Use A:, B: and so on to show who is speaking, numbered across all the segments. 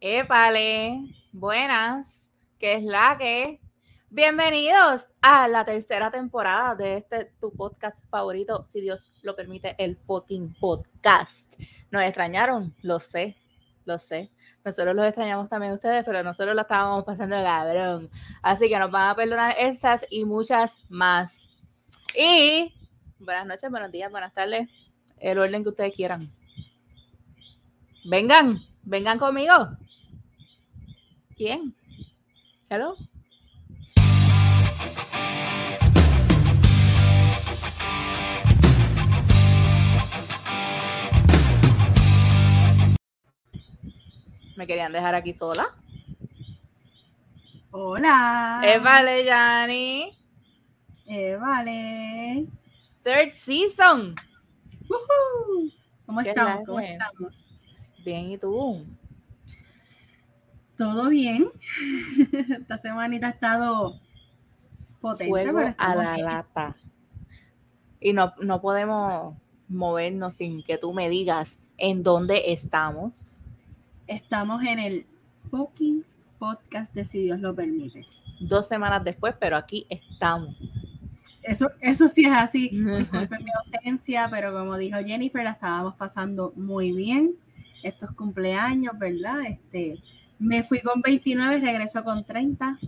A: Épale, buenas, que es la que. Bienvenidos a la tercera temporada de este tu podcast favorito, si Dios lo permite, el fucking podcast. Nos extrañaron, lo sé, lo sé. Nosotros los extrañamos también ustedes, pero nosotros lo estábamos pasando cabrón. Así que nos van a perdonar esas y muchas más. Y buenas noches, buenos días, buenas tardes, el orden que ustedes quieran. Vengan, vengan conmigo. ¿Quién? ¿Hello? ¿Me querían dejar aquí sola?
B: Hola.
A: Eh, vale, Yanni.
B: Eh, vale.
A: Third season.
B: Woohoo. ¿Cómo
A: ¿Qué
B: estamos? ¿Cómo estamos?
A: Bien, ¿y tú?
B: ¿Todo bien? Esta semanita ha estado potente.
A: Fuego a la
B: bien.
A: lata. Y no, no podemos movernos sin que tú me digas en dónde estamos.
B: Estamos en el fucking podcast de Si Dios lo permite.
A: Dos semanas después, pero aquí estamos.
B: Eso, eso sí es así. Disculpen mi ausencia, pero como dijo Jennifer, la estábamos pasando muy bien. Estos cumpleaños, ¿verdad? Este, me fui con 29, regreso con 30.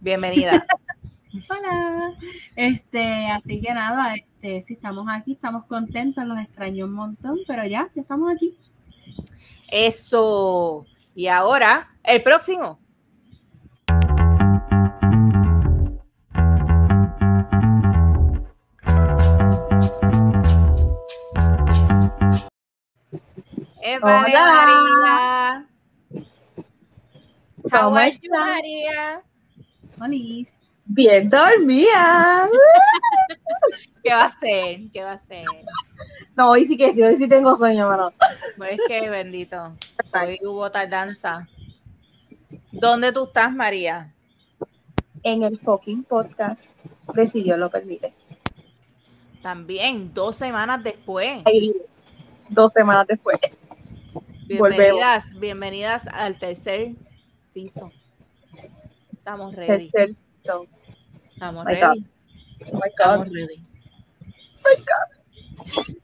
A: Bienvenida.
B: Hola. Este, así que nada, este, si estamos aquí, estamos contentos, los extraño un montón, pero ya, ya estamos aquí.
A: Eso. Y ahora, el próximo. Vale,
C: Hola.
A: María.
C: ¿Cómo estás?
A: María?
B: Olis.
C: Bien dormida.
A: ¿Qué va a hacer? ¿Qué va a hacer?
C: No, hoy sí que sí, hoy sí tengo sueño, mano.
A: Pues que bendito. Hoy hubo tardanza. ¿Dónde tú estás, María?
C: En el fucking podcast de Si Dios lo permite.
A: También, dos semanas después.
C: Dos semanas después.
A: Bienvenidas, bienvenidas al tercer season. Estamos ready.
C: Tercer season.
A: Estamos
C: My
A: ready.
C: Oh my
A: Estamos
C: God.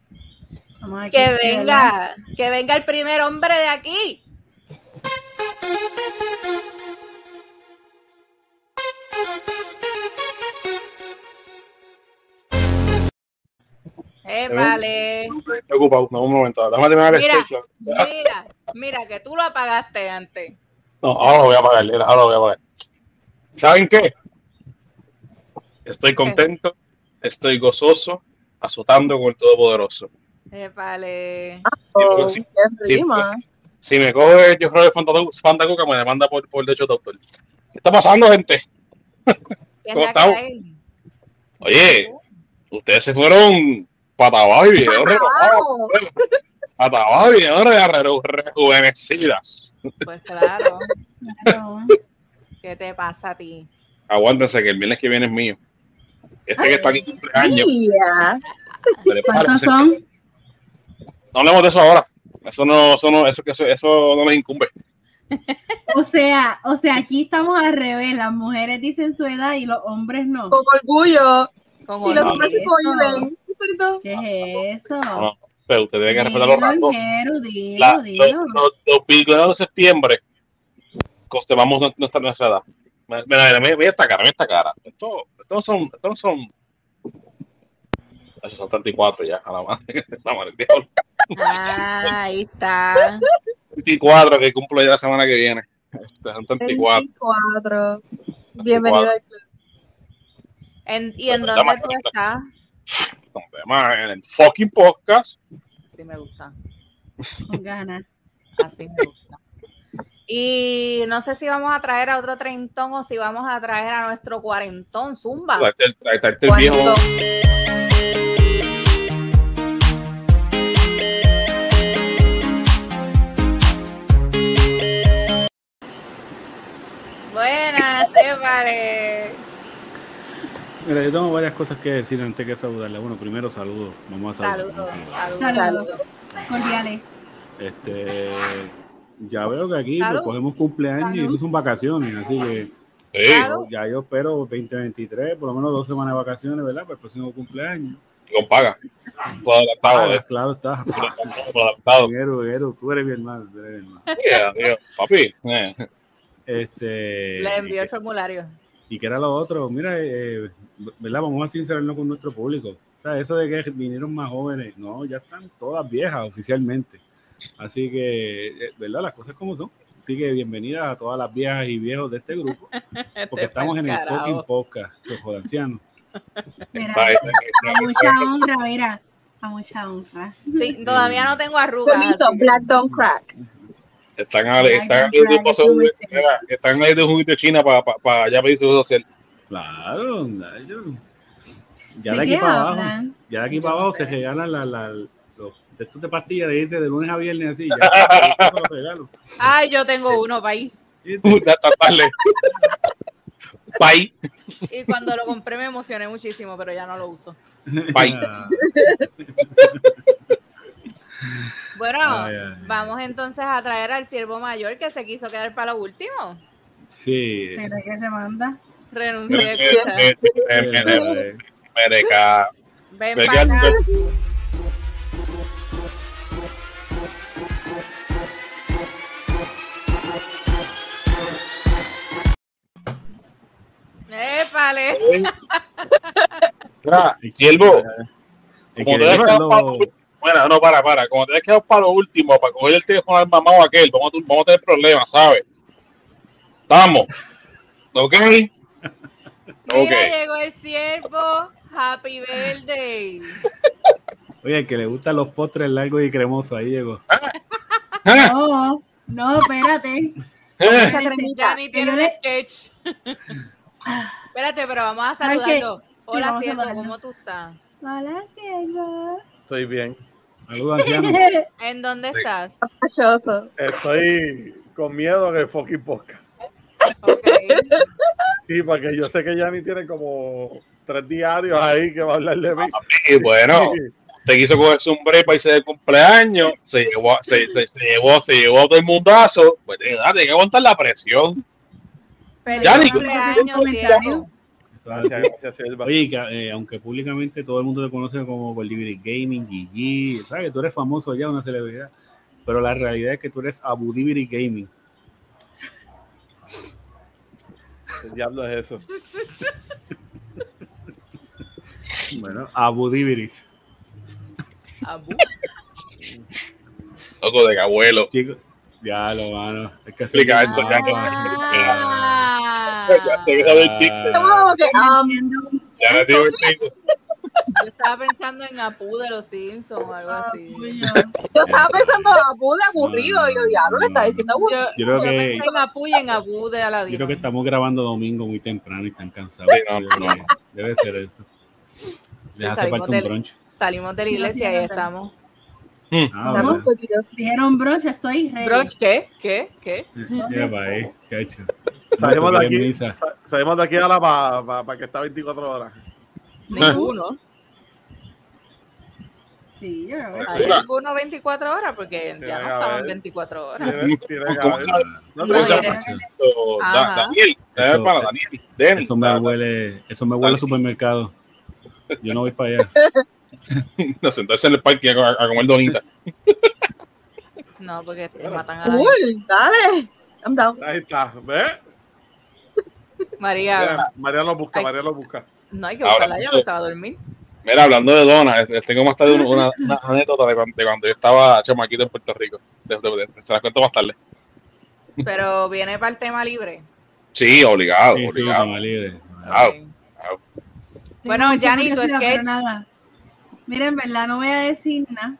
B: Aquí,
A: Que
B: ¿verdad?
A: venga, que venga el primer hombre de aquí. Eh, vale.
D: Estoy ocupado, no, un momento, déjame terminar el
A: Mira.
D: stage.
A: Mira, mira, que tú lo apagaste antes.
D: No, ahora lo voy a pagar, ahora lo voy a pagar. ¿Saben qué? Estoy contento, estoy gozoso, azotando con el Todopoderoso.
A: Vale.
C: Oh,
D: sí,
C: qué
D: Sí,
C: rima.
D: pues, si me coge yo creo que Fantacuca me demanda por, por derecho de autor. ¿Qué está pasando, gente?
A: ¿Qué es
D: ¿Cómo estamos? Oye, ustedes se fueron para abajo y vinieron renovados. Para abajo y vinieron re- rejuvenecidas.
A: Pues claro.
B: Claro.
A: ¿Qué te pasa a ti?
D: Aguántense que el viernes que viene es mío. Este que está aquí cumpleaños.
B: ¿Cuántos son?
D: No hablemos de eso ahora. Eso no, eso no, eso, eso, eso no nos incumbe.
B: O sea, o sea, aquí estamos al revés. Las mujeres dicen su edad y los hombres no.
C: Con orgullo.
A: Con
C: Y los hombres se cohiben.
B: ¿Qué es eso?
D: No, pero ustedes deben respetar los rangos. Los, de septiembre conservamos nu- nuestra, nuestra edad. Mira, mira, mira, mira esta cara, mira esta cara. Esto, esto no son, esto no son. Son 34 ya, a la madre. La madre.
A: Ah, ahí está.
D: 34 que cumplo ya la semana que viene. Este, son 34.
C: 24. Bienvenido al club.
A: En- ¿Y en
D: Pues,
A: dónde
D: llama-
A: tú estás?
D: En el fucking podcast.
A: Así me gusta.
B: Con ganas.
A: Así me gusta. Y no sé si vamos a traer a otro treintón o si vamos a traer a nuestro cuarentón Zumba.
D: Traerte el viejo.
A: Buenas, Épale.
E: Mira, yo tengo varias cosas que decir antes que saludarle. Bueno, primero saludos. Vamos a saludar.
A: Saludos. Saludos.
B: Saludos. Cordiales.
E: Este, ya veo que aquí
A: Salud.
E: pues, cogemos cumpleaños y
B: Salud.
E: eso son vacaciones, así que
D: Sí.
A: Claro.
E: ya yo espero 2023, por lo menos dos semanas de vacaciones, ¿verdad? Para el próximo cumpleaños.
D: Con paga. Todo adaptado,
E: Ah,
D: eh.
E: claro está.
D: Todo adaptado.
E: Guero, tú eres mi hermano, tú eres mi hermano.
D: Yeah. Papi. eh.
E: Este,
A: Le envió el formulario.
E: y que era lo otro, mira, eh, ¿verdad? Vamos a sincerarnos con nuestro público. O sea, eso de que vinieron más jóvenes, no, ya están todas viejas oficialmente. Así que, eh, ¿verdad? Las cosas como son. Así que bienvenidas a todas las viejas y viejos de este grupo, porque estamos en el fucking podcast, los jodancianos.
B: Mira, a mucha honra, mira. A mucha honra.
A: Sí, todavía no tengo arrugas.
C: Solito, Black Don't Crack.
D: Están a- están ahí de un juguito de China para pa, pa allá pedir seguro social.
E: Claro, yo- ya
B: ¿De
E: de aquí para abajo, ya de aquí
A: Yo
E: para abajo se regalan la, la- los de estos de pastillas de irse de lunes a viernes así, ya.
A: Ay, yo tengo uno, país.
D: Pay.
A: Y cuando lo compré me emocioné muchísimo, pero ya no lo uso.
D: Bye.
A: Bueno,
E: Ay, ay, ay.
A: vamos entonces a traer al siervo mayor que se quiso quedar para lo último.
E: Sí.
B: ¿Será que se manda?
A: Renuncié a escuchar.
D: Mereca.
A: Ven para acá. Épale.
D: Siervo. Como Bueno, no, para, para. Como te ves quedado para lo último, para coger el teléfono al mamado aquel, vamos a, tu- vamos a tener problemas, ¿sabes? Vamos. ¿Ok?
A: Mira,
D: Ok.
A: llegó el siervo. Happy birthday.
E: Oye, el que le gustan los postres largos y cremosos, ahí llegó.
D: Ah,
B: No, no, espérate.
D: eh,
A: Ya ni tiene un sketch. Espérate, pero vamos a saludarlo. Hola, siervo. ¿cómo tú estás?
B: Hola, ciego.
F: Estoy bien.
E: Saludos, anciano.
A: ¿En dónde estás?
F: Estoy con miedo que fucking podcast.
A: Ok.
F: Sí, porque yo sé que Yanni tiene como tres diarios ahí que va a hablar de mí.
D: y bueno, te quiso coger un break para irse de cumpleaños, se llevó, se, se, se llevó, se llevó todo el mundazo, pues tiene que aguantar la presión.
A: Feliz
D: Ya, ni-
A: cumpleaños, siervo.
F: Gracias, gracias, Silva.
E: Oye, que, eh, aunque públicamente todo el mundo te conoce como Bolivia Gaming, GG, sabes que tú eres famoso ya, una celebridad, pero la realidad es que tú eres Abu Dhabi Gaming.
F: ¿Qué diablo es eso?
E: Bueno, Abu Dhabi.
A: Abu.
D: Loco de abuelo.
E: Chicos, ya lo mano. Es que
D: Explica eso,
A: Ah.
D: Sabe el chiste.
C: Como que, um,
D: Ya no es divertido.
A: Yo estaba pensando en Apu de los Simpsons o algo
B: Ah,
A: así.
C: yo estaba pensando Abu de aburrido y yo, diablo, le está diciendo aburrido.
A: Yo,
E: Yo creo
A: yo
E: que-
A: pensé en Apu y en Abu de
E: Yo
A: Aladino.
E: creo que estamos grabando domingo muy temprano y están cansados.
D: Sí, no, no,
E: debe, ser eso. Les hace
A: salimos
E: falta un
A: del-
E: brunch.
A: Salimos de la
B: Sí,
A: iglesia y
B: sí,
A: estamos.
E: Ah,
C: Estamos.
B: Dijeron broche, estoy ready.
A: ¿Broch qué? ¿Qué? ¿Qué?
E: Mira para ahí, cacho.
F: Salimos de aquí, salimos de aquí ahora para que está 24 horas.
A: Ninguno.
B: Sí, yo
A: ¿Hay
B: sí.
A: alguno 24 horas? Porque ya no estaban
F: haber.
A: 24 horas.
F: No.
D: Daniel,
E: Eso-
D: eh, para Daniel. Denny.
E: Eso me huele, eso me huele a
D: Dale, sí.
E: supermercado. Yo no voy para allá.
D: da- sentarse en el parque a, a comer donitas.
A: No, porque te matan a la gente.
C: Uy, dale. I'm down.
F: Ahí está. ¿Ves?
A: María,
F: Mira, María lo busca. María lo busca.
A: no hay que
D: Ahora,
A: buscarla ya, porque se va a dormir.
D: Mira, hablando de donas, les tengo más tarde una, una anécdota de cuando, de cuando yo estaba chamaquito en Puerto Rico. De- de- de- se las cuento más tarde.
A: Pero viene para el tema libre.
D: Sí, obligado,
E: Sí, sí,
D: obligado.
E: libre.
D: Ah,
A: Ok.
B: Tengo
A: Bueno, Yanni, tu sketch.
B: nada. Miren, en verdad, no voy a decir nada.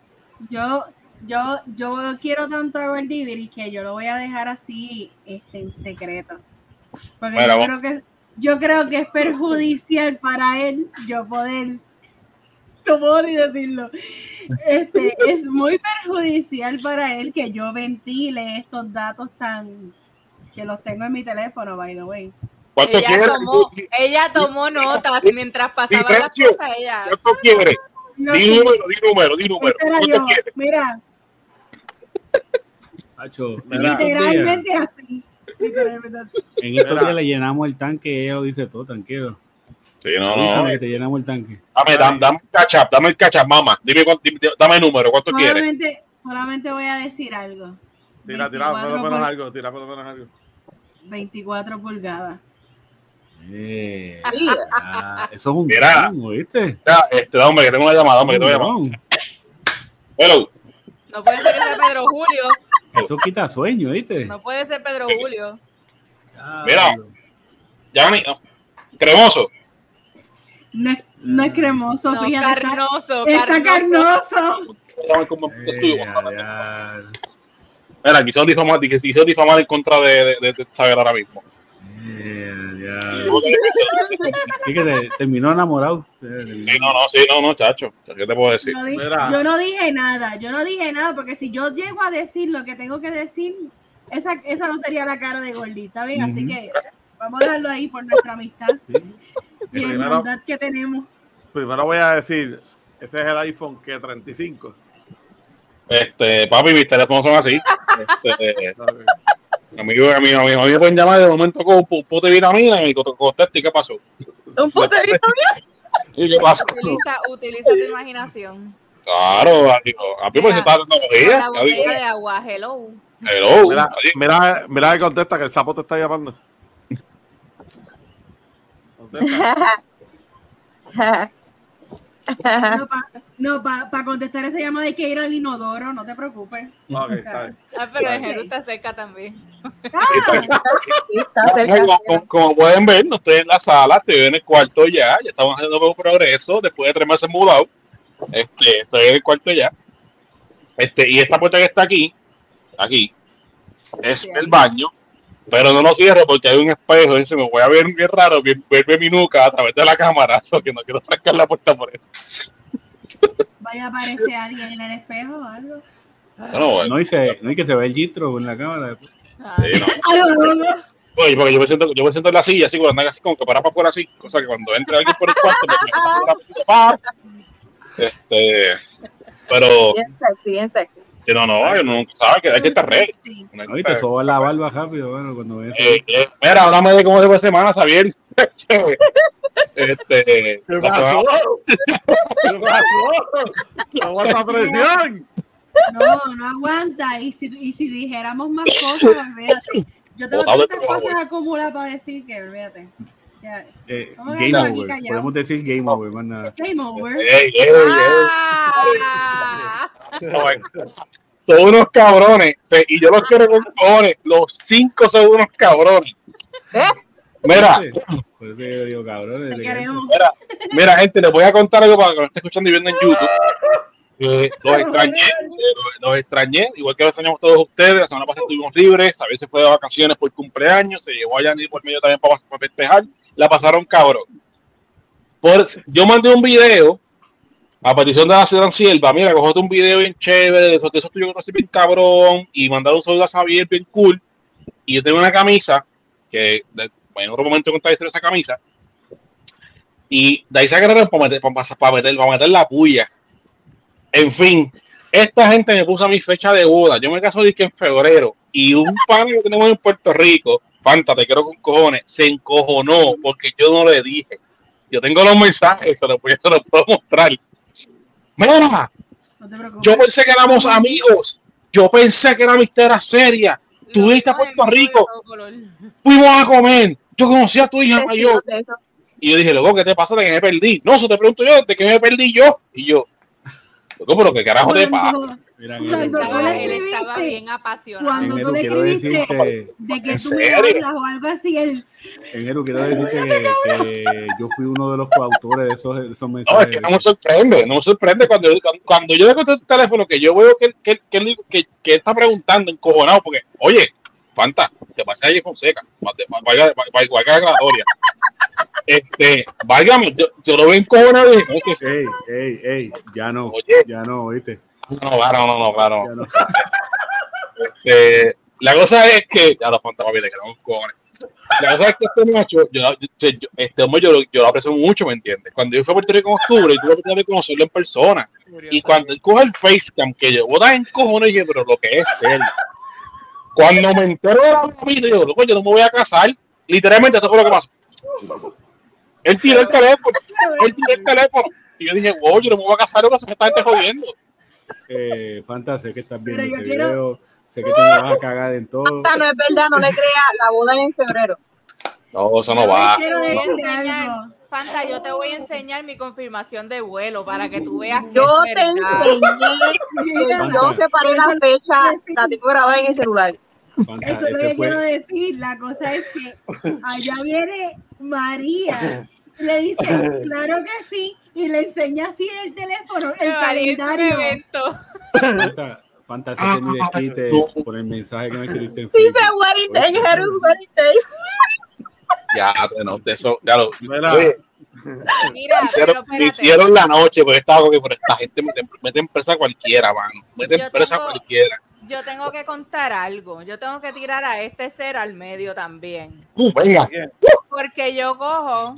B: Yo, yo, yo quiero tanto a Goldiviri que yo lo voy a dejar así este, en secreto. Porque
D: Bueno,
B: yo, creo que, yo creo que es perjudicial para él yo poder. No puedo ni decirlo. Este, es muy perjudicial para él que yo ventile estos datos tan. que los tengo en mi teléfono, by the way.
D: ¿Cuánto
A: Ella tomó, ella tomó notas mientras pasaban las cosas. Ella.
D: ¿Cuánto quieres? Di
B: sí.
D: número, di número, di número.
B: Este. Mira.
E: Hacho, mira,
B: Literalmente así. Literalmente así.
E: en estos días le llenamos el tanque, ella lo dice todo, tranquilo.
D: Sí, no, no.
E: que te llenamos el tanque.
D: Dame, dame, dame el catch up, dame el catch up, mamá. Dime, dame el número, ¿cuánto quieres?
B: Solamente, solamente voy a decir algo.
F: Tira, tira, por
B: 24
F: lo menos algo, tira por lo menos algo.
B: 24 pulgadas.
E: Eh, ah, eso es un
D: Mira.
E: don, ¿oíste?
D: Ya, este, hombre, que tengo una llamada, hombre, que tengo una
E: Un
D: llamada. Hello.
A: No puede ser que sea Pedro Julio.
E: Eso quita sueño, ¿oíste?
A: No puede ser Pedro Julio.
D: Mira. Ya, ni- no. cremoso.
B: No es, no es cremoso,
A: No,
B: fíjate. está-
A: carnoso,
B: Está carnoso.
D: Mira, quiso difamar, que quiso difamar en contra de, de, de, de Saber ahora mismo.
E: Eh, ya. Sí que te- terminó enamorado.
D: Sí, no, no, sí, no, no, chacho. ¿Qué te puedo decir?
B: No yo no dije nada, yo no dije nada, porque si yo llego a decir lo que tengo que decir, esa, esa no sería la cara de gordita, ¿bien? Así que vamos a dejarlo ahí por nuestra amistad
E: Sí.
B: y la
F: Primero-
B: hermandad que tenemos.
F: Primero voy a decir, ese es el iPhone que 35.
D: Este, papi, mis teléfonos son así. Este, amigo, amigo, amigo, a mí me pueden llamar de momento con un pote de vitamina y me contesto, ¿y qué pasó?
C: un punto de vista
D: ¿Y qué pasó?
A: Utiliza, utiliza tu imaginación.
D: Claro, amigo. A mí me está dando
A: Para
D: tecnología.
A: la botella de agua, hello.
D: hello.
F: Mira, mira, mira que contesta que el sapo te está llamando. Contesta.
B: No, para pa, contestar esa llamada hay que ir al inodoro, no te preocupes.
F: Ok, está bien.
A: Ah, pero el. Jesús está cerca también.
B: Ah,
C: Está cerca.
D: Como, como- como pueden ver, no estoy en la sala, estoy en el cuarto ya, ya estamos haciendo un progreso después de tres meses mudado. Este, estoy en el cuarto ya. Este, y esta puerta que está aquí, aquí, es
A: Sí,
D: el baño, pero no lo cierro porque hay un espejo y se me voy a ver bien raro, bien, verme mi nuca a través de la cámara, so que no quiero sacar la puerta por eso.
B: Vaya a aparecer alguien en el espejo o algo.
D: Bueno,
E: No, y se, no, y que se ve el gistro en la cámara.
A: Ah,
D: sí, no.
B: Ay, no, no, no.
D: Oye, porque yo me siento, yo me siento en la silla así, cuando así como que para para afuera así, cosa que cuando entre alguien por el cuarto, pues, me pa. este, pero
C: Bien sexy, bien sexy.
D: Que no, no, yo nunca sabe que hay que estar.
E: No, y te soba la barba rápido, bueno, cuando ves.
D: Eh, eh, mira, háblame de cómo se fue semana, Xavier. este,
F: ¿Qué pasó? ¿Qué pasó? Aguanta presión.
B: No, no aguanta. Y si, y si dijéramos más cosas, olvídate. Yo tengo tantas cosas acumuladas para decir que olvídate.
E: Eh, game over. Podemos decir game over, más nada.
B: Game over.
D: Ey, ey.
A: Ah.
D: Son unos cabrones, y yo los quiero con cojones. Los cinco son unos cabrones. Mira,
E: yo digo,
B: queremos.
D: Mira, mira, gente, les voy a contar algo para que lo esté escuchando y viendo en YouTube. Eh, los extrañé, eh, los, extrañé, igual que los extrañamos todos ustedes. La semana pasada estuvimos libres, a veces fue de vacaciones por cumpleaños, se llevó a Yanni por medio también para, para festejar. La pasaron cabrón. Por, yo mandé un video a petición de la Ciudad Silva. Mira, cogete un video bien chévere, de esos, de esos tuyos que no bien cabrón, y mandar un saludo a Xavier bien cool. Y yo tengo una camisa que de- en otro momento contar la historia de esa camisa. Y de ahí sacaron para meter, para, para meter, para meter la puya. En fin, esta gente me puso a mi fecha de boda. Yo me caso dije en febrero. Y un pan que tenemos en Puerto Rico, Fanta, te quiero con cojones, se encojonó porque yo no le dije. Yo tengo los mensajes, se los, voy- se los puedo mostrar. Mira,
B: No te preocupes.
D: yo pensé que éramos amigos. Yo pensé que era amistad seria. Tú
A: Los
D: viste a Puerto Rico. Fuimos a comer. Yo conocí a tu hija mayor. Y yo dije, loco, ¿qué te pasa de que me perdí? No, eso te pregunto yo, ¿de qué me perdí yo? Y yo, loco, pero ¿qué carajo te pasa?
E: Mira,
B: Cuando
E: Nero,
B: tú le
A: Estaba, él
B: escribiste,
A: estaba bien apasionado.
B: cuando tú le escribiste
E: decirte,
B: de que
D: ¿En
B: tú me hablas o algo así, él.
E: Enero, quiero decirte que, que yo fui uno de los coautores de esos, de esos
D: No, es
E: mensajes.
D: que no me sorprende, no me sorprende cuando, cuando, cuando yo le contesto el teléfono que yo veo que, que, que, él- que, está preguntando encojonado, porque, oye, Fanta, te pasé a Fonseca, valga, valga, valga, valga la aclaratoria. Este, válgame, yo, yo lo veo encojonado y dije, no, es que sí.
E: Ey, ey, ey, ya no,
D: Oye.
E: ya no, oíste,
D: no, claro, no, no, claro.
E: no.
D: Este, la cosa es que, ya lo Fanta, papi, te quedamos cojones. La cosa es que este macho, yo, yo- yo- este hombre yo, lo- yo lo aprecio mucho, ¿me entiendes? Cuando yo fui a Puerto Rico en octubre, y tuve la oportunidad de conocerlo en persona. Y cuando él coge el facecam, que yo botas en cojones, y dije, pero lo que es él. Cuando me entero de la vida, yo, loco, yo no me voy a casar. Literalmente, esto fue lo que pasó. Él tiró el teléfono. Él tiró el teléfono. Y yo dije, wow, yo no me voy a casar, lo que se me está gente jodiendo.
E: Eh, Fanta, sé que estás viendo
B: Pero yo
E: este
B: quiero-
E: video, sé que te me vas a cagar en todo.
C: Esta no es verdad, no le crea, la boda es en febrero.
D: No, eso no
B: Yo
D: va.
B: quiero
A: enseñar. Fanta, yo te voy a enseñar mi confirmación de vuelo para que tú veas que
C: Yo
A: es
C: te enseñé, yo separé la fecha, la tengo grabada en el celular.
E: Fanta,
B: Eso es lo que
E: fue-
B: quiero decir. La cosa es que allá viene María. Le dice, claro que sí. Y le enseña así en el teléfono, el
A: Me
B: calendario.
A: evento.
E: Fanta, Fanta, sé que mi desquite por el mensaje que me escribiste en
C: Dice
E: Facebook.
C: wedding day, Jerus wedding day.
D: Ya, no, de eso, ya lo.
F: Mira,
D: Oye,
A: Mira,
D: hicieron,
A: pero
D: me hicieron la noche, porque estaba que por esta gente mete, meten presa a cualquiera, mano. Meten
A: Yo
D: presa
A: tengo-
D: cualquiera.
A: Yo tengo que contar algo. Yo tengo que tirar a este ser al medio también.
D: Uh, venga.
A: Porque yo cojo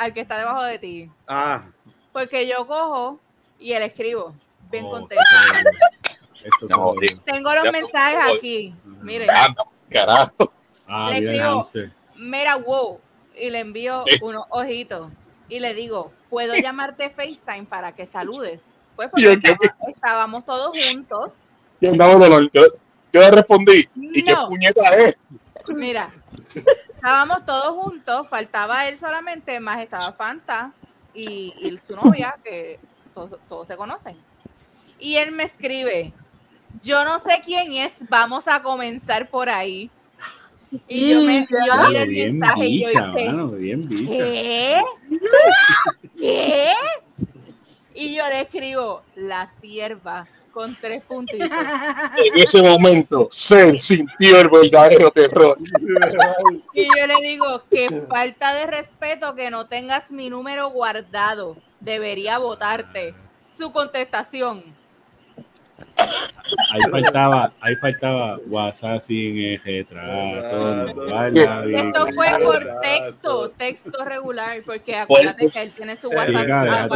A: al que está debajo de ti.
F: ah,
A: Porque yo cojo y le escribo. Bien
E: Oh,
A: contento.
E: Esto
D: No.
A: Tengo los
D: Ya,
A: mensajes
D: voy.
A: aquí. Miren,
D: Anda, carajo.
E: Ah,
A: Le escribo. mira, wow. Y le envío
D: Sí.
A: unos ojitos. Y le digo, ¿puedo llamarte FaceTime para que saludes? Pues porque
D: yo-
A: estaba- estábamos todos juntos.
D: Yo andaba dolor. Yo, yo le respondí. ¿Y qué
A: No.
D: puñeta es?
A: Mira, estábamos todos juntos, faltaba él solamente, más estaba Fanta y, y su novia, que todos, todos se conocen. Y él me escribe, yo no sé quién es, vamos a comenzar por ahí. Y yo me yo miré el
E: bien
A: mensaje y yo
E: mano, bien bicha.
A: ¿qué? ¿Qué? Y yo le escribo, la sierva, con tres puntitos.
D: En ese momento, se sintió el verdadero terror.
A: Y yo le digo, qué falta de respeto que no tengas mi número guardado. Debería votarte. Su contestación.
E: Ahí faltaba, ahí faltaba WhatsApp sin no, guarda,
A: Esto fue por texto, texto regular, porque acuérdate que él tiene su WhatsApp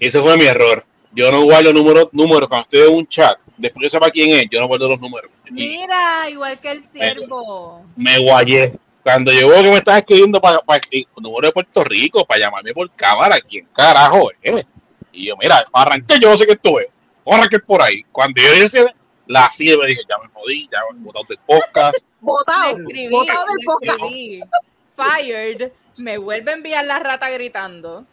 D: Ese fue mi error. Yo no guardo números, números cuando estoy en un chat. Después que sepa quién es, yo no guardo los números. Y
A: Mira, igual que el siervo.
D: me guayé. Cuando yo veo que me estás escribiendo para, para, número de Puerto Rico, para llamarme por cámara, ¿quién carajo es? Y yo, mira, arranqué, yo no sé qué esto es. Vamos a arrancar por ahí. Cuando yo decía la sierva, dije, ya me jodí, ya me he botado del podcast.
A: Le
C: Votado,
A: escribí,
C: del podcast.
A: escribí. Fired. Me vuelve a enviar la rata gritando.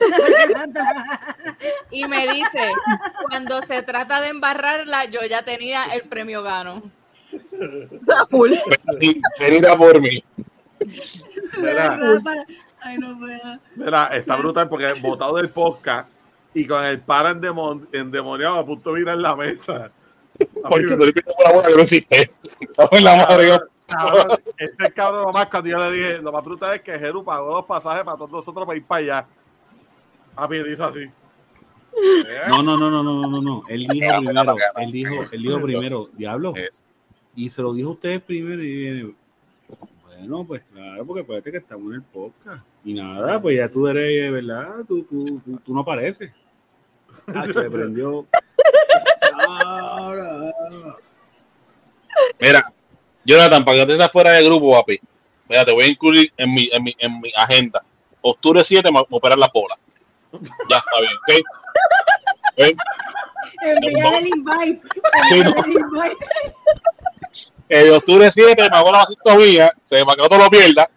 A: Y me dice, cuando se trata de embarrarla, yo ya tenía el premio gano.
C: Está full.
D: Vení- Venir a por mí.
F: mira, está brutal porque votado del podcast y con el para endemon- endemoniado a punto de virar la mesa.
D: Porque tú le pides por la boca que no existe. Estamos en la madre.
F: Cabrón, ese cabrón nomás cuando yo le dije, lo más brutal es que Jeru pagó dos pasajes para todos nosotros para ir para allá. A mí dice así.
E: No, no, no, no, no, no, no. Él dijo primero, él dijo, él dijo primero, diablo. Y se lo dijo a ustedes primero y viene. Bueno, pues claro, porque acuérdate que estamos en el podcast. Y nada, pues ya tú eres, ¿verdad? Tú, tú, tú, tú no apareces. Ah, se prendió. Ahora.
D: Mira, Jonathan, para que te estés fuera del grupo, papi. Mira, te voy a incluir en mi, en mi, en mi agenda. Octubre 7 me me operar la bola. Ya está bien, ¿ok?
B: El invite.
D: Sí,
B: Enviar
D: no.
B: el invite.
D: El octubre 7 me hago la vasectomía, se para que no te lo pierdas.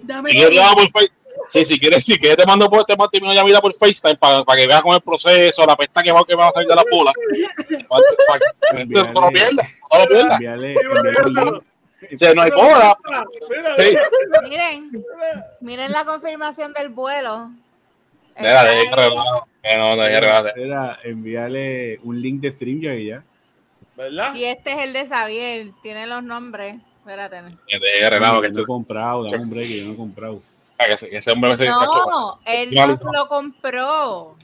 B: Dame
D: Si quieres, por Sí, si quieres, si quieres, te mando por, te mando una llamada por FaceTime para, para que veas con el proceso, la pesta que va, que va a salir de la bola. Para, para que no lo pierdas, no lo pierdas.
E: Envíale, envíale un link.
D: O sea, no hay bola.
F: Mira,
D: Sí.
A: Miren, miren la confirmación del vuelo.
D: Mira, que relajo.
E: Era envíale un link de StreamYard y ya.
F: ¿Verdad?
A: Y este es el de Xavier, tiene los nombres. Espérate.
D: Que relajo,
E: yo no he comprado, dame un break, yo no he comprado.
D: ese- hombre me se
A: No, él
D: No,
A: lo compró.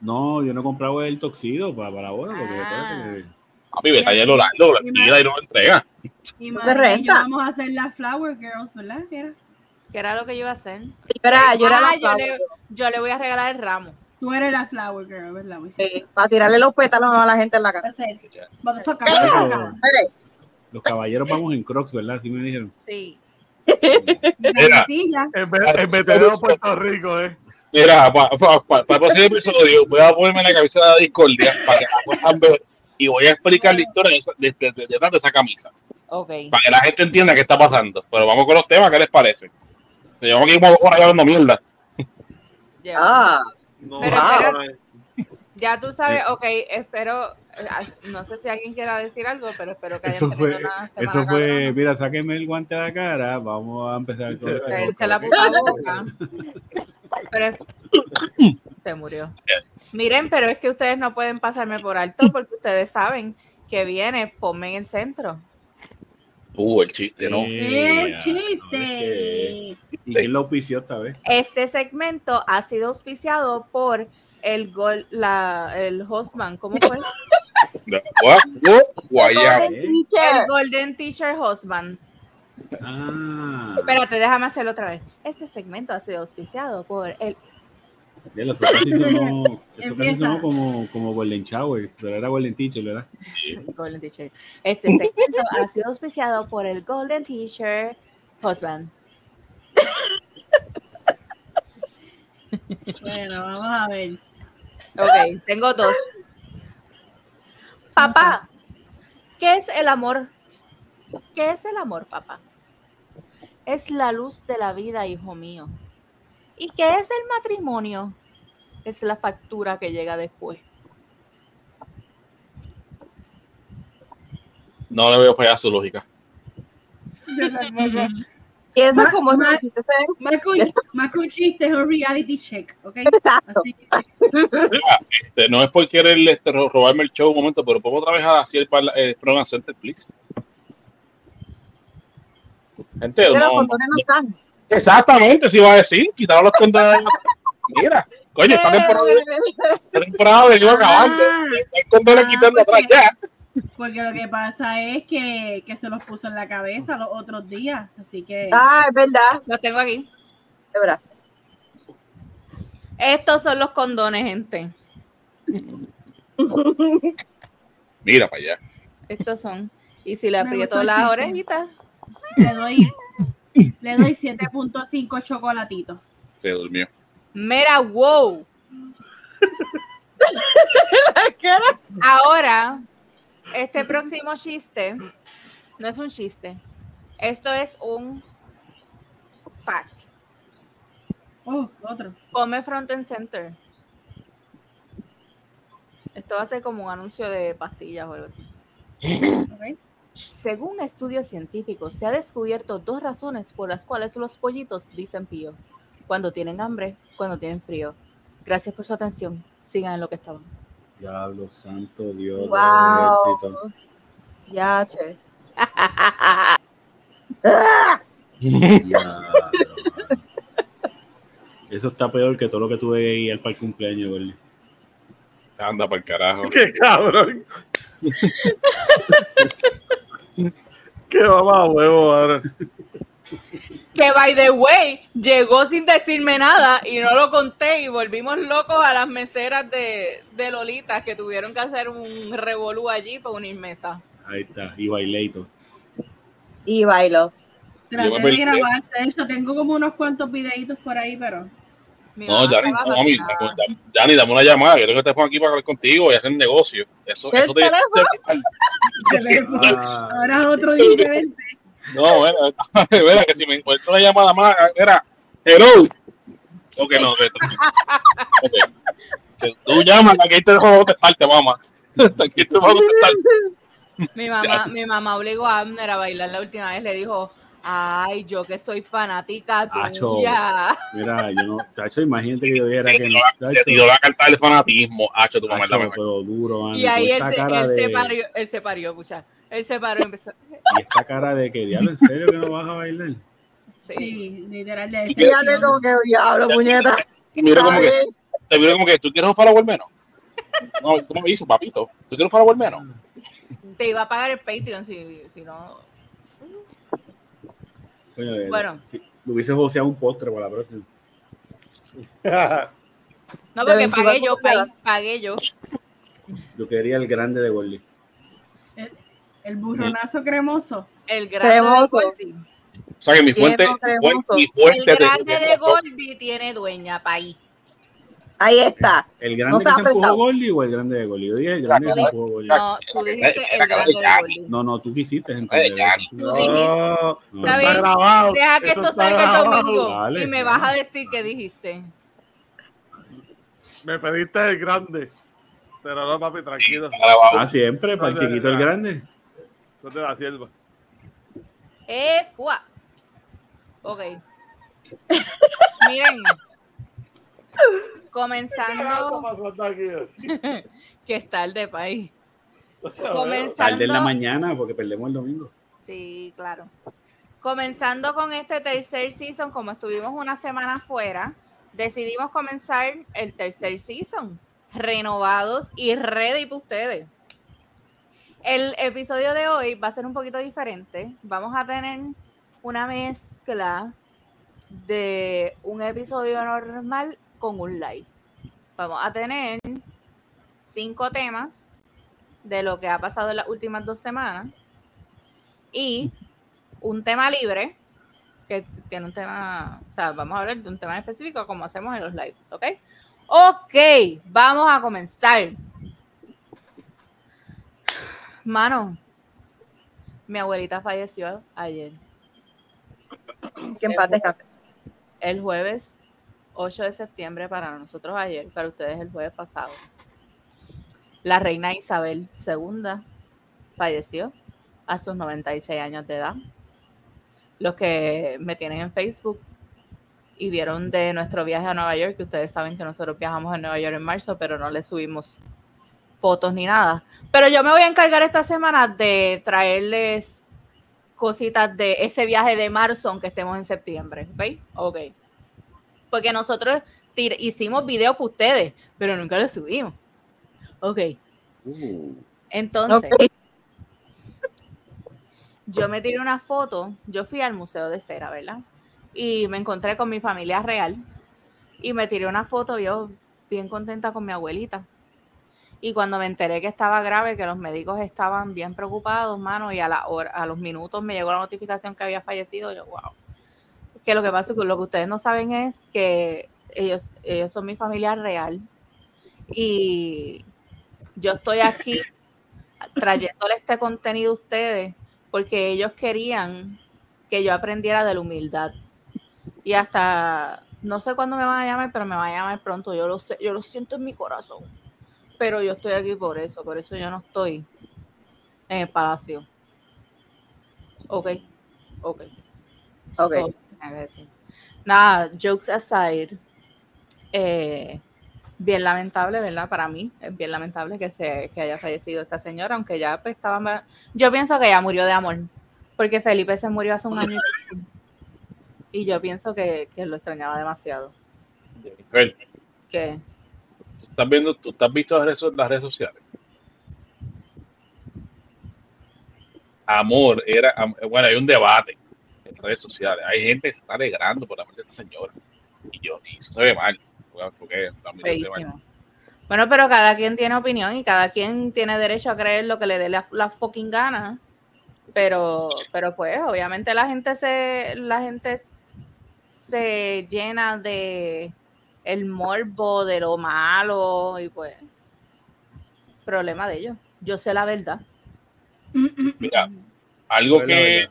E: No, yo no he comprado el toxido para, para la boda, porque
A: Ah.
D: Papi, vete allá a Orlando, la tira y no lo entrega.
B: Y y vamos a hacer las Flower Girls, ¿verdad? ¿Qué era?
A: Que era lo que yo iba a hacer.
C: Yo era, yo era
A: Ah, yo le, yo le voy a regalar el ramo.
B: Tú eres la flower girl, ¿verdad? Muy
C: Sí, para tirarle los pétalos a la gente en la cara.
B: Vamos a
E: los caballeros vamos en Crocs, ¿verdad? Así me dijeron.
A: Sí.
D: Mira.
F: En vez de Puerto Rico, ¿eh?
D: Mira, para el próximo episodio voy a ponerme la camisa de la discordia para que la puedan ver y voy a explicar la historia de, esa- de, de- de- detrás de esa camisa.
A: Ok.
D: Para que la gente entienda qué está pasando. Pero vamos con los temas, ¿qué les parece? Llevamos aquí como dos horas ya hablando mierda.
A: Ya.
C: Ah,
F: No,
A: Pero
F: ah,
A: espera. Ya tú sabes, ok, espero, no sé si alguien quiera decir algo, pero espero que hayan
E: Eso fue,
A: tenido una semana
E: eso fue, mira, sáquenme el guante de la cara, vamos a empezar con este
A: Cállense la puta boca. Pero se murió. Miren, pero es que ustedes no pueden pasarme por alto porque ustedes saben que viene, ponme en el centro.
D: Uh, el chiste, ¿no?
B: ¡Qué
E: Yeah,
B: chiste!
E: ¿Y quién lo auspició esta vez?
A: Este segmento ha sido auspiciado por el gol, la, el hostman, ¿cómo fue? El Golden Teacher Hostman.
E: Ah,
A: Espérate, déjame hacerlo otra vez. Este segmento ha sido auspiciado por el
E: sonó, sonó como, como Golden Shower, pero era Golden Teacher, ¿verdad?
A: Golden Teacher. Este segmento ha sido auspiciado por el Golden Teacher Husband.
B: Bueno, vamos a ver.
A: Ok, tengo dos. Papá, ¿qué es el amor? ¿Qué es el amor, papá? Es la luz de la vida, hijo mío. ¿Y qué es el matrimonio? Es la factura que llega después.
D: No le veo fallar su lógica.
C: y eso
B: Ma-
C: es como
B: ma-
C: si usted se-
B: Más que un- más que un chiste, es un reality check, ¿ok?
C: Exacto.
D: Mira, este, no es por querer este, ro- robarme el show un momento, pero ¿puedo otra vez así el, el program center, please? Gente,
C: Pero
D: no,
C: los condones no están.
D: Exactamente, si iba a decir, quitaron los condones. Mira, coño, esta temporada, esta temporada venimos acabando.
B: Ah.
D: El condones
B: Ah,
D: quitando atrás
B: porque-
D: ya.
B: Porque lo que pasa es que, que se los puso en la cabeza los otros días. Así que.
C: Ah, es verdad,
A: Los tengo aquí.
C: es verdad.
A: Estos son los condones, gente.
D: Mira para allá.
A: Estos son. Y si le aprieto las orejitas,
B: Le doy, le doy 7.5 chocolatitos.
D: Se durmió.
A: mira, wow. Ahora, este próximo chiste no es un chiste. Esto es un fact.
B: Oh, otro.
A: Come front and center. Esto va a ser como un anuncio de pastillas o algo así.
B: ¿ok?
A: Según estudios científicos, se ha descubierto dos razones por las cuales los pollitos dicen pío. Cuando tienen hambre, cuando tienen frío. Gracias por su atención. Sigan en lo que estaban.
E: Diablo santo Dios del
C: Wow. Ya, che.
E: Diablo. Eso está peor que todo lo que tuve que ir para el cumpleaños, Gordy.
D: Anda para el carajo.
F: Qué cabrón. Qué mamá huevo, madre.
A: que by the way, llegó sin decirme nada y no lo conté y volvimos locos a las meseras de, de Lolita que tuvieron que hacer un revolú allí para unir mesa.
E: Ahí está, y Baileito.
C: Y bailo.
B: Traté de. De hecho, tengo como unos cuantos videitos por ahí, pero.
A: Mi
D: No, Dani, no, mami, dame- Dani, dame una llamada. Quiero que te ponga aquí para hablar contigo y hacer negocio. Eso,
C: ¿El
D: eso te dice.
E: Ah,
B: Ahora es otro diferente.
D: No, bueno, mira, que si me encuentro una llamada más, era hello. Ok, no, ok. ok. Si tú llamas, aquí te dejo contestarte, mamá. Aquí te voy a contestar.
A: Mi mamá, mi mamá obligó a Abner a bailar la última vez, le dijo, ay, yo que soy fanática
E: Acho.
A: tuya.
E: mira, yo no, Tacho, imagínate que yo dijera
D: Se
E: que no.
D: se tiró la carta del fanatismo. Hacho, tu mamá
E: pero duro, mano,
A: Y ahí él se, él se
E: de-
A: parió, él se parió, pucha. Él se paró y empezó.
E: Y esta cara de que, diablo, ¿en serio que no vas a bailar?
A: Sí.
B: Sí, literal de
D: Y
C: le como que diablo, puñeta.
D: Y mira como que, te miro como que, ¿tú quieres un follower menos? No, ¿cómo me dices, papito? ¿Tú quieres un follower menos?
A: Te iba a pagar el Patreon si, si no.
E: Coño, de-
A: Bueno.
E: si lo hubiese joseado un postre para la próxima.
A: No,
C: De
A: porque
C: 24
A: pagué yo, pagué, pagué yo.
E: Yo quería el grande de Gordy.
B: El burronazo cremoso.
A: El grande de
C: Cremoso.
A: Goldie.
D: O sea que mi fuente,
C: Bien,
D: fue-
C: cremoso.
D: mi
A: El
D: fuente de-
A: grande
D: de
A: de. Goldie tiene dueña, país.
C: Ahí está.
E: ¿El
C: No
E: grande
C: se
E: que se empujó. Gordy o el grande de Gordy? Yo dije el grande que se
A: No,
E: empujó Gordy.
A: No, tú dijiste el grande de Goldie.
E: No, no, tú quisiste.
A: Tú dijiste,
F: No,
E: No.
A: Está bien.
F: grabado.
A: deja que
F: eso
A: esto salga el domingo
E: Vale,
A: y me vas a decir qué dijiste.
F: Me pediste el grande. Pero no, papi, tranquilo.
E: Ah, siempre, para el chiquito el grande.
F: Eso es de la sierva.
A: Eh, fuá. Ok. Miren.
F: ¿Qué
A: Comenzando, que está el de país.
E: Tarde en la
A: Comenzando,
E: mañana porque perdemos el domingo.
A: sí, claro. Comenzando con este tercer season, como estuvimos una semana fuera, decidimos comenzar el tercer season, renovados y ready para ustedes. El episodio de hoy va a ser un poquito diferente. Vamos a tener una mezcla de un episodio normal con un live. Vamos a tener cinco temas de lo que ha pasado en las últimas dos semanas y un tema libre que tiene un tema, o sea, vamos a hablar de un tema específico como hacemos en los lives, ¿ok? Ok, vamos a comenzar. Mano, mi abuelita falleció ayer,
C: Que descanse.
A: el jueves 8 de septiembre para nosotros ayer, para ustedes el jueves pasado. La reina Isabel II falleció a sus 96 años de edad. Los que me tienen en Facebook y vieron de nuestro viaje a Nueva York, que ustedes saben que nosotros viajamos a Nueva York en marzo, pero no le subimos fotos ni nada. Pero yo me voy a encargar esta semana de traerles cositas de ese viaje de marzo, aunque estemos en septiembre, ¿ok? Ok. Porque nosotros hicimos videos para ustedes, pero nunca los subimos. Ok. Entonces,
C: Ok.
A: yo me tiré una foto, yo fui al Museo de Cera, ¿verdad? Y me encontré con mi familia real y me tiré una foto yo bien contenta con mi abuelita. Y cuando me enteré que estaba grave, que los médicos estaban bien preocupados, mano, y a, la hora, a los minutos me llegó la notificación que había fallecido, yo, wow. Que lo que pasa es que lo que ustedes no saben es que ellos, ellos son mi familia real y yo estoy aquí trayéndole este contenido a ustedes porque ellos querían que yo aprendiera de la humildad. Y hasta, no sé cuándo me van a llamar, pero me van a llamar pronto. Yo lo sé, yo lo siento en mi corazón. Pero yo estoy aquí por eso, por eso yo no estoy en el palacio. Ok, ok.
C: Ok.
A: Nada, jokes aside, eh, bien lamentable, ¿verdad? Para mí es bien lamentable que, se, que haya fallecido esta señora, aunque ya pues, estaba... ma- Yo pienso que ella murió de amor, porque Felipe se murió hace un año y yo pienso que, que lo extrañaba demasiado.
D: Jennifer,
A: Que
D: ¿tú estás viendo, tú estás visto las redes, las redes sociales? Amor, era, bueno, hay un debate redes sociales. Hay gente que se está alegrando por la muerte de esta señora. Y yo, y eso se ve mal. Porque se ve mal.
A: Bueno, pero cada quien tiene opinión y cada quien tiene derecho a creer lo que le dé la, la fucking gana. Pero, pero pues, obviamente la gente se, la gente se llena de el morbo, de lo malo, y pues, problema de ellos. Yo sé la verdad.
D: Mira, algo
E: Bueno,
D: que,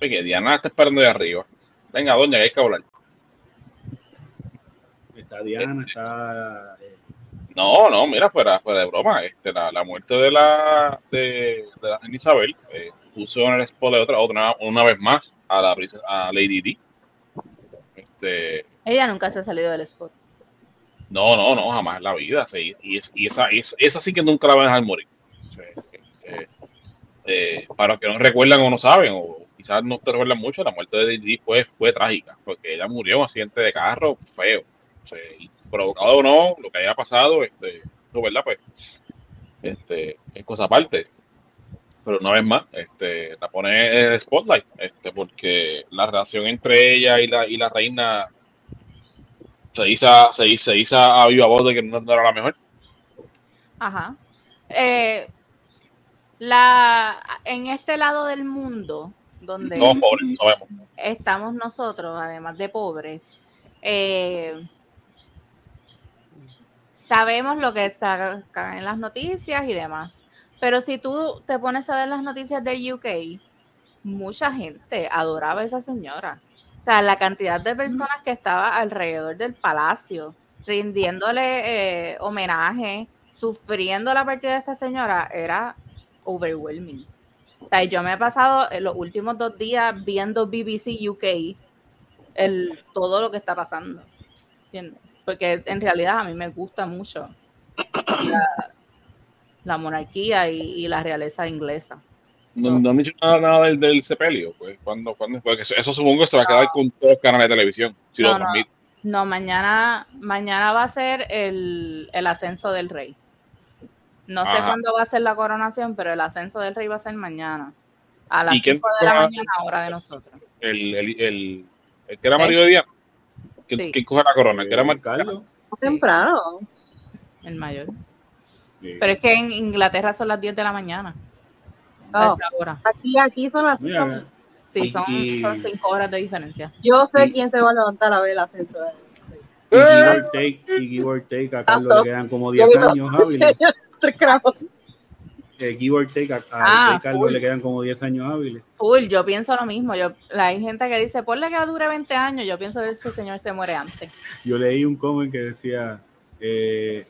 D: Oye, Diana está esperando de arriba. Venga, doña, que hay que hablar.
E: Está Diana, está. eh,
D: No, no, mira, fuera, fuera de broma, este, la, la muerte de la de, de la reina Isabel eh, puso en el spot de otra, otra una vez más a la a Lady Di. Este,
A: Ella nunca se ha salido del spot.
D: no, no, no, jamás en la vida. sí, y, es- y esa, es- esa sí que nunca la van a dejar morir. Sí, eh, para los que no recuerdan o no saben, o quizás no te recuerdan mucho, la muerte de Lady Di fue, fue trágica, porque ella murió en un accidente de carro feo. Provocado o no, lo que haya pasado, este, no, ¿verdad? Pues, este, es cosa aparte. Pero una vez más, este, la pone en el spotlight, este, porque la relación entre ella y la, y la reina, se dice, se dice, se dice a viva voz de que no, no era la mejor.
A: Ajá. Eh, la, en este lado del mundo, donde
D: No, pobre, sabemos.
A: estamos nosotros, además de pobres, eh, sabemos lo que está en las noticias y demás. Pero si tú te pones a ver las noticias del UK, mucha gente adoraba a esa señora. O sea, la cantidad de personas que estaba alrededor del palacio, rindiéndole eh, homenaje, sufriendo la partida de esta señora, era overwhelming. O sea, yo me he pasado eh, los últimos dos días viendo BBC UK, el, todo lo que está pasando. ¿entiendes? Porque en realidad a mí me gusta mucho la, la monarquía y, y la realeza inglesa.
D: No, no han dicho nada, nada del, del sepelio, pues, cuando, cuando, porque eso, supongo que se va a quedar con todos los canales de televisión, si
A: No,
D: lo transmiten.
A: No, mañana, mañana va a ser el, el ascenso del rey. No sé cuándo va a ser la coronación, pero el ascenso del rey va a ser mañana. A las
D: ¿Y quién
A: 5 de la mañana, hora de nosotros.
D: El, el, el, el que era marido de Diana, ¿quién,
A: Sí.
D: quién coge la corona? El que era mar-
E: Carlos.
C: Temprano.
A: El mayor.
E: Sí.
A: Pero es que en Inglaterra son las 10 de la mañana. Esa hora.
C: aquí, aquí son las
E: Mira,
A: Sí,
E: Y-
A: son,
E: y-
A: son 5 horas de diferencia.
C: Yo sé
E: y-
C: quién se va a levantar a ver el ascenso. de-
E: y give or take, y give or take, a Carlos le quedan como 10 años hábiles.
C: Carajo.
E: Eh, give or take, a, a
A: Ah,
E: Carlos
A: full.
E: le quedan como 10 años hábiles.
A: Full, yo pienso lo mismo. Yo, la- hay gente que dice, ponle que dure 20 años. Yo pienso que ese señor se muere antes.
E: Yo leí un comment que decía, eh,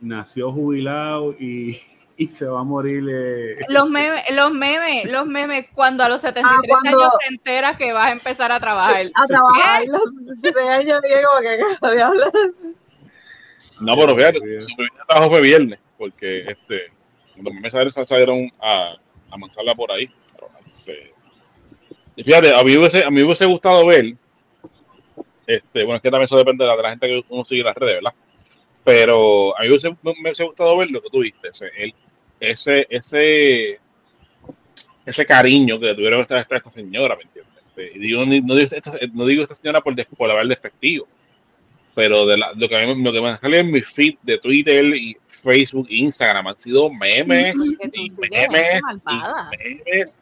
E: nació jubilado y, y se va a morir. eh,
A: Los memes, los memes, los memes, cuando a los 73
C: Ah, cuando-
A: años te enteras que vas a empezar a trabajar.
C: A trabajar los 16 años, dije como que "¿Qué diablo?".
D: No, pero fíjate, su primer trabajo fue viernes, porque este, los memes salieron, a, a manzarla por ahí. Este, y fíjate, a mí, hubiese, a mí hubiese gustado ver, este, bueno, es que también eso depende de la, gente que uno sigue las redes, ¿verdad? Pero a mí hubiese, me hubiese gustado ver lo que tú viste, ese, ese, ese, ese cariño que tuvieron esta, esta, esta señora, ¿me entiendes? Este, y no, digo esta, no digo esta señora por, por haber despectivo, pero de la- lo que a mí me- lo que me sale en mi feed de Twitter y Facebook e Instagram han sido memes y memes y memes.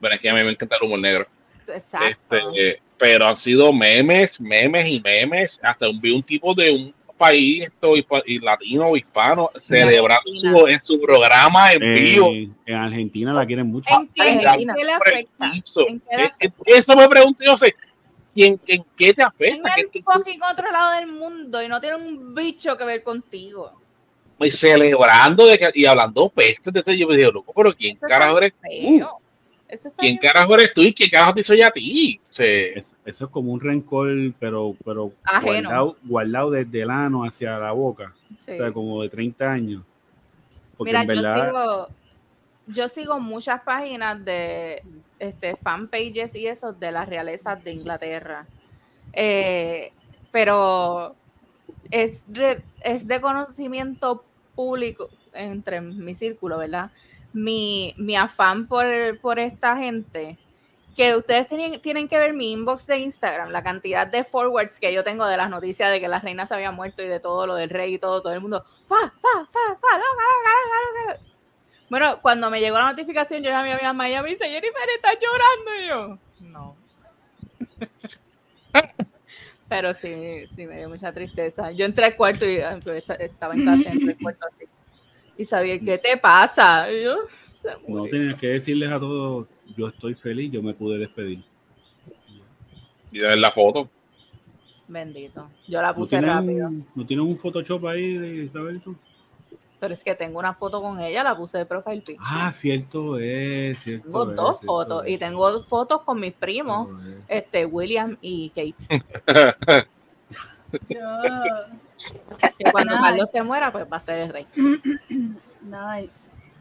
D: Bueno, es que a mí me encanta el humor negro.
A: Exacto.
D: Este, pero han sido memes, memes y memes. Hasta un, vi un tipo de un país esto, y latino o hispano celebrando su, en su programa en vivo.
E: en, en Argentina la quieren mucho.
A: ¿En qué, en qué le afecta?
D: piso.
A: ¿En qué le
D: Eh, eh, Eso me pregunto yo sé. ¿Y en, en qué te
A: En
D: afecta? ¿Qué-
A: el fucking otro lado del mundo y no tiene un bicho que ver contigo.
D: y celebrando de que- y hablando pestes de este, yo me digo, loco, pero ¿quién
A: Eso
D: carajo eres tú?
A: feo. Eso está
D: ¿Quién
A: bien
D: carajo eres tú y quién carajo te hizo ya a ti? Se-
E: eso es como un rencor, pero, pero
A: Ajeno.
E: guardado, guardado desde el ano hacia la boca.
A: Sí.
E: O sea, como de 30 años. Porque
A: Mira,
E: en verdad,
A: yo sigo, yo sigo muchas páginas de este, fanpages y eso de las realezas de Inglaterra. Eh, pero es de, es de conocimiento público entre mi círculo, ¿verdad? Mi, mi afán por, por esta gente, que ustedes tienen, tienen que ver mi inbox de Instagram, la cantidad de forwards que yo tengo de las noticias de que la reina se había muerto y de todo lo del rey y todo, todo el mundo, fa, fa, fa, fa, loca, loca, loca, loca". Bueno, cuando me llegó la notificación, yo llamé a mi mamá y ella me dice, Jennifer, ¿estás llorando? Y yo, no. Pero sí, sí, me dio mucha tristeza. Yo entré al cuarto y ah, pues, esta- estaba en casa, entré al cuarto así. Y sabía, ¿qué te pasa? Y yo, se
E: no tenías que decirles a todos, yo estoy feliz, yo me pude despedir.
D: y de ver la foto.
A: Bendito. Yo la
E: ¿No
A: puse
E: tienen,
A: rápido.
E: ¿No tienen un Photoshop ahí de Isabel tú?
A: Pero es que tengo una foto con ella, la puse de profile picture.
E: Ah, cierto es, cierto
A: tengo
E: es,
A: dos
E: cierto
A: fotos
E: es,
A: y tengo fotos con mis primos,
E: es.
A: este William y Kate.
B: Yo,
A: Que cuando
B: Ay.
A: Carlos se muera, pues va a ser el rey.
B: nada,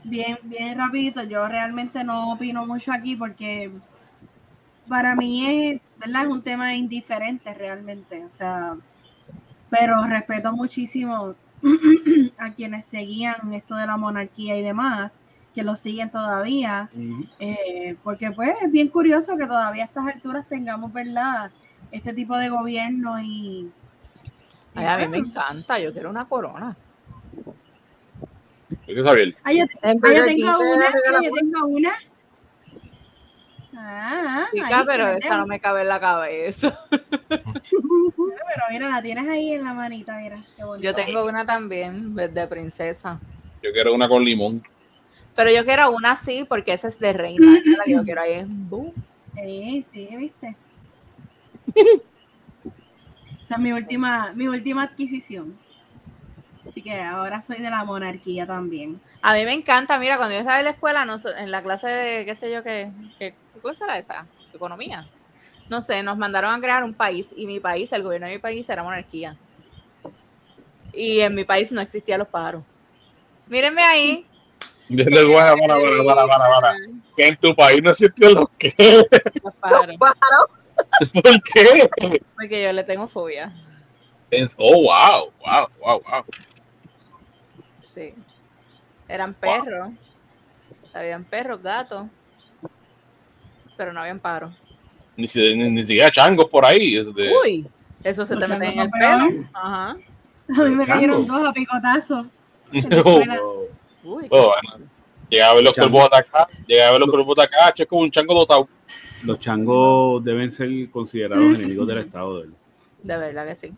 B: bien, bien rapidito, yo realmente no opino mucho aquí porque para mí es, ¿verdad? Es un tema indiferente realmente, o sea, pero respeto muchísimo a quienes seguían esto de la monarquía y demás, que lo siguen todavía, eh, porque pues es bien curioso que todavía a estas alturas tengamos, ¿verdad? Este tipo de gobierno y,
A: Ay, a mí me encanta, yo quiero una corona.
D: Saber.
B: Ah, yo,
C: En
B: ah, yo tengo
C: te
B: una, yo tengo una. Ah,
A: Chica,
B: ahí
A: pero esa no me cabe en la cabeza.
B: Pero mira, la tienes ahí en la manita, mira. Qué bonito.
A: Yo tengo una también de de princesa.
D: Yo quiero una con limón.
A: Pero yo quiero una así porque esa es de reina. La que yo quiero ahí es boom.
B: Sí, sí, viste. Esa es mi última, mi última adquisición. Así que ahora soy de la monarquía también.
A: A mí me encanta, mira, cuando yo estaba en la escuela, no sé, en la clase de, qué sé yo, qué, qué, ¿qué cosa era esa? Economía. No sé, nos mandaron a crear un país y mi país, el gobierno de mi país era monarquía. Y en mi país no existían los pájaros. Mírenme ahí.
D: Yo les voy a para, para, para, para, para. Que en tu país no existen los que.
A: Los pájaros.
D: ¿Por qué?
A: Porque yo le tengo fobia.
D: Oh, wow, wow, wow, wow.
A: Sí. Eran perros. Habían perros, gatos. Pero no habían pájaros.
D: Ni, si- ni, ni siquiera changos por ahí. de-
A: Uy, eso se te mete en el pelo. Ajá.
B: A mí me cayeron dos a picotazo.
D: Oh,
A: Uy,
D: oh, bueno. Llega a ver los de acá. Llega a ver los cuervos de acá. Es como un chango dotado.
E: los changos deben ser considerados enemigos del Estado. de
A: de verdad que sí.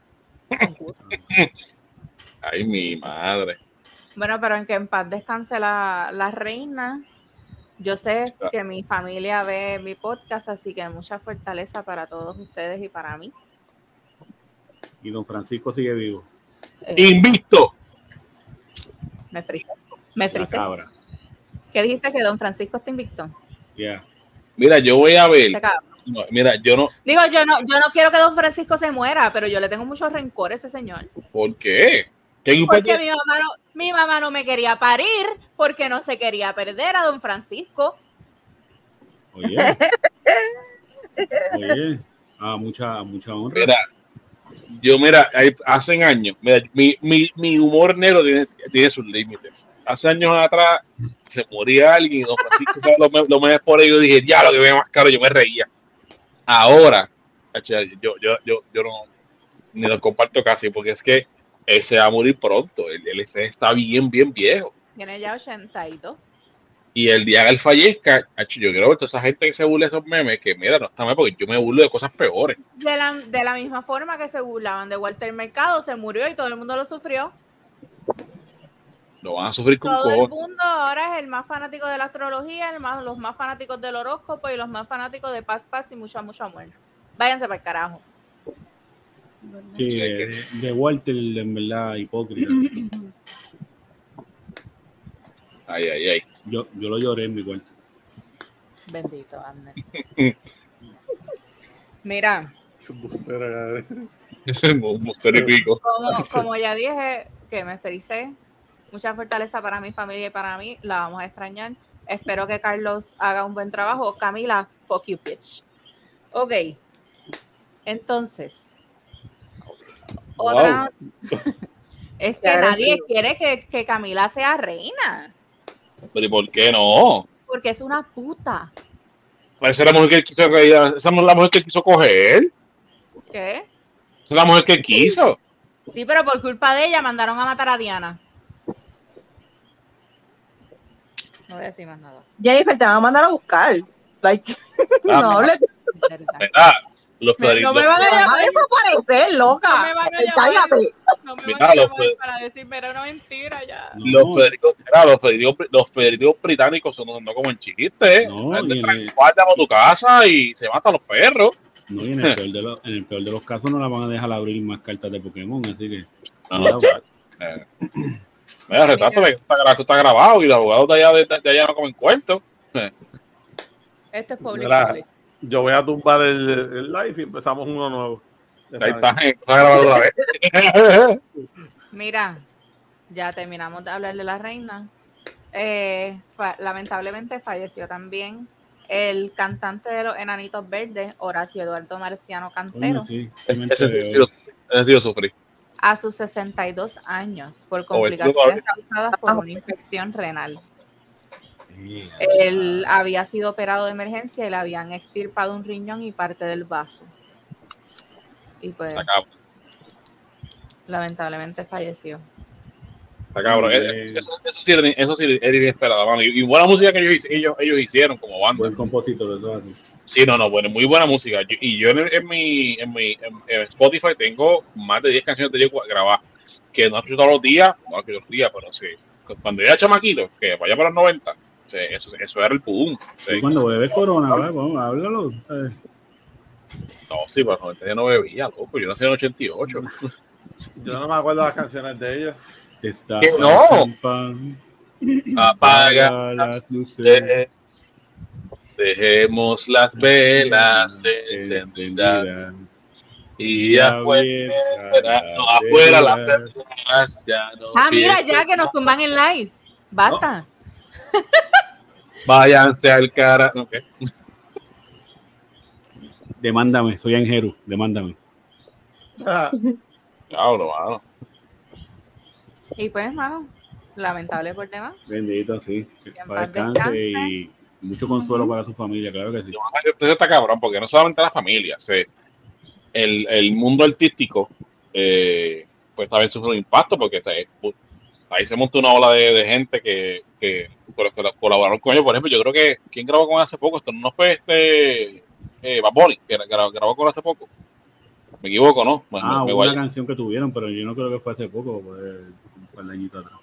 D: Ay, mi madre.
A: Bueno, pero en que en paz descanse la, la reina. Yo sé que mi familia ve mi podcast, así que mucha fortaleza para todos ustedes y para mí.
E: Y don Francisco sigue vivo.
A: Eh,
D: Invicto.
A: me frisé. Me frisé. ¿Qué dijiste que don Francisco está invicto?
E: Ya.
D: Mira, yo voy a ver. No, mira, yo no.
A: Digo, yo no, yo no quiero que don Francisco se muera, pero yo le tengo mucho rencor a ese señor.
D: ¿Por qué? ¿Qué culpa
A: Porque
D: tiene?
A: mi mamá, no, mi mamá no me quería parir porque no se quería perder a don Francisco.
E: Oye. Oye. Ah, mucha, mucha honra.
D: Mira, yo, mira, hay- hace años, mira, mi, mi, mi humor negro tiene, tiene sus límites. Hace años atrás se moría alguien y don Francisco los, me- los meses por ahí. Yo dije, ya, lo que ve más caro, yo me reía. Ahora, yo, yo, yo, yo no, ni lo comparto casi, porque es que él se va a morir pronto. Él, él está bien, bien viejo.
A: Tiene ya 82.
D: Y el día que él fallezca, yo quiero ver toda esa gente que se burla de esos memes, que mira, no está mal, porque yo me burlo de cosas peores.
A: De la, de la misma forma que se burlaban de Walter Mercado, se murió y todo el mundo lo sufrió.
D: Lo van a sufrir con
A: Todo el mundo ahora es el más fanático de la astrología, el más, los más fanáticos del horóscopo y los más fanáticos de paz, paz y mucho, mucho amor. Váyanse para el carajo.
E: Sí, de, de Walter, en verdad, hipócrita.
D: Ay, ay, ay.
E: Yo, yo lo lloré en mi cuarto.
A: Bendito, Abner. Mira,
F: Embustera,
D: un pico.
A: como, como ya dije, que me felicé. Mucha fortaleza para mi familia y para mí. La vamos a extrañar. Espero que Carlos haga un buen trabajo. Camila, fuck you, bitch. Ok. Entonces. Otra es que nadie quiere que, que Camila sea reina.
D: Pero ¿y por qué no?
A: Porque es una puta.
D: Parece la mujer que él quiso. Esa es la mujer que quiso coger.
A: ¿Qué?
D: Esa es la mujer que él quiso.
A: Sí, pero por culpa de ella mandaron a matar a Diana. No voy a decir más nada.
C: Jennifer, te van a mandar a buscar. Like,
D: Ah,
C: no hables.
D: Los
A: Me- no me van a llamar,
C: desaparecer, loca.
A: No me van a llamar.
C: Cállate.
A: no me van a llamar
D: Fed-
A: para decirme era una mentira ya.
E: No,
D: Los Federico, mira, los Federico, los Federico británicos son no como en chiste.
E: No,
D: No,
E: el-
D: por tu casa y se matan los perros.
E: no, y en el, peor de los, en el peor de los casos no la van a dejar abrir más cartas de Pokémon, así que.
D: No,
E: Cuidado.
D: eh. Mira, retrato, esto está, está grabado y los abogados de allá, de, de allá no comen cuentos.
A: Este es público.
F: Yo voy a tumbar el, el live y empezamos uno nuevo.
D: Ahí está, está grabado otra vez.
A: Mira, ya terminamos de hablar de la reina. Eh, fa- lamentablemente falleció también el cantante de los Enanitos Verdes, Horacio Eduardo Marciano Cantero,
E: sí, sí
D: Ese sufrí.
A: a sus 62 años por
D: Oh,
A: complicaciones causadas por una infección renal. Él había sido operado de emergencia y le habían extirpado un riñón y parte del vaso. Y pues lamentablemente falleció.
D: Está cabrón.
E: Eh.
D: Eso, eso- eso sí, era- eso sí era inesperado, mano. Y, y buena música que ellos, ellos, ellos hicieron como banda.
E: Buen compositor de todo así.
D: Sí, no, no, bueno, muy buena música. Yo- y yo en, en mi, en mi en- en Spotify tengo más de 10 canciones de ellos grabadas que no escucho todos los días, no escucho todos los días, pero sí. Cuando yo era chamaquito, que vaya para los 90, sí, eso, eso era el. Sí.
E: Y cuando bebes corona, háblalo. ¿sabes?
D: No, sí, 90 yo no bebía, loco. Yo nací en el 88.
F: Yo no me acuerdo las canciones de ellos.
E: Está
D: ¿Qué? No.
E: pan,
D: Apaga
E: apaga las luces.
D: dejemos las velas encendidas y afuera, no, afuera las personas ya no
A: Ah, mira, ya que nos tumban en live. Basta.
D: Váyanse al cara. ok.
E: Demándame, soy Angeru, demándame.
D: Diablo, mano.
A: Y pues, hermano, lamentable por tema.
E: Bendito, sí. Para descanse. y mucho consuelo para su familia, claro que sí.
D: Esto está cabrón, porque no solamente la familia, se- el, el mundo artístico, eh, pues también sufre un impacto, porque se- ahí se montó una ola de, de gente que, que, colaboraron con ellos. Por ejemplo, yo creo que, ¿quién grabó con él hace poco? Esto no fue este, eh, Bad Bunny, que gra- grabó con él hace poco. Me equivoco, ¿no? Me-
E: Ah,
D: me-
E: hubo una canción que tuvieron, pero yo no creo que fue hace poco, fue un par de añitos atrás.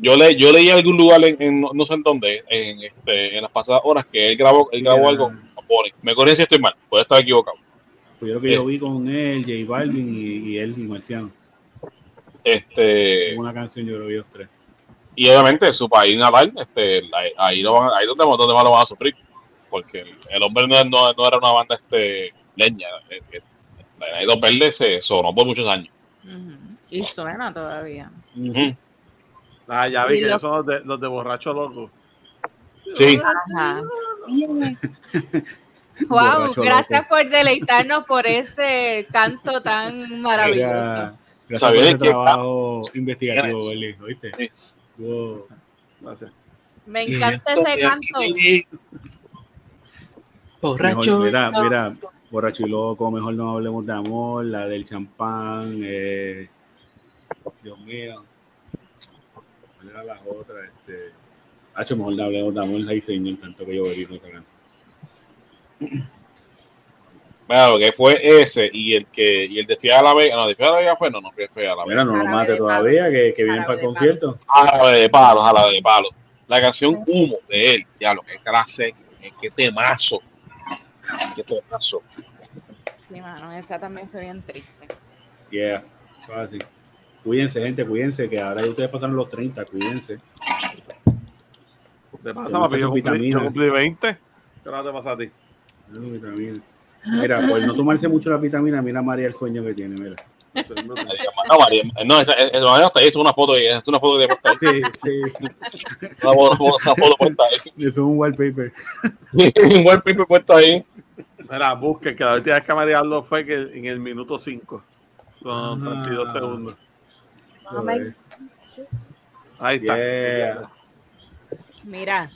D: yo, le, yo leí en algún lugar, en, en- no, sé en dónde, en, este, en las pasadas horas, que él grabó, él grabó algo con. Me corrigen si estoy mal, puede estar equivocado.
E: Pues yo creo que yo vi con él, J Balvin y, y él y Marciano.
D: Este,
E: una canción, yo creo que tres.
D: y obviamente su país natal, este, ahí, ahí, lo van, ahí donde, donde más lo van a sufrir, porque el, el hombre no, no, no era una banda este, leña, eh, eh, la Dos Verdes se sonó por muchos años.
A: Y suena todavía.
D: Ujú.
F: Ah, ya vi que
A: lo-
F: ellos son los de, los de borracho loco.
D: Sí,
A: Ajá. Wow,
E: Borracho
A: gracias
E: loco.
A: por deleitarnos por ese canto tan maravilloso.
E: Gracias
D: Sabía
E: por ese trabajo investigativo. Berly, ¿oíste?
D: Sí.
F: Gracias.
A: Me encanta ese canto.
E: Mejor, mira, mira, borracho y loco, mejor no hablemos de amor, la del champán, eh, Dios mío. ¿Cuál era la otra? Este, Hacho, mejor no hablemos de amor, ay señor, tanto que yo bebí no te
D: Mira, lo que fue ese y el que y el de Fiada la Vega, no, de Fiada la Vega fue, no, no fue Fiada la Vega.
E: Mira, no lo mate todavía, que, que vienen
A: Jarabe
E: para el concierto.
D: Jarabe de palo, jarabe de palo. La canción Humo de él, ya lo que clase, qué temazo. Qué temazo.
A: Sí, mano, esa también fue bien triste.
E: Yeah, fácil. Cuídense, gente, cuídense, que ahora ya ustedes pasaron los 30, cuídense.
F: ¿Qué pasa,
E: Te
F: papi? Yo cumplí, yo cumplí 20. ¿Qué te pasa a ti?
E: No, vitamina. Mira, por no tomarse mucho la vitamina, mira María el sueño que tiene, mira.
D: No, María, no, está ahí, es una foto, es una foto de ahí.
E: Sí, sí,
D: Una foto, una foto puesta ahí.
E: eso es un wallpaper.
D: Un wallpaper puesto ahí.
F: Mira, busquen que la última vez que marearlo fue que en el minuto 5. Con
E: Ah.
F: 32 segundos.
E: Joder.
F: Ahí está.
E: Yeah.
A: Mira,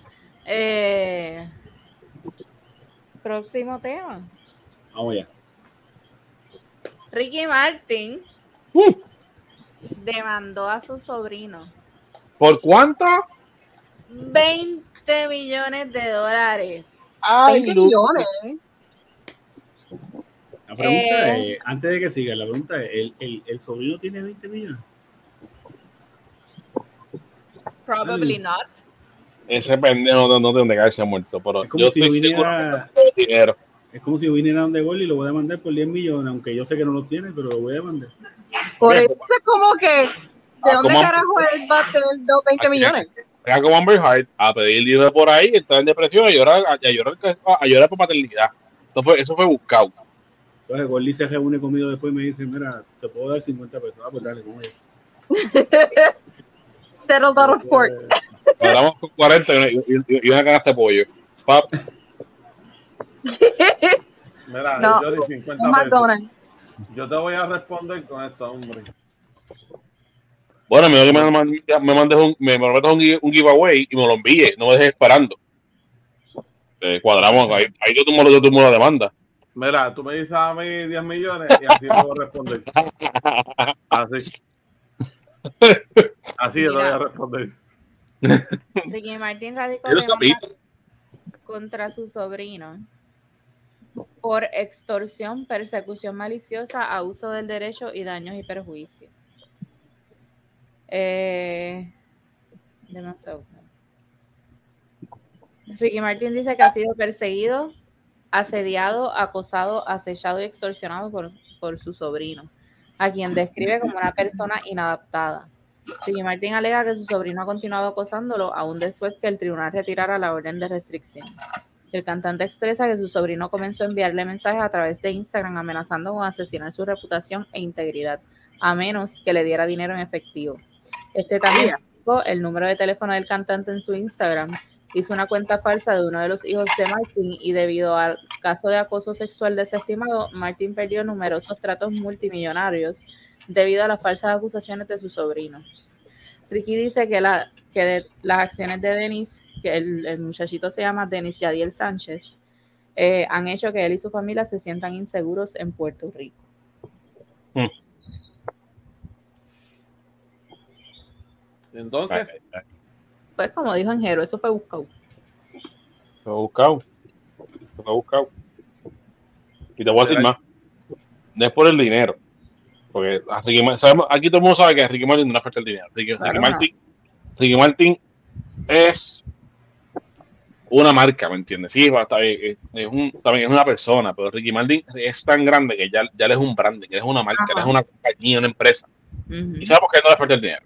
A: eh, próximo tema.
E: Vamos ya.
A: Ricky Martin
D: Uh.
A: demandó a su sobrino
D: ¿Por cuánto?
A: 20 millones de dólares.
D: Ay,
C: 20
D: Lu-
C: millones.
E: La pregunta
A: Eh.
E: es, antes de que siga, la pregunta es, ¿el, el, el sobrino tiene 20 millones?
A: Probably
E: Ay.
A: not.
D: Ese pendejo no, no tiene donde caerse muerto, pero
E: Es como
D: yo
E: si
D: estoy seguro que dinero.
E: Es como si viniera donde gol y lo voy a demandar por 10 millones, aunque yo sé que no lo tiene, pero lo voy a demandar.
C: Por eso es como que, ¿de
D: Ah,
C: dónde carajo él va a tener los 20 millones?
D: Venga como Amber a pedir dinero por ahí, entrar en depresión, a llorar, a, a llorar, a llorar por maternidad. Eso fue, eso fue buscado.
E: Entonces Gordy se reúne conmigo después y me dice, mira, te puedo dar 50 pesos. Ah, pues dale, ¿cómo es?
C: Settled out of court.
D: Pagamos con 40 y, y- y una canasta de pollo. Pap,
F: Mira,
C: No,
F: yo di
C: Un
F: 50 pesos.
C: McDonald's.
F: Yo te voy a responder con esto, hombre.
D: Bueno, me, me, mandes un, me, me un, gi- un giveaway y me lo envíe, no me dejes esperando. Eh, cuadramos, ahí, ahí yo tomo, yo tomo la demanda.
F: Mira, tú me dices a mí 10 millones y así me voy a responder. Así. Así yo te voy a responder.
A: Ricky Martin radicó contra su sobrino por extorsión, persecución maliciosa, abuso del derecho y daños y perjuicios. Eh. Ricky Martin dice que ha sido perseguido, asediado, acosado, acechado y extorsionado por, por su sobrino, a quien describe como una persona inadaptada. Ricky Martin alega que su sobrino ha continuado acosándolo aún después que el tribunal retirara la orden de restricción. El cantante expresa que su sobrino comenzó a enviarle mensajes a través de Instagram amenazando con asesinar su reputación e integridad, a menos que le diera dinero en efectivo. Este también publicó el número de teléfono del cantante en su Instagram, hizo una cuenta falsa de uno de los hijos de Martin y debido al caso de acoso sexual desestimado, Martin perdió numerosos tratos multimillonarios debido a las falsas acusaciones de su sobrino. Ricky dice que, la, que de- las acciones de Denis, que el, el muchachito se llama Denis Yadiel Sánchez, eh, han hecho que él y su familia se sientan inseguros en Puerto Rico.
F: Entonces,
A: Pues como dijo Enjero, eso fue buscado.
D: He buscado. He buscado. Y te voy a decir más. No es por el dinero. Porque a Ricky sabemos, aquí todo el mundo sabe que a Ricky Martin no le falta el dinero. Ricky,
A: Claro,
D: Ricky
A: no.
D: Martin, Ricky Martin es una marca, ¿me entiendes? Sí, va, está bien, es, es un, también es una persona, pero Ricky Martin es tan grande que ya, ya le es un branding, que es una marca,
A: Ajá.
D: él es una compañía, una empresa. Y sabemos que no le falta el dinero.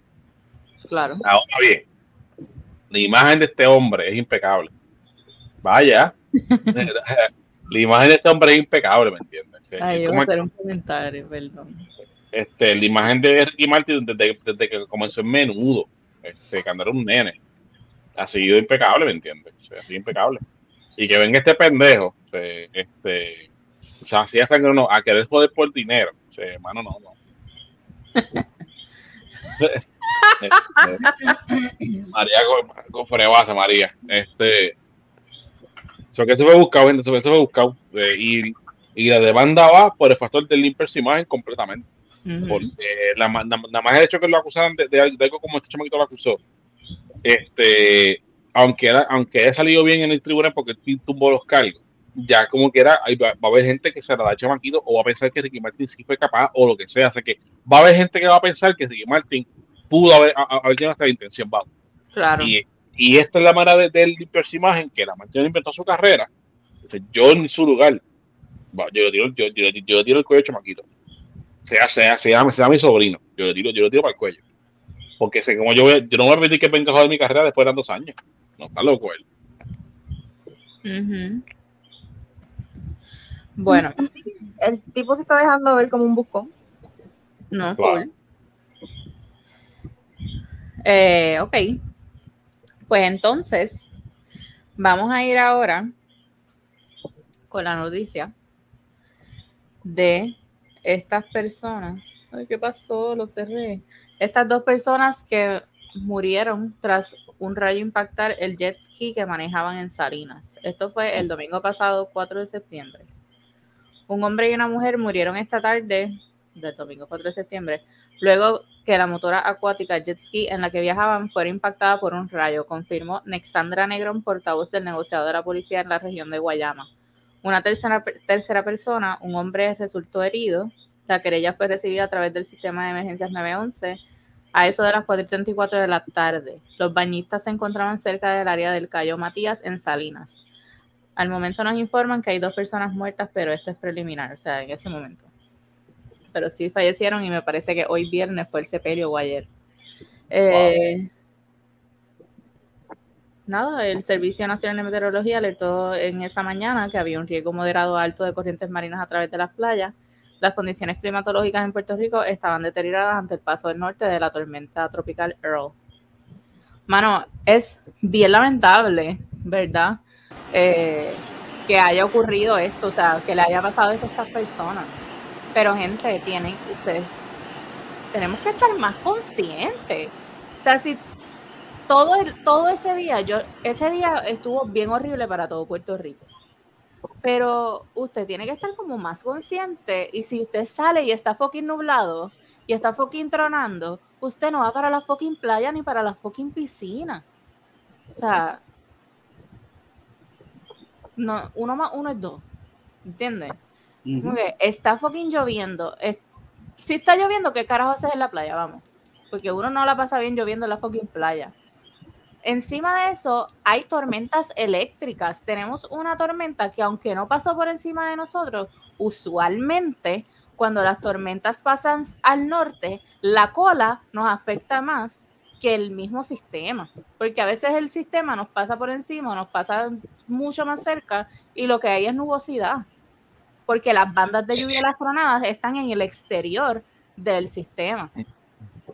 A: Claro.
D: Ahora bien, la imagen de este hombre es impecable. Vaya. la imagen de este hombre es impecable, ¿me entiendes? Sí,
A: Ay, iba a hacer un comentario, perdón.
D: este, la imagen de Ricky Martin desde, desde que comenzó en menudo, este, cuando era un nene, ha sido impecable, ¿me entiendes? Sí, ha sido impecable. Y que venga este pendejo, sí, este, o sea, así a sangre no, a querer joder por dinero, sí, hermano, no, no. María con, con frebasa, María. Este, eso que se fue buscado, gente, eso que se fue buscado. eh, y, y la demanda va por el factor del limpiarse imagen completamente.
A: Ujú.
D: Porque nada más el hecho que lo acusaran de, de algo de algo como este chamaquito lo acusó, este, aunque, era, aunque haya salido bien en el tribunal porque tumbó los cargos, ya como que era, va, va a haber gente que se la da chamaquito o va a pensar que Ricky Martin sí fue capaz o lo que sea. Así que va a haber gente que va a pensar que Ricky Martin pudo haber, a- haber tenido esta intención. Va.
A: Claro.
D: Y, y esta es la manera de, de él limpiarse imagen que la Martin inventó su carrera. Entonces, yo en su lugar, yo le tiro, yo, yo, yo le tiro el cuello chamaquito. Sea, sea, sea, sea mi sobrino. Yo le tiro, yo le tiro para el cuello. Porque sé como yo, voy- yo no voy a permitir que venga a joder mi carrera después de tantos años. No, está loco él.
A: Ujú. Bueno,
C: El tipo se está dejando ver como un buscón.
A: no
D: Claro.
A: full. Eh, ok. Pues entonces, vamos a ir ahora con la noticia de estas personas. Ay, ¿qué pasó? Lo cerré. Estas dos personas que murieron tras un rayo impactar el jet ski que manejaban en Salinas. Esto fue el domingo pasado, 4 de septiembre. Un hombre y una mujer murieron esta tarde del domingo 4 de septiembre, luego que la motora acuática jet ski en la que viajaban fuera impactada por un rayo, confirmó Nexandra Negrón, portavoz del negociado de la policía en la región de Guayama. Una tercera, tercera persona, un hombre, resultó herido. La querella fue recibida a través del sistema de emergencias 911 a eso de las 4.34 de la tarde. Los bañistas se encontraban cerca del área del Cayo Matías en Salinas. Al momento nos informan que hay dos personas muertas, pero esto es preliminar, o sea, en ese momento. Pero sí fallecieron y me parece que hoy viernes fue el sepelio o ayer. Eh, Nada, el Servicio Nacional de Meteorología alertó en esa mañana que había un riesgo moderado alto de corrientes marinas a través de las playas. Las condiciones climatológicas en Puerto Rico estaban deterioradas ante el paso del norte de la tormenta tropical Earl. Mano, es bien lamentable, ¿verdad? Eh, que haya ocurrido esto, o sea, que le haya pasado esto a estas personas. Pero gente, tienen ustedes, tenemos que estar más conscientes. O sea, si todo, el, todo ese día, yo, ese día estuvo bien horrible para todo Puerto Rico. Pero usted tiene que estar como más consciente. Y si usted sale y está fucking nublado y está fucking tronando, usted no va para la fucking playa ni para la fucking piscina. O sea, no, uno más uno es dos. ¿Entiendes? Que está fucking lloviendo. Es- si está lloviendo, ¿qué carajo haces en la playa? Vamos. Porque uno no la pasa bien lloviendo en la fucking playa. Encima de eso, hay tormentas eléctricas. Tenemos una tormenta que, aunque no pasó por encima de nosotros, usualmente cuando las tormentas pasan al norte, la cola nos afecta más que el mismo sistema. Porque a veces el sistema nos pasa por encima, nos pasa mucho más cerca y lo que hay es nubosidad. Porque las bandas de lluvia y las tronadas están en el exterior del sistema. O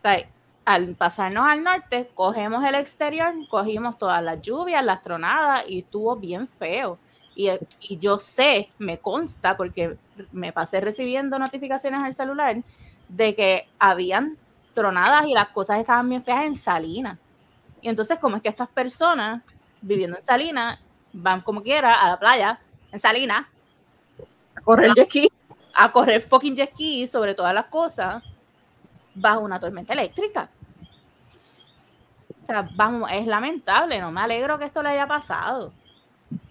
A: sea, al pasarnos al norte, cogemos el exterior, cogimos todas las lluvias, las tronadas y estuvo bien feo. Y, y yo sé, me consta, porque me pasé recibiendo notificaciones al celular, de que habían tronadas y las cosas estaban bien feas en Salinas. Y entonces, como es que estas personas viviendo en Salinas van como quiera a la playa en Salinas
C: A correr jet ski.
A: a correr fucking jet ski sobre todas las cosas bajo una tormenta eléctrica. O sea, vamos, es lamentable, no me alegro que esto le haya pasado,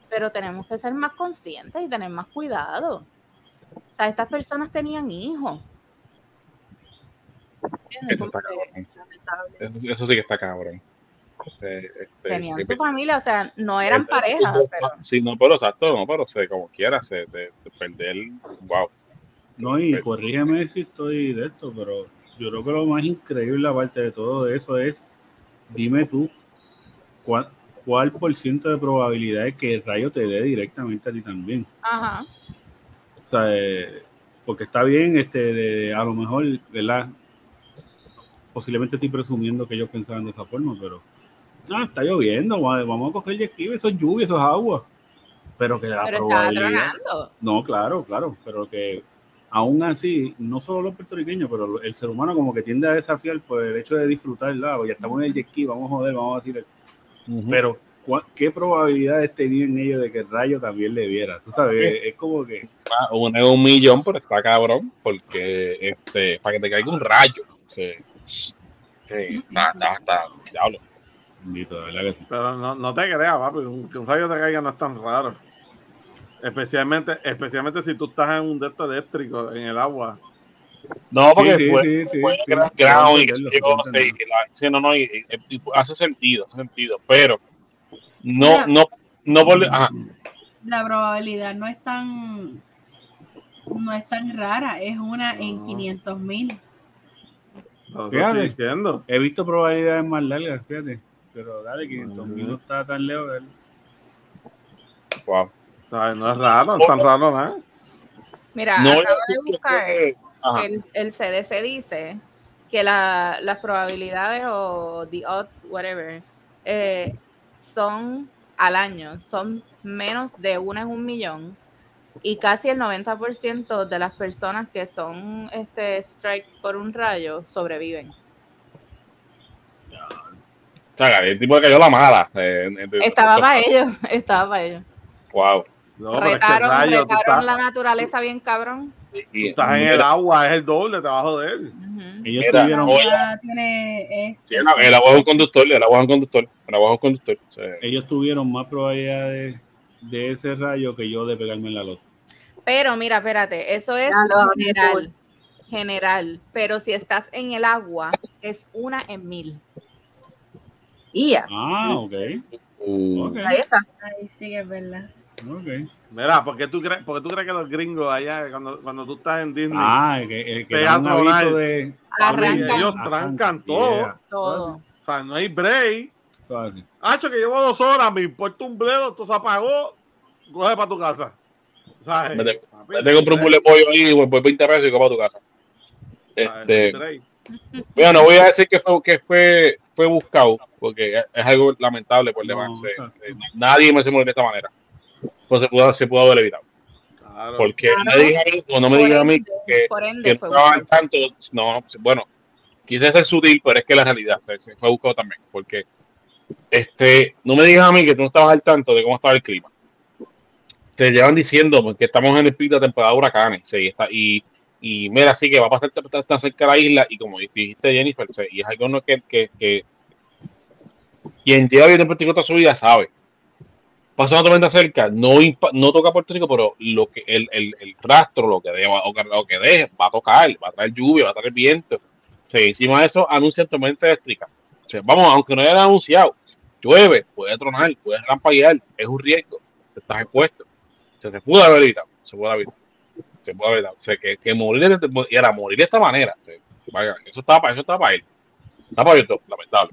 A: pero tenemos que ser más conscientes y tener más cuidado. O sea, estas personas tenían hijos.
D: Eso está. Eso, eso sí que está cabrón. Este, este,
A: Tenían su familia, o sea, no eran
D: este,
A: parejas,
D: este,
A: pero
D: Sí, no, pero exacto, no, pero se, como quiera, se, de, de perder, wow.
E: No, y corrígeme si estoy de esto, pero yo creo que lo más increíble aparte de todo eso es, dime tú, ¿cuál, cuál por ciento de probabilidad es que el rayo te dé directamente a ti también?
A: ajá.
E: O sea, eh, porque está bien, este, de- a lo mejor, ¿verdad? Posiblemente estoy presumiendo que ellos pensaban de esa forma, pero, ah, está lloviendo, va- vamos a coger jet ski, eso es lluvia, eso es agua. Pero que la
A: Pero
E: probabilidad... No, claro, claro, pero que aún así, no solo los puertorriqueños, pero el ser humano como que tiende a desafiar por el hecho de disfrutar, ¿verdad? ya estamos en el jet vamos a joder, vamos a tirar. Pero, ¿cuál- ¿qué probabilidades tenían ellos de que el rayo también le diera? Tú sabes, es como que,
D: Ah, Uno es un millón, pero está cabrón, porque este, para que te caiga un rayo. Sí, sí, está, está, diablo.
E: bendito, de verdad que sí.
F: Pero no, no te creas, papi, un- que un rayo te caiga no es tan raro. Especialmente, especialmente si tú estás en un de estos eléctricos en el agua.
D: No, porque
E: Sí, sí,
D: fue,
E: sí, sí,
D: fue
E: sí,
D: gran
E: puedo
D: grado y no, no, y- y- y hace sentido, hace sentido, pero no,
B: Mira.
D: no, no por, ajá,
B: La probabilidad no es tan no es tan rara, es una en
F: No.
B: 500 mil.
E: Fíjate.
F: diciendo.
E: He visto probabilidades más largas, fíjate, pero dale, 500 mil no está tan lejos
D: wow.
F: No es raro, no es tan raro nada.
A: Mira,
D: No,
A: acabo de buscar. el, el CDC dice que la- las probabilidades o the odds, whatever, eh, son al año, son menos de una en un millón y casi el 90% de las personas que son este strike por un rayo sobreviven.
D: O sea, el tipo que cayó la mala. eh,
A: Estaba para ellos, estaba para ellos.
D: Wow.
F: No, pero es que
A: Retaron,
F: rayo,
A: retaron
F: estás,
A: la naturaleza bien cabrón.
D: Y-
F: tú estás en el agua, es el doble, a joder.
A: Ujú.
E: Ellos
D: Mira,
E: tuvieron,
B: tiene eh,
D: Sí, el, el agua es un conductor, el agua es un conductor, el agua es un conductor. sea,
E: ellos tuvieron más probabilidades de ese rayo que yo de pegarme en la lota.
A: Pero mira, espérate, eso es general, general. Pero si estás en el agua, es una en mil.
C: Y ya.
E: Ah, ok.
D: uh,
E: Ok.
C: Ahí está.
B: ahí sí que es verdad.
E: Ok.
F: Mira, ¿por qué tú crees, por qué tú crees que los gringos allá, cuando, cuando tú estás en Disney,
E: Ah, el que, el que da un aviso de.
A: Arrancan
F: ellos trancan
E: yeah.
F: todo?
A: todo.
F: O sea, no hay break.
E: Suave.
F: Hacho, que llevo dos horas, me importa un bledo, tú se apagó, coge para tu casa. ¿Sabes?
D: Vete-
F: Papi,
D: Vete un de pollo ahí pues, por 20 pesos y copa a tu casa. Este, bueno, no voy a decir que fue, que fue, fue buscado, porque es, algo lamentable por
E: No,
D: demás. eh,
E: exacto.
D: eh, nadie me se murió de esta manera. Pues se pudo, se pudo haber evitado.
F: Claro.
D: Porque
A: Claro.
D: no me digan a mí, o no me
A: Por
D: digan a mí que, que no tanto. No, bueno, quise ser sutil, pero es que la realidad se, se fue buscado también. Porque este, no me digas a mí que tú no estabas al tanto de cómo estaba el clima. se llevan diciendo porque estamos en el pico de temporada de huracanes. Sí, está, y, y mira, sí que va a pasar tan- cerca de la isla. Y como dijiste, Jennifer, se- y es algo no que, que, que quien lleva viendo Puerto Rico toda su vida sabe. Pasa una tormenta cerca, no, no toca Puerto Rico, pero lo que el, el, el rastro, lo que o que- lo que deje, va a tocar, va a traer lluvia, va a traer viento. Sí, encima de eso anuncian tormenta eléctrica. O sea, vamos, aunque no hayan anunciado, llueve, puede tronar, puede rampaguear, es un riesgo, estás expuesto. Se te pudo haber evitado, se puede haber evitado. Se puede haber evitado. O sea, que, que morir, de- y era morir de esta manera, o sea, vaya, eso estaba para eso estaba para él. Está para dos, lamentable.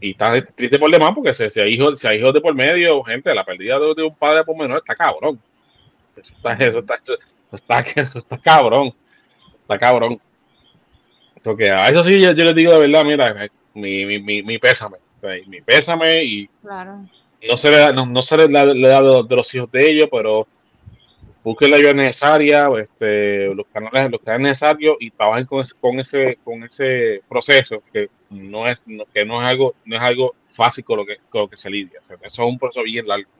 D: Y está triste por demás porque se, se hay hijos, se hay hijos de por medio, gente, la pérdida de, de un padre por menor está cabrón. Eso está, eso está, eso está, eso está cabrón. Está cabrón. Porque a eso sí yo, yo les digo de verdad, mira, mi, mi, mi, mi pésame. Mi pésame y
A: Claro.
D: no se le da, no, no se le da, le da de los hijos de ellos, pero busquen la ayuda necesaria, este, los canales, los canales necesarios y trabajen con ese, con ese, con ese proceso que no es, no- que no es algo, no es algo fácil con lo que, con lo que se lidia. O sea, eso es un proceso bien largo,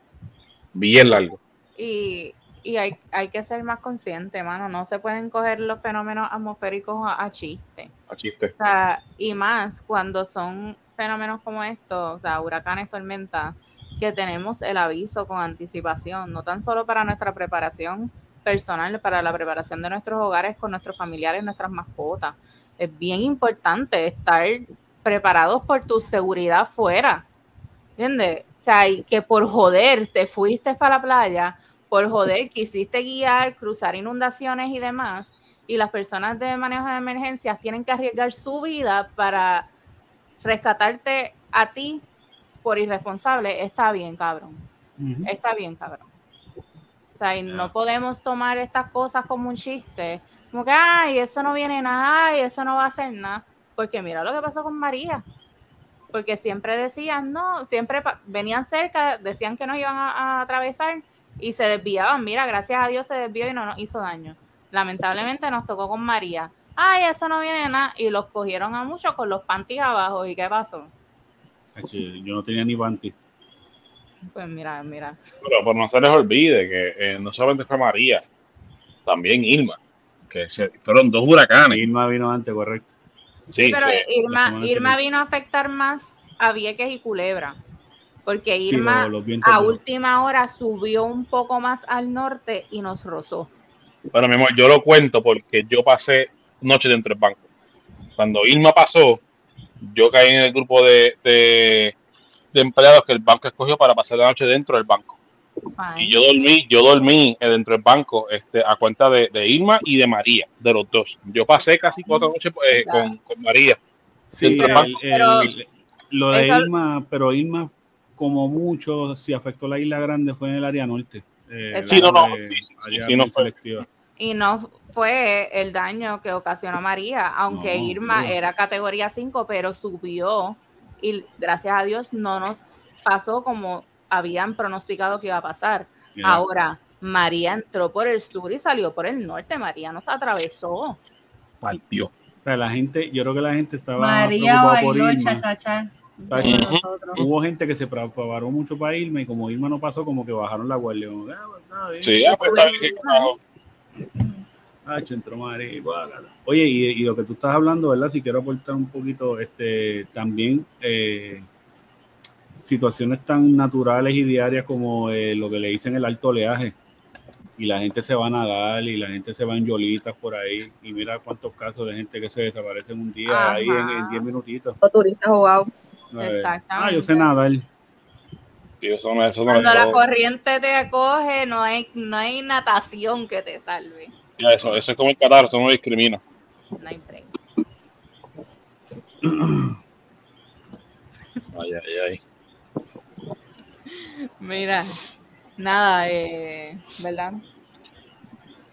D: bien largo.
A: Y, y hay, hay que ser más consciente, mano. No se pueden coger los fenómenos atmosféricos a, a chiste.
D: A chiste.
A: O sea, y más cuando son fenómenos como estos, o sea, huracanes, tormentas, que tenemos el aviso con anticipación, no tan solo para nuestra preparación personal, para la preparación de nuestros hogares con nuestros familiares, nuestras mascotas. Es bien importante estar preparados por tu seguridad fuera. ¿Entiendes? O sea, que por joder te fuiste para la playa, por joder quisiste guiar, cruzar inundaciones y demás, y las personas de manejo de emergencias tienen que arriesgar su vida para rescatarte a ti por irresponsable, está bien, cabrón. Está bien, cabrón. O sea, y no podemos tomar estas cosas como un chiste. Como que, ay, eso no viene nada, ay, eso no va a hacer nada. Porque mira lo que pasó con María. Porque siempre decían, no, siempre venían cerca, decían que nos iban a, a atravesar y se desviaban. Mira, gracias a Dios se desvió y no nos hizo daño. Lamentablemente nos tocó con María. Ay, eso no viene nada. Y los cogieron a muchos con los panties abajo. ¿Y qué pasó?
E: Yo no tenía ni panty.
A: Pues mira, mira.
D: Pero, pero no se les olvide que eh, no solamente fue María, también Irma, que se, fueron dos huracanes.
E: Irma vino antes, correcto.
D: Sí,
A: pero
D: sí.
A: Irma,
E: semana
A: Irma
E: anterior.
A: vino a afectar más a Vieques y Culebra. Porque
E: Sí,
A: Irma a
E: no.
A: última hora subió un poco más al norte y nos rozó.
D: Bueno, mi amor, yo lo cuento porque yo pasé noche dentro del banco. Cuando Irma pasó, yo caí en el grupo de, de, de empleados que el banco escogió para pasar la noche dentro del banco.
A: Fine.
D: Y yo dormí, yo dormí dentro del banco este, a cuenta de, de Irma y de María, de los dos. Yo pasé casi cuatro noches eh, con, con María.
E: Sí,
D: Dentro del
E: el-
D: banco.
E: el-
A: Pero-
E: lo de
A: Eso-
E: Irma, pero Irma, como mucho, si afectó la isla grande, fue en el área norte. Eh,
A: Sí,
D: no, no,
E: de-
D: sí, sí, sí, no fue.
A: Y no fue el daño que ocasionó María, aunque
E: No,
A: Irma
E: no.
A: era categoría 5, pero subió y gracias a Dios no nos pasó como habían pronosticado que iba a pasar. Ahora, María entró por el sur y salió por el norte. María nos atravesó.
D: Dios.
E: o sea, la gente, yo creo que la gente estaba
B: María
E: preocupada por
B: bailó
E: Irma. Hubo gente que se preparó mucho para Irma y como Irma no pasó, como que bajaron la guardia. ah, pues, está bien.
D: Sí, ah, pues,
E: Ah, guácala. Oye, y, y lo que tú estás hablando, ¿verdad? Si quiero aportar un poquito, este, también eh, situaciones tan naturales y diarias como eh, lo que le dicen el alto oleaje. Y la gente se va a nadar y la gente se va en yolitas por ahí. Y mira cuántos casos de gente que se desaparece en un día
A: Ajá.
E: ahí en, en 10 minutitos.
C: Los turistas jugados.
A: Exactamente.
E: Ah, yo sé nadar.
D: Sí, eso no, eso no
A: Cuando la corriente te acoge, no hay, no hay natación que te salve.
D: ya, eso, eso es como el catarro, eso no discrimina.
A: No hay break.
D: Ay, ay, ay.
A: Mira, nada, eh, ¿verdad?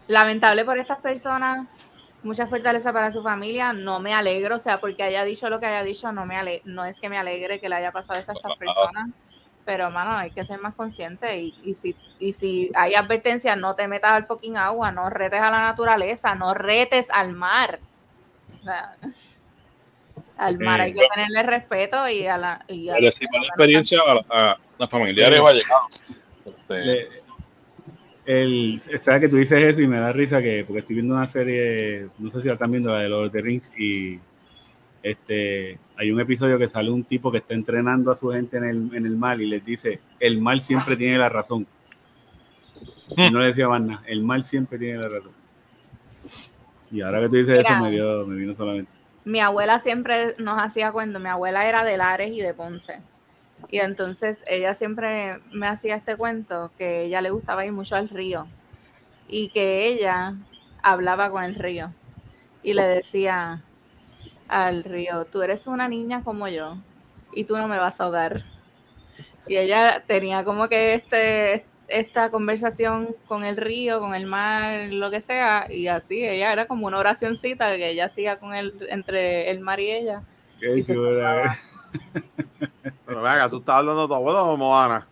A: Lamentable por estas personas, mucha fortaleza para su familia, no me alegro, o sea, porque haya dicho lo que haya dicho, no me ale no es que me alegre que le haya pasado esto a estas personas, pero mano, hay que ser más consciente y, y si, y si hay advertencias, no te metas al fucking agua, no retes a la naturaleza, no retes al mar. O sea, al mar hay que tenerle respeto y a la... Y a-
D: Le decimos la experiencia a, a, a familiares
E: Sí.
D: o allegados. Este,
E: el, sabes que tú dices eso y me da risa que porque estoy viendo una serie, no sé si la están viendo la de Lord of the Rings y este hay un episodio que sale un tipo que está entrenando a su gente en el, en el mal y les dice el mal siempre tiene la razón. Y no le decía más nada, el mal siempre tiene la razón. Y ahora que tú dices
A: Mira.
E: eso me dio, me vino solamente.
A: mi abuela siempre nos hacía cuento, mi abuela era de Lares y de Ponce. Y entonces ella siempre me hacía este cuento que ella le gustaba ir mucho al río y que ella hablaba con el río y le decía al río, tú eres una niña como yo y tú no me vas a ahogar. Y ella tenía como que este esta conversación con el río, con el mar, lo que sea, y así ella era como una oracioncita que ella hacía con él entre el mar y ella.
E: Qué
A: Y
E: chula.
F: Pero venga, tú estás hablando de tu abuelo o Moana.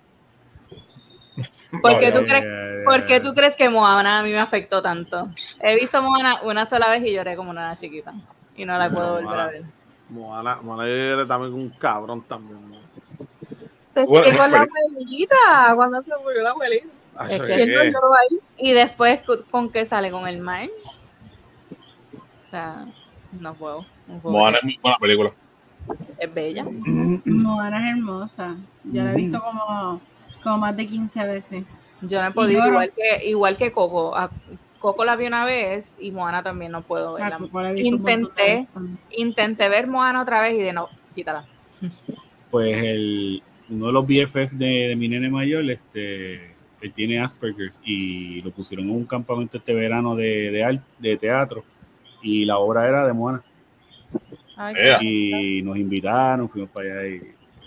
A: ¿Por qué,
E: Ay,
A: tú
E: ay,
A: crees,
E: ay,
A: ¿Por qué tú crees que Moana a mí me afectó tanto? He visto Moana una sola vez y lloré como una chiquita. Y no la
F: No,
A: puedo volver a ver.
F: Moana, Moana era también un cabrón también. ¿no?
C: Te
D: Bueno,
C: expliqué con la abuelita, cuando se murió la abuelita.
F: Ay,
A: Es
F: ¿qué?
A: que-
C: ¿Quién no lloró ahí?
A: Y después, ¿cu- ¿con qué sale? ¿Con el mar? O sea, no puedo. no puedo.
D: Moana es muy buena película.
A: Es bella.
B: Moana es hermosa. Yo la he visto como, como más de 15 veces.
A: Yo no he podido, igual que, igual que Coco. A Coco la vi una vez y Moana también no puedo
B: Ah,
A: verla. Intenté, intenté ver Moana otra vez y de no, quítala.
E: Pues el, uno de los BFF de, de mi nene mayor, este, él tiene Asperger's y lo pusieron en un campamento este verano de, de, art- de teatro y la obra era de Moana.
A: Ay.
E: Y nos invitaron, fuimos para allá y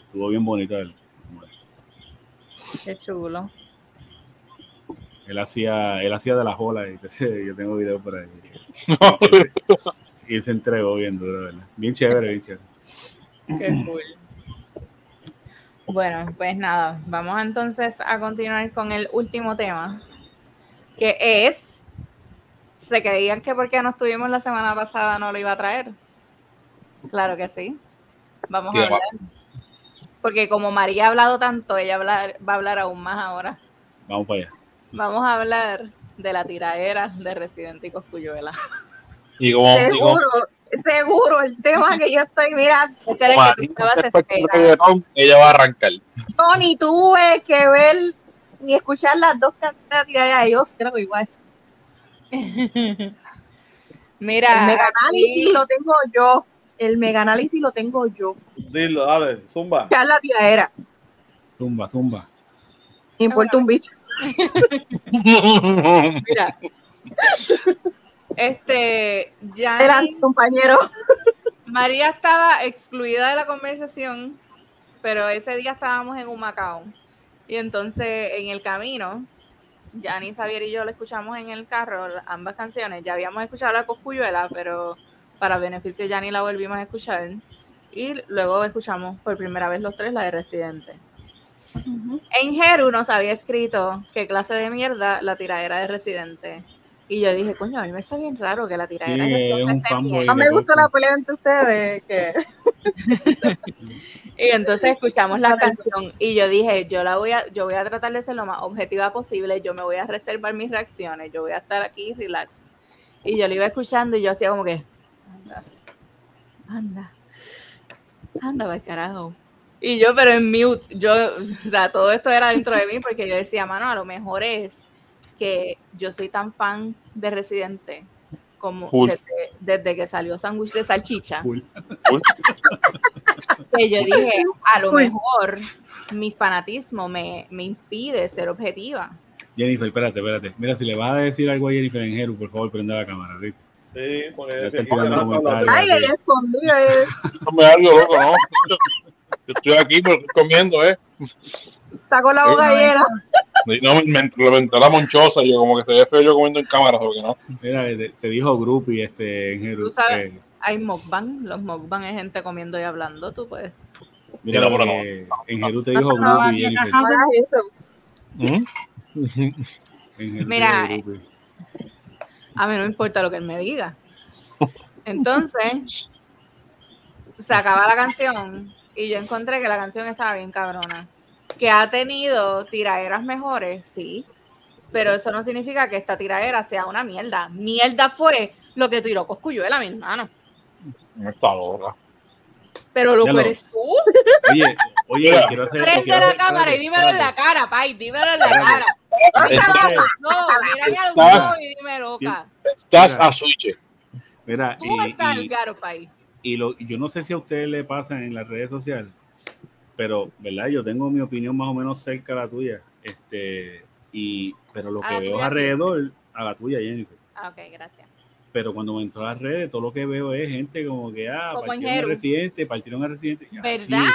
E: estuvo bien bonito él.
A: qué chulo.
E: Él hacía, él hacía de la jola y yo tengo videos por ahí. Y él se entregó bien duro, ¿verdad? Bien chévere, bien chévere.
A: Qué cool. Bueno, pues nada, vamos entonces a continuar con el último tema, que es, se creían que porque no estuvimos la semana pasada no lo iba a traer. Claro que sí. Vamos
D: Sí,
A: a
D: va.
A: hablar. Porque como María ha hablado tanto, ella hablar- va a hablar aún más ahora.
E: Vamos para allá.
A: Vamos a hablar de la tiraera de Residente y Coscuyuela.
D: Y como, y como
C: Seguro, seguro, el tema que yo estoy mirando.
A: Ese era el que tú estabas
D: ella va a arrancar.
C: No, ni tuve que ver ni escuchar las dos canciones de yo creo igual. El
A: Mira,
C: mega
A: aquí-
C: análisis lo tengo yo. El mega análisis lo tengo yo.
F: Dilo, dale, zumba.
C: Ya la tiraera.
E: Zumba, zumba.
C: Me importa un bicho.
A: Mira. Este, ya
C: Adelante, compañero.
A: María estaba excluida de la conversación, pero ese día estábamos en Humacao. Y entonces en el camino, Yanni, Xavier y yo le escuchamos en el carro ambas canciones. Ya habíamos escuchado la Coscuyuela, pero para beneficio de Yanni la volvimos a escuchar. Y luego escuchamos por primera vez los tres la de Residente. En Jeru nos había escrito qué clase de mierda la tiradera de Residente. Y yo dije, coño, a mí me está bien raro que la
E: Sí,
A: tiradera de Residente.
C: No me gusta la pelea entre ustedes. Que...
A: Y entonces escuchamos la canción y yo dije, yo la voy a, yo voy a tratar de ser lo más objetiva posible, yo me voy a reservar mis reacciones, yo voy a estar aquí relax. Y yo lo iba escuchando y yo hacía como que, anda, anda, anda el carajo. Y yo, pero en mute, yo, o sea, todo esto era dentro de mí porque yo decía, mano, a lo mejor es que yo soy tan fan de Residente como desde, desde que salió Sándwich de Salchicha
E: Full.
A: que yo dije, a lo mejor mi fanatismo me, me impide ser objetiva.
E: Jennifer, espérate, espérate. Mira, si le vas a decir algo a Jennifer en Jeru, por favor, prenda la cámara, Rick.
F: Sí, porque.
C: Ay, ella escondida. eh.
D: No me algo loco, ¿no? Yo estoy aquí pero estoy comiendo, ¿eh?
C: Sacó la
D: Sí.
C: boca llena.
D: Y No, me, reventó la monchosa y yo como que se ve feo yo comiendo en cámara, porque no.
E: Mira, te, te dijo Grupi este, en Jeru.
A: Tú sabes.
E: eh,
A: Hay mukbang, los mukbang es gente comiendo y hablando, tú puedes.
E: mira, eh, en Jeru te dijo
B: No,
E: Grupi, Jennifer.
C: eso.
D: ¿Mm?
A: Mira. A mí no me importa lo que él me diga. Entonces, se acaba la canción y yo encontré que la canción estaba bien cabrona. Que ha tenido tiraderas mejores, sí, pero eso no significa que esta tiradera sea una mierda. Mierda fue lo que tiró Coscuyuela, mi hermano.
D: No está loca.
A: Pero lo que
E: lo-
A: eres tú.
E: Oye, oye,
D: Mira,
E: quiero hacer.
A: Prende
E: quiero
A: la
E: hacer-
A: cámara y
E: espérate,
A: dímelo en la cara, pay, dímelo en la cara.
E: Espérate.
A: No, mírame al ojo y dime loca.
D: Estás a switch.
E: Mira,
A: Tú
E: y,
A: estás
E: y-
A: el caro, pay.
E: Y lo, yo no sé si a ustedes le pasa en las redes sociales, pero, ¿verdad? Yo tengo mi opinión más o menos cerca a la tuya. Este, y, pero lo
A: ¿A
E: que veo
A: tuya
E: alrededor, a la tuya, Jennifer.
A: Ah, ok, gracias.
E: Pero cuando me entro a las redes, todo lo que veo es gente como que, ah,
A: Como
E: partieron a residente, partieron a residente. y así.
A: ¿Verdad?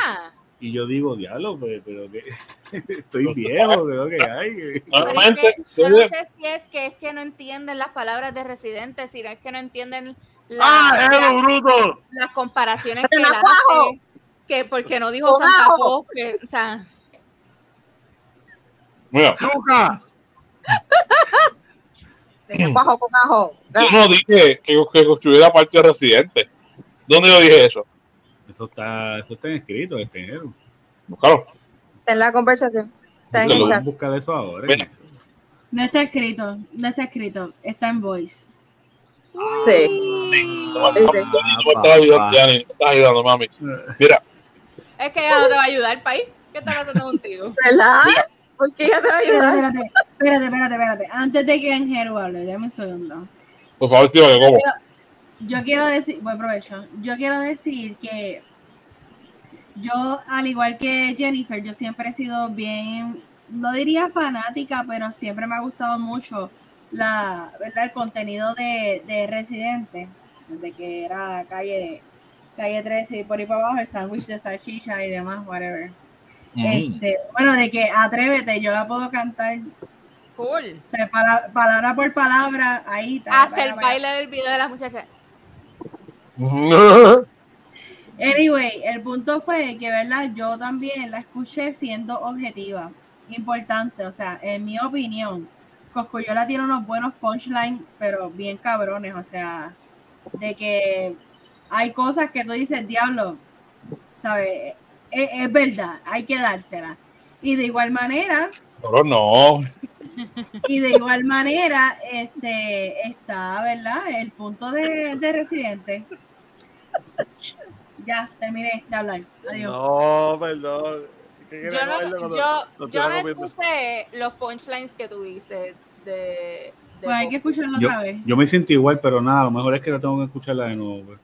E: Y yo digo, diablo, pues, pero que estoy viejo, creo que hay.
A: Pero es que yo no sé si es que es que no entienden las palabras de residente, si es que no entienden la-
F: ¡Ah,
A: la-
F: bruto!
A: las comparaciones que
C: ajo.
A: hace, que porque no dijo Santa. Claus, que, o sea,
D: mira,
C: bajo con ajo.
D: yo no dije que, que construyera parte de residente. ¿Dónde yo dije eso?
E: Eso está, eso está escrito, este enero.
D: Claro.
C: En la conversación. Está en el
D: lo-
C: chat.
E: buscar eso ahora.
D: Mira.
B: No está escrito, no está escrito, está en voice.
C: Sí.
D: No me estás ayudando, mami. Mira,
A: es que ella no te va a ayudar, país. ¿Qué está pasando contigo?
C: ¿Verdad? Porque ella te va a
B: Espérate,
C: ayudar.
B: espérate, espérate, espérate, espérate. Antes de que Angelo hable, dame un segundo.
D: por favor, tío, que como.
B: Yo quiero decir, buen provecho. Yo quiero decir que yo, al igual que Jennifer, yo siempre he sido bien, no diría fanática, pero siempre me ha gustado mucho la, ¿verdad? el contenido de, de Residente, desde que era calle, calle 13 y por ahí para abajo, el sándwich de salchicha y demás, whatever.
D: Mm.
B: Este, bueno, de que atrévete, yo la puedo cantar,
A: Cool.
B: o sea, pala- palabra por palabra, ahí. ta,
A: Hasta
B: ta,
A: el baile del video de las muchachas.
B: Anyway, el punto fue que, ¿verdad? Yo también la escuché siendo objetiva. Importante, o sea, en mi opinión, Coscuyola tiene unos buenos punchlines, pero bien cabrones, o sea, de que hay cosas que tú dices, diablo, ¿sabes? Es, es verdad, hay que dársela. Y de igual manera,
D: Pero no.
B: y de igual manera, este está, ¿verdad? El punto de, de residente. Ya, terminé de hablar. Adiós.
F: No, perdón. ¿Qué
A: Yo no,
F: cuando-
A: yo,
F: lo
A: yo no los punchlines que tú dices de. de
B: Pues hay que escucharlo
E: Yo,
B: otra vez.
E: yo me siento igual, pero nada, a lo mejor es que la tengo que escucharla de nuevo. pues.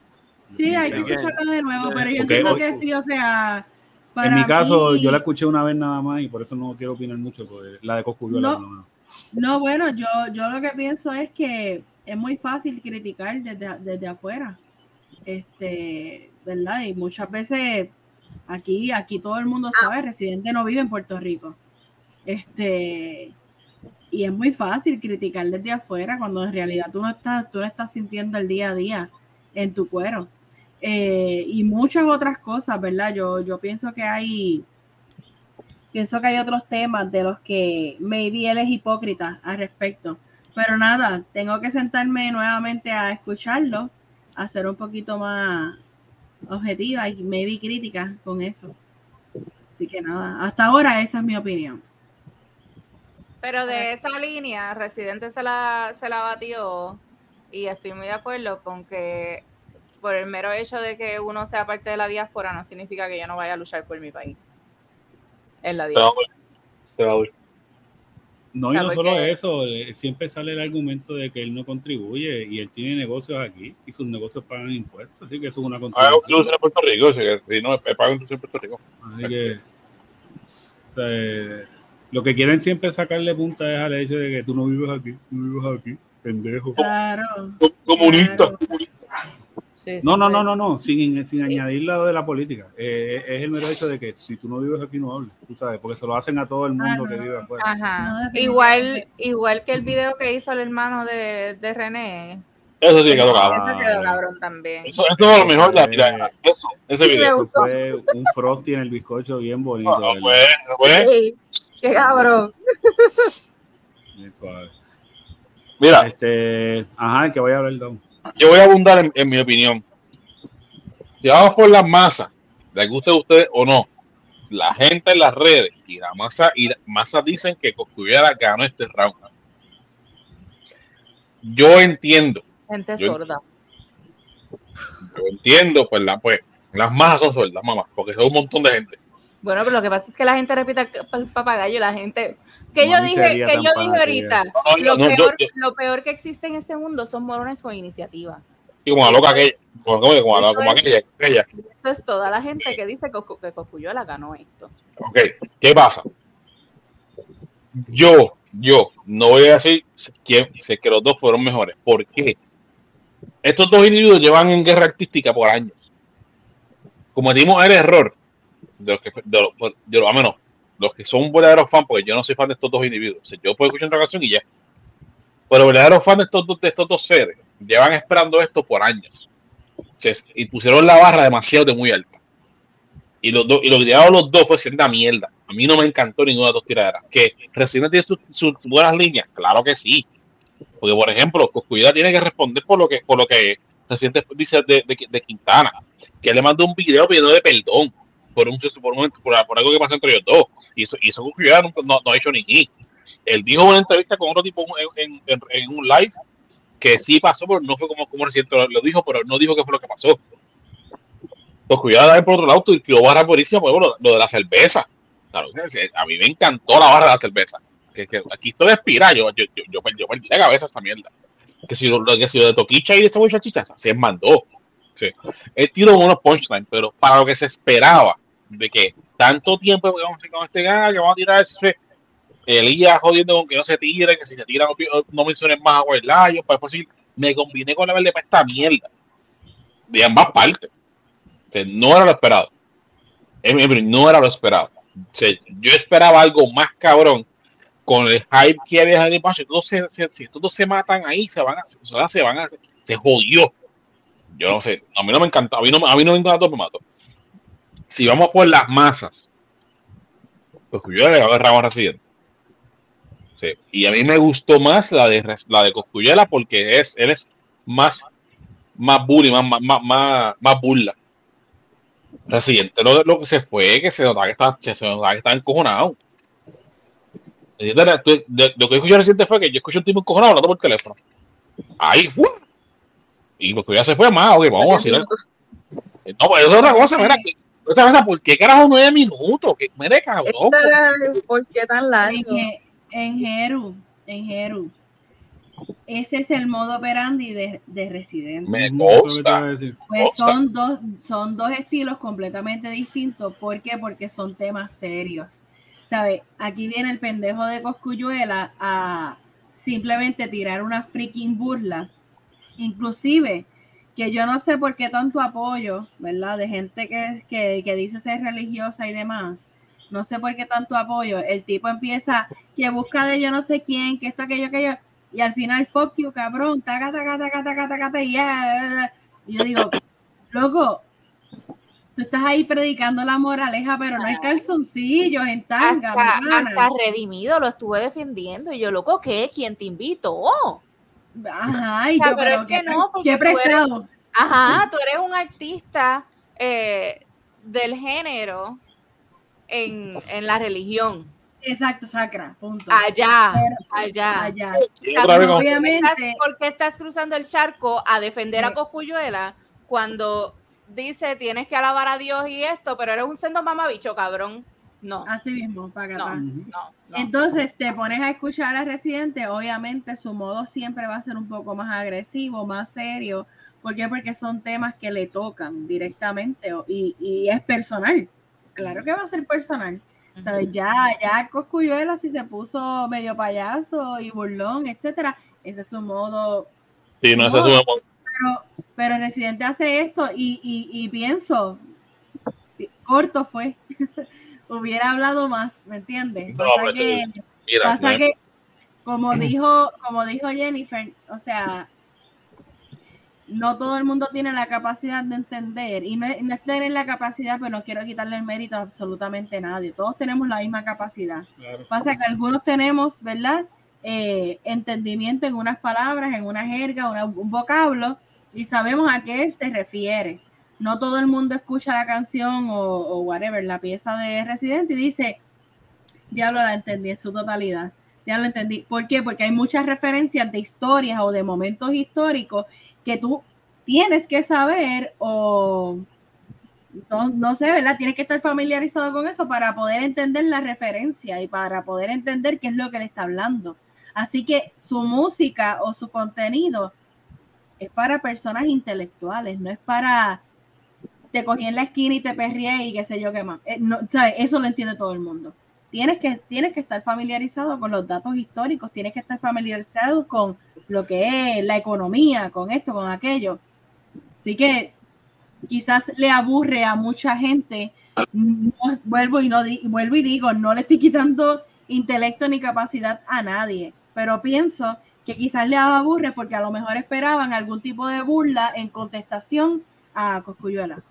B: Sí, hay que
F: Ok.
B: escucharlo de nuevo, pero yo entiendo que sí, o sea. para
E: En mi caso,
B: mí-
E: yo la escuché una vez nada más y por eso no quiero opinar mucho. Porque la de Coscuyola,
B: No.
E: no, no.
B: No, bueno, yo, yo lo que pienso es que es muy fácil criticar desde, desde afuera. Este, ¿verdad? Y muchas veces aquí, aquí todo el mundo sabe, residente no vive en Puerto Rico. Este, y es muy fácil criticar desde afuera cuando en realidad tú no estás, tú no estás sintiendo el día a día en tu cuero. Eh, y muchas otras cosas, ¿verdad? Yo, yo pienso que hay, pienso que hay otros temas de los que maybe él es hipócrita al respecto. Pero nada, tengo que sentarme nuevamente a escucharlo, a ser un poquito más objetiva y maybe crítica con eso. Así que nada, hasta ahora esa es mi opinión.
A: Pero de esa línea, Residente se la, se la batió y estoy muy de acuerdo con que por el mero hecho de que uno sea parte de la diáspora no significa que yo no vaya a luchar por mi país. En la diáspora.
D: a doler.
E: No, y no solo eso, eh, siempre sale el argumento de que él no contribuye y él tiene negocios aquí y sus negocios pagan impuestos, así que eso es una
D: Ah,
E: contribución.
D: incluso en Puerto Rico, sí, no, incluso en Puerto Rico.
E: Así que o sea, lo que quieren siempre sacarle punta es al hecho de que tú no vives aquí, tú vives aquí, pendejo.
B: Claro.
D: Comunista.
B: Claro.
A: Sí,
E: No, no, no, no, no, sin, sin añadir lado de la política. Eh, es el mero hecho de que si tú no vives aquí, no hables, tú sabes, porque se lo hacen a todo el mundo
B: Ah,
E: que
B: no.
E: vive afuera.
A: Ajá.
B: No,
A: igual, igual que el video que hizo el hermano de, de René.
D: Eso sí, quedó cabrón.
A: Ese quedó cabrón también.
D: Eso, eso es lo mejor la
E: Eh.
D: tirada. Eso, ese video.
E: Eso fue un frosty en el bizcocho bien bonito.
D: Ah, pues, pues,
C: Ey, Qué cabrón.
D: Mira,
E: Este, ajá, que voy a hablar, Don.
D: Yo voy a abundar en, en mi opinión. Si vamos por las masas, les guste a ustedes o no, la gente en las redes y la masa y la masa dicen que Coscubiera ganó este round. yo entiendo,
A: Gente
D: Yo-
A: sorda.
D: yo entiendo, pues, la, pues las masas son sordas, mamá, porque son un montón de gente.
A: Bueno, pero lo que pasa es que la gente repite pa- el papagayo y la gente. Que yo dije, que yo dije ahorita,
D: No,
A: lo, peor,
D: yo-
A: lo peor que existe en este mundo son morones con iniciativa.
D: y como la loca aquella, como, como, como, la- como aquella, aquella.
A: Esto es toda la gente que dice que, que Cosculluela ganó esto.
D: Ok, ¿qué pasa? Yo, yo, no voy a decir quién, sé que los dos fueron mejores. ¿Por qué? Estos dos individuos llevan en guerra artística por años. Cometimos el error de los que, de los, de los- a menos, los que son verdaderos fans, porque yo no soy fan de estos dos individuos. Yo puedo escuchar otra canción y ya. Pero verdaderos fans de estos, dos- de estos dos seres llevan esperando esto por años. O y pusieron la barra demasiado de muy alta. Y, los dos, y lo que tiraron los dos fue una mierda. A mí no me encantó ninguna de las dos tiraderas. Que Resident tiene sus, buenas líneas, claro que sí. Porque, por ejemplo, Coscuyola tiene que responder por lo que, por lo que Resident dice de, de, de Quintana. Que le mandó un video pidiendo de perdón por, un, por, un- por, por algo que pasó entre ellos dos. Y eso, y eso nunca- no, no ha hecho ni ni. Él dijo una entrevista con otro tipo en, un live que sí pasó, pero no fue como, como Resident lo, dijo, pero no dijo qué fue lo que pasó. Los cuidados por otro lado, y tiró barra buenísima, por ejemplo, lo, de la cerveza. Claro, a mí me encantó la barra de la cerveza. Que, aquí estoy expira, yo, yo, yo, yo, perdí- yo perdí la cabeza a esa mierda. Que si lo, que si lo de Toquicha y de esa muchachicha, se mandó. Sí. Él tiró unos punchlines, pero para lo que se esperaba, de que tanto tiempo que vamos a con este gana, que vamos a tirar ese Elías jodiendo con que no se tire, que si se tiran no, no mencionen más a Guaylayo, para después me combiné con la verde para esta mierda. De ambas partes. No era lo esperado. No era lo esperado. Yo esperaba algo más cabrón con el hype que había de paso. Todos se, si estos dos se matan ahí, se van a, se van a, se jodió. Yo no sé, a mí no me encantó, a mí no, a mí no me encantó, me mató. Si vamos por las masas, pues yo le agarramos a. Y a mí me gustó más la de la de Coscuyela porque es, él es más, más bully, más, más, más, más, burla. Residente lo, lo que se fue, que se notaba que estaba, se notaba que estaba encojonado. Lo que escuché reciente fue que yo escuché un tipo encojonado hablando por teléfono. Ahí fue. Y pues ya se fue más, ok, vamos a hacer. No, pues es otra cosa, mira, que, otra cosa, ¿por qué carajo nueve minutos? Que, mire, cabrón.
C: Este, ¿Por qué tan largo?
B: En Jeru, en Jeru. Ese es el modo operandi de, de Resident.
D: Me
E: Ujú, eso es lo que te
D: consta.
E: iba a decir.
B: Pues son dos, son dos estilos completamente distintos. ¿Por qué? Porque son temas serios. ¿Sabe? Aquí viene el pendejo de Coscuyuela a simplemente tirar una freaking burla. Inclusive, que yo no sé por qué tanto apoyo, ¿verdad? De gente que, que, que dice ser religiosa y demás. No sé por qué tanto apoyo. El tipo empieza que busca de yo no sé quién, que esto, aquello, aquello. Y al final, fuck you, cabrón. Taca, taca, taca, taca, taca, taca, y ya. Y yo digo, loco, tú estás ahí predicando la moraleja, pero no hay calzoncillos en tanga,
A: Hasta, hasta redimido lo estuve defendiendo. Y yo, loco, ¿qué? ¿Quién te invitó?
B: Ajá, y
A: O sea,
B: yo,
A: pero
B: pero
A: es que no, porque
B: qué
A: tú eres-
B: prestado.
A: Ajá, tú eres un artista eh, del género en, en la religión.
B: Exacto, sacra, punto.
A: Allá,
B: Pero-
A: allá.
B: allá. Obviamente.
A: ¿Estás- ¿Por qué estás cruzando el charco a defender
B: Sí.
A: a Coscuyuela cuando dice tienes que alabar a Dios y esto, pero eres un sendo mamabicho, cabrón? No,
B: Así mismo, para
A: no,
B: acá.
A: no, no.
B: Entonces te pones a escuchar a Residente, obviamente su modo siempre va a ser un poco más agresivo, más serio. ¿Por qué? Porque son temas que le tocan directamente y, y es personal. Claro que va a ser personal. ¿sabes? Ya, ya Coscuyuela si se puso medio payaso y burlón, etcétera, ese es su modo.
D: Sí, no, ese es un-
B: Pero, pero Residente hace esto y, y, y pienso, corto fue. Hubiera hablado más, ¿me entiendes?
D: No,
B: Pasa que,
D: Mira,
B: pasa que como dijo, como dijo Jennifer, o sea, no todo el mundo tiene la capacidad de entender y no, es- no es tener la capacidad, pero no quiero quitarle el mérito a absolutamente nadie. Todos tenemos la misma capacidad.
E: Claro.
B: Pasa que algunos tenemos, ¿verdad? Eh, entendimiento en unas palabras, en una jerga, una- un vocablo y sabemos a qué él se refiere. No todo el mundo escucha la canción o, whatever, la pieza de Residente y dice, diablo, la entendí en su totalidad. Ya lo entendí. ¿Por qué? Porque hay muchas referencias de historias o de momentos históricos que tú tienes que saber o no, no sé, ¿verdad? Tienes que estar familiarizado con eso para poder entender la referencia y para poder entender qué es lo que le está hablando. Así que su música o su contenido es para personas intelectuales, no es para te cogí en la esquina y te perrié y qué sé yo qué más. Eh, no, ¿sabes? Eso lo entiende todo el mundo. Tienes que, tienes que estar familiarizado con los datos históricos, tienes que estar familiarizado con lo que es la economía, con esto, con aquello. Así que quizás le aburre a mucha gente. Vuelvo y no vuelvo y digo, no le estoy quitando intelecto ni capacidad a nadie, pero pienso que quizás le aburre porque a lo mejor esperaban algún tipo de burla en contestación a Coscuyuela.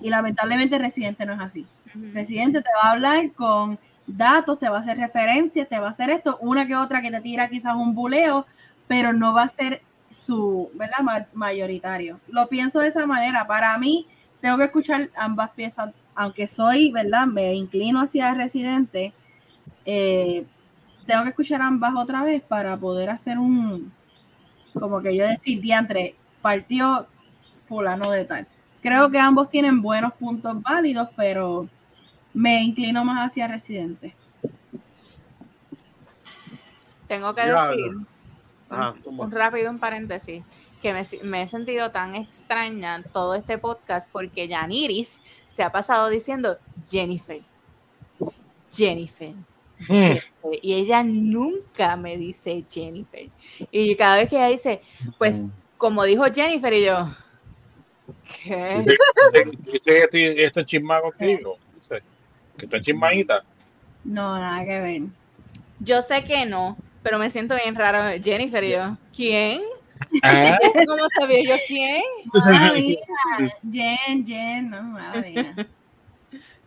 B: Y lamentablemente Residente no es así. Residente te va a hablar con datos, te va a hacer referencias, te va a hacer esto, una que otra que te tira quizás un buleo, pero no va a ser su, ¿verdad? mayoritario. Lo pienso de esa manera. Para mí, tengo que escuchar ambas piezas, aunque soy, ¿verdad? Me inclino hacia Residente. Eh, tengo que escuchar ambas otra vez para poder hacer un, como que yo decir, diantre, partió fulano de tal. Creo que ambos tienen buenos puntos válidos, pero me inclino más hacia Residente.
A: Tengo que decir, un, rápido un paréntesis, que me, he sentido tan extraña todo este podcast porque Yaniris se ha pasado diciendo Jennifer, Jennifer, hmm. Y ella nunca me dice Jennifer. Y cada vez que ella dice, pues hmm. como dijo Jennifer, y yo,
D: ¿qué? Dice que está chismada contigo. Dice que está chismadita.
B: No, nada que ver.
A: Yo sé que no, pero me siento bien raro. Jennifer, y yo, ¿quién? ¿Ah? ¿Cómo sabía yo quién?
B: Ah, Jen, Jen, no, madre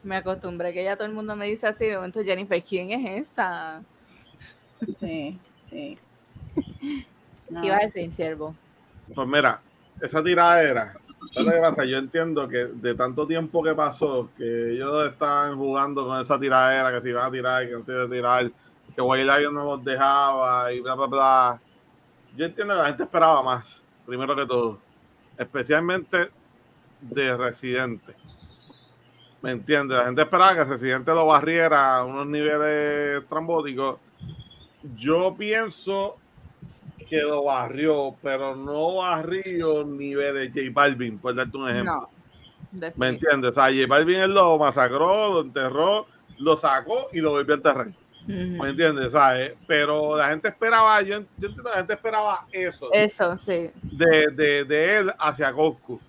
A: Me acostumbré que ya todo el mundo me dice así, de momento, Jennifer, ¿quién es esa?
B: Sí, sí.
A: ¿Qué iba a decir, siervo?
F: Pues mira, esa tiradera, Yo entiendo que de tanto tiempo que pasó, que ellos están jugando con esa tiradera, que se iban a tirar, que no se iban a tirar, que White no los dejaba y bla, bla, bla. Yo entiendo que la gente esperaba más, primero que todo, especialmente de Residente. ¿Me entiendes? La gente esperaba que Residente lo barriera a unos niveles trambóticos. Yo pienso que lo barrió, pero no barrió niveles J Balvin, por darte un ejemplo. No, ¿Me entiendes? O sea, J Balvin él lo masacró, lo enterró, lo sacó y lo volvió a enterrar. ¿Me entiendes? ¿Sabes? Pero la gente esperaba, yo, yo entiendo, la gente esperaba eso.
A: Eso, sí.
F: De, de, de él hacia Coscu.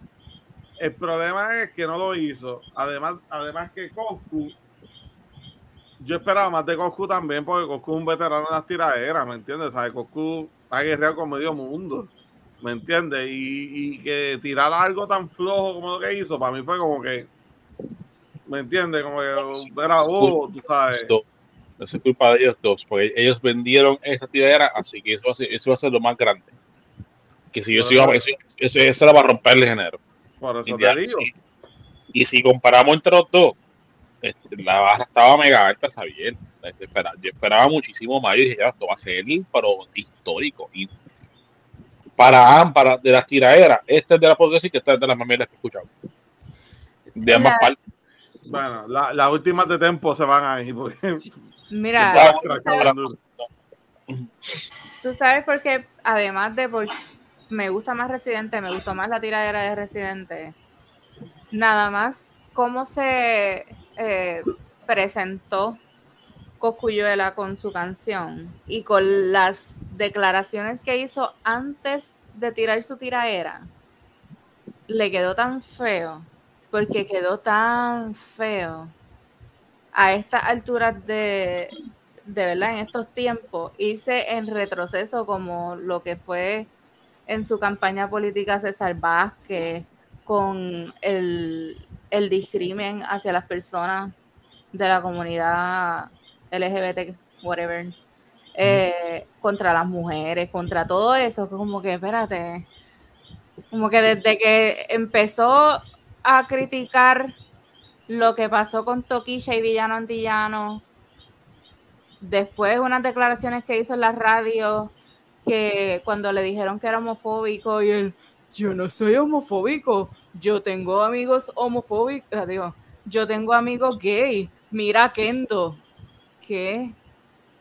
F: El problema es que no lo hizo. Además, además que Coscu, yo esperaba más de Coscu también, porque Coscu es un veterano de las tiraderas, ¿me entiendes? ¿Sabes? Coscu ha guerreado con medio mundo, ¿me entiendes? Y, y que tirar algo tan flojo como lo que hizo, para mí fue como que, ¿me entiendes? Como que era bobo, tú sabes.
D: Eso es culpa de ellos dos, porque ellos vendieron esa tiradera, así que eso, eso va a ser lo más grande. Que si yo sigo, eso, eso, eso, va a romper el género.
F: Por eso y, te digo.
D: y si comparamos entre los dos, este, la barra estaba mega alta, Xavier. Yo esperaba muchísimo más. y dije, ya, esto va a ser pero histórico. Y para para de las tiraderas, esta es de puedo decir que esta es de las más que he escuchado. De ambas partes.
F: Bueno, las la últimas de tiempo se van a ir porque
A: Mira, tú sabes por qué, además de por me gusta más Residente, me gustó más la tiradera de Residente, nada más cómo se eh, presentó Coscuyuela con su canción y con las declaraciones que hizo antes de tirar su tiradera, le quedó tan feo, porque quedó tan feo a estas alturas de, de verdad, en estos tiempos, irse en retroceso como lo que fue en su campaña política César Vázquez, con el, el discrimen hacia las personas de la comunidad LGBT, whatever, eh, contra las mujeres, contra todo eso, como que, espérate, como que desde que empezó a criticar lo que pasó con Toquilla y Villano Antillano, después unas declaraciones que hizo en la radio que cuando le dijeron que era homofóbico y él, yo no soy homofóbico, yo tengo amigos homofóbicos, digo, yo tengo amigos gay, mira Kendo, ¿qué?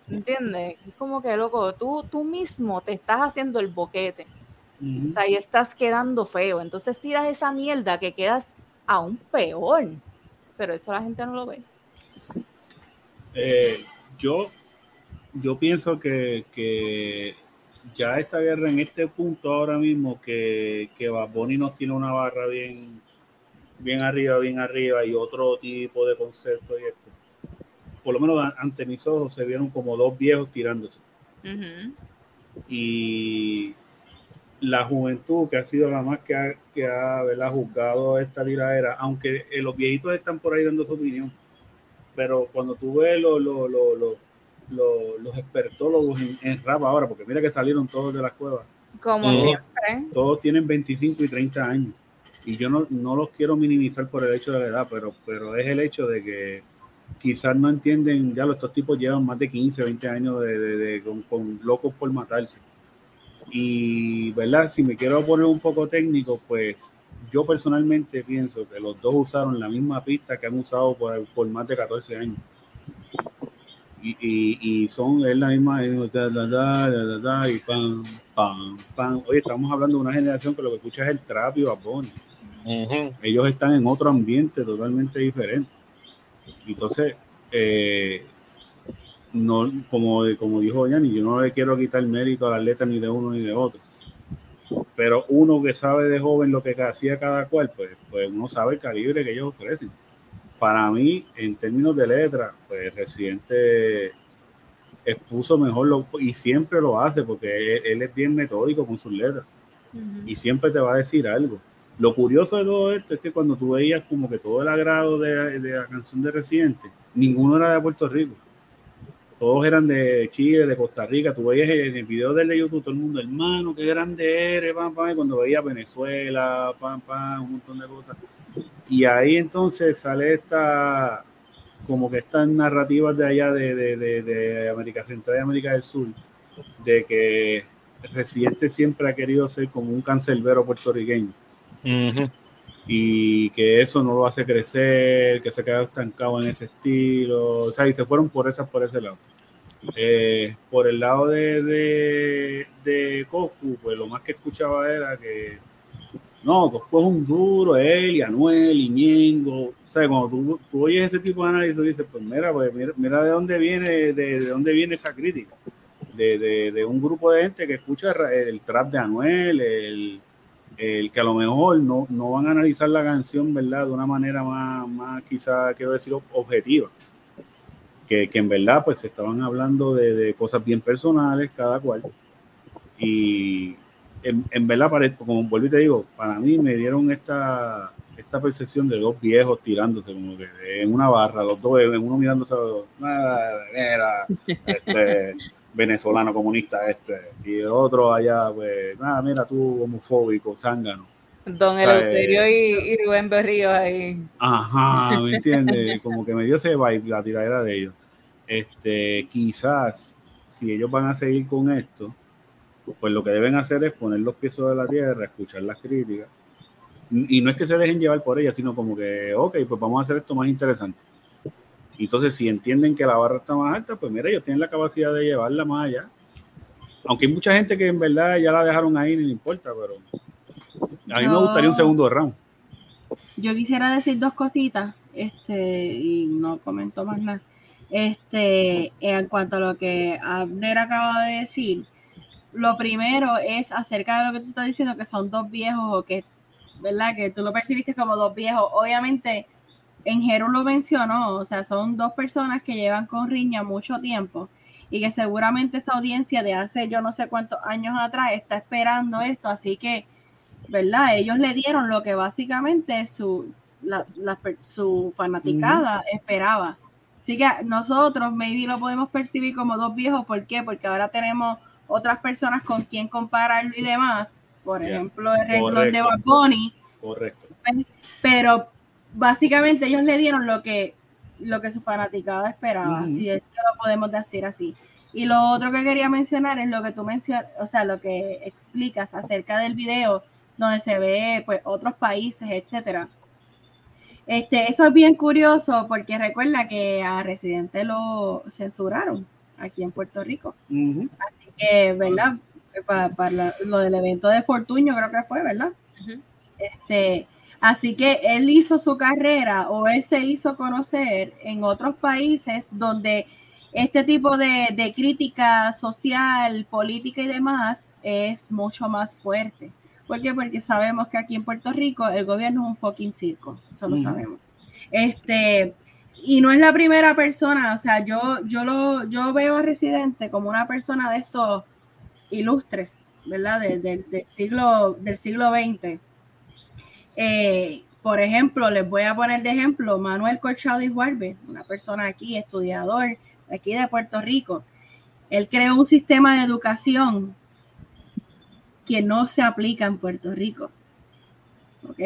A: ¿Entiendes? Es como que, loco, tú, tú mismo te estás haciendo el boquete. O sea, y estás quedando feo. Entonces tiras esa mierda que quedas aún peor. Pero eso la gente no lo ve.
E: Eh, yo, yo pienso que, que, ya esta guerra en este punto ahora mismo que, que Baboni nos tiene una barra bien, bien arriba, bien arriba y otro tipo de concepto y esto. Por lo menos ante mis ojos se vieron como dos viejos tirándose. Y la juventud que ha sido la más que ha, que ha juzgado esta tiradera, aunque eh, los viejitos están por ahí dando su opinión, pero cuando tú ves los, los, los, los expertólogos en, rap ahora, porque mira que salieron todos de las cuevas,
A: como siempre,
E: todos tienen 25 y 30 años, y yo no, no los quiero minimizar por el hecho de la edad, pero, pero es el hecho de que quizás no entienden, ya los, estos tipos llevan más de 15, 20 años de, de, con, con locos por matarse. Y, ¿verdad? Si me quiero poner un poco técnico, pues yo personalmente pienso que los dos usaron la misma pista que han usado por, por más de 14 años. Y, y, y son, es la misma, y pam, pam, pam. Oye, estamos hablando de una generación que lo que escucha es el trap y vapor. Ellos están en otro ambiente totalmente diferente. Entonces, eh, no, como, como dijo Yanni, yo no le quiero quitar mérito al atleta ni de uno ni de otro. Pero uno que sabe de joven lo que hacía cada cual, pues, pues uno sabe el calibre que ellos ofrecen. Para mí, en términos de letra, pues Residente expuso mejor lo, y siempre lo hace porque él, es bien metódico con sus letras y siempre te va a decir algo. Lo curioso de todo esto es que cuando tú veías como que todo el agrado de, de la canción de Residente, ninguno era de Puerto Rico todos eran de Chile, de Costa Rica. Tú veías en el video de YouTube todo el mundo, hermano, qué grande eres, pam, pam, cuando veía Venezuela, pam, pam, un montón de cosas. Y ahí entonces sale esta, como que estas narrativas de allá de, de, de, América Central y América del Sur, de que Residente siempre ha querido ser como un cancerbero puertorriqueño. Y que eso no lo hace crecer, que se queda estancado en ese estilo. O sea, y se fueron por esas, por ese lado. Eh, por el lado de, de, de Coscu, pues lo más que escuchaba era que no, Coscu es un duro, él y Anuel y Ñengo. O sea, cuando tú, tú, oyes ese tipo de análisis, tú dices, pues mira, pues mira, de dónde viene, de, de, dónde viene esa crítica. De, de, de, un grupo de gente que escucha el, trap de Anuel, el, el, que a lo mejor no, no van a analizar la canción, ¿verdad? De una manera más, más quizá, quiero decir, objetiva que, en verdad pues estaban hablando de, cosas bien personales cada cual. Y en, en verdad, para, como vuelvo y te digo, para mí me dieron esta, esta percepción de dos viejos tirándose como que en una barra, los dos, uno mirándose a este, venezolano comunista este, y el otro allá, pues, nada, mira tú homofóbico, zángano.
A: Don Eleuterio y, y, Rubén Berrío ahí.
E: Ajá, ¿me entiendes? Como que me dio ese vibe la tiradera de ellos. Este, quizás, si ellos van a seguir con esto, pues lo que deben hacer es poner los pies sobre la tierra, escuchar las críticas. Y no es que se dejen llevar por ellas, sino como que, ok, pues vamos a hacer esto más interesante. Entonces, si entienden que la barra está más alta, pues mira, ellos tienen la capacidad de llevarla más allá. Aunque hay mucha gente que en verdad ya la dejaron ahí, ni le importa, pero a mí me gustaría un segundo round.
B: Yo quisiera decir dos cositas, este, y no comento más nada. Este, en cuanto a lo que Abner acaba de decir, lo primero es acerca de lo que tú estás diciendo, que son dos viejos o que, ¿verdad? Que tú lo percibiste como dos viejos. Obviamente, en Jero lo mencionó, o sea, son dos personas que llevan con riña mucho tiempo y que seguramente esa audiencia de hace yo no sé cuántos años atrás está esperando esto, así que, ¿verdad? Ellos le dieron lo que básicamente su, la, su fanaticada esperaba. Así que nosotros maybe lo podemos percibir como dos viejos, ¿por qué? Porque ahora tenemos otras personas con quien compararlo y demás. Por ejemplo, el renglón de Bad
E: Correcto.
B: Pero básicamente ellos le dieron lo que lo que su fanaticada esperaba,
E: Ujú.
B: si es que lo podemos decir así. Y lo otro que quería mencionar es lo que tú mencionas, o sea, lo que explicas acerca del video donde se ve pues otros países, etcétera. Este, eso es bien curioso porque recuerda que a Residente lo censuraron aquí en Puerto Rico. Que, ¿verdad? Para, para lo del evento de Fortuño creo que fue, ¿verdad? Este, así que él hizo su carrera o él se hizo conocer en otros países donde este tipo de, de crítica social, política y demás es mucho más fuerte. ¿Por qué? Porque sabemos que aquí en Puerto Rico el gobierno es un fucking circo, eso lo sabemos. Este, y no es la primera persona, o sea, yo, yo, lo, yo veo a Residente como una persona de estos ilustres, ¿verdad? De- de- del, siglo, del siglo XX. Eh, por ejemplo, les voy a poner de ejemplo Manuel Colchado y Juarbe, una persona aquí, estudiador aquí de Puerto Rico. Él creó un sistema de educación que no se aplica en Puerto Rico. ¿Ok?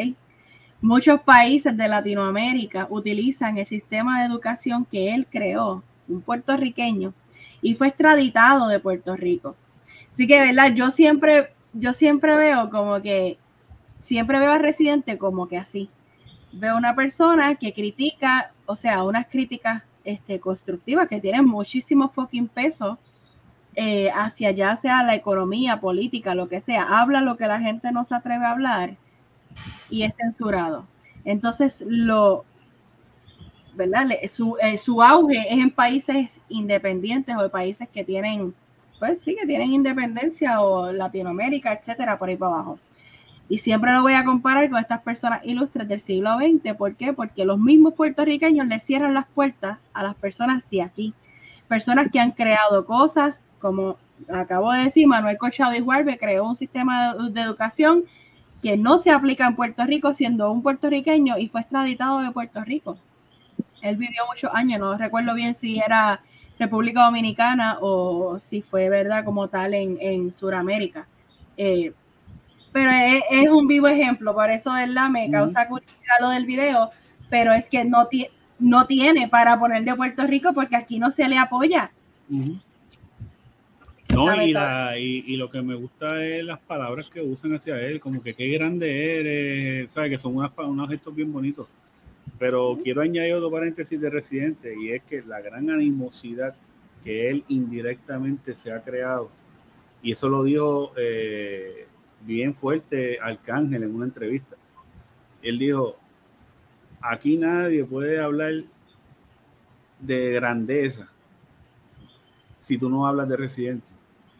B: Muchos países de Latinoamérica utilizan el sistema de educación que él creó, un puertorriqueño, y fue extraditado de Puerto Rico. Así que, ¿verdad? Yo siempre, yo siempre veo como que, siempre veo al residente como que así. Veo una persona que critica, o sea, unas críticas este, constructivas que tienen muchísimo fucking peso eh, hacia ya sea la economía, política, lo que sea. Habla lo que la gente no se atreve a hablar y es censurado. Entonces, lo, ¿verdad? Su, eh, su auge es en países independientes o de países que tienen, pues sí, que tienen independencia o Latinoamérica, etcétera, por ahí para abajo. Y siempre lo voy a comparar con estas personas ilustres del siglo XX. ¿Por qué? Porque los mismos puertorriqueños le cierran las puertas a las personas de aquí. Personas que han creado cosas, como acabo de decir, Manuel Colchado y Huarbe creó un sistema de educación que no se aplica en Puerto Rico siendo un puertorriqueño y fue extraditado de Puerto Rico. Él vivió muchos años, no recuerdo bien si era República Dominicana o si fue verdad como tal en, en Sudamérica. Eh, pero es, es un vivo ejemplo, por eso ¿verdad? me causa curiosidad lo del video, pero es que no, no tiene para poner de Puerto Rico porque aquí no se le apoya.
E: No, y, la, y, y lo que me gusta es las palabras que usan hacia él, como que qué grande eres, ¿sabes? Que son unas, unos gestos bien bonitos. Pero quiero añadir otro paréntesis de Residente, y es que la gran animosidad que él indirectamente se ha creado, y eso lo dijo eh, bien fuerte Arcángel en una entrevista. Él dijo, aquí nadie puede hablar de grandeza si tú no hablas de Residente.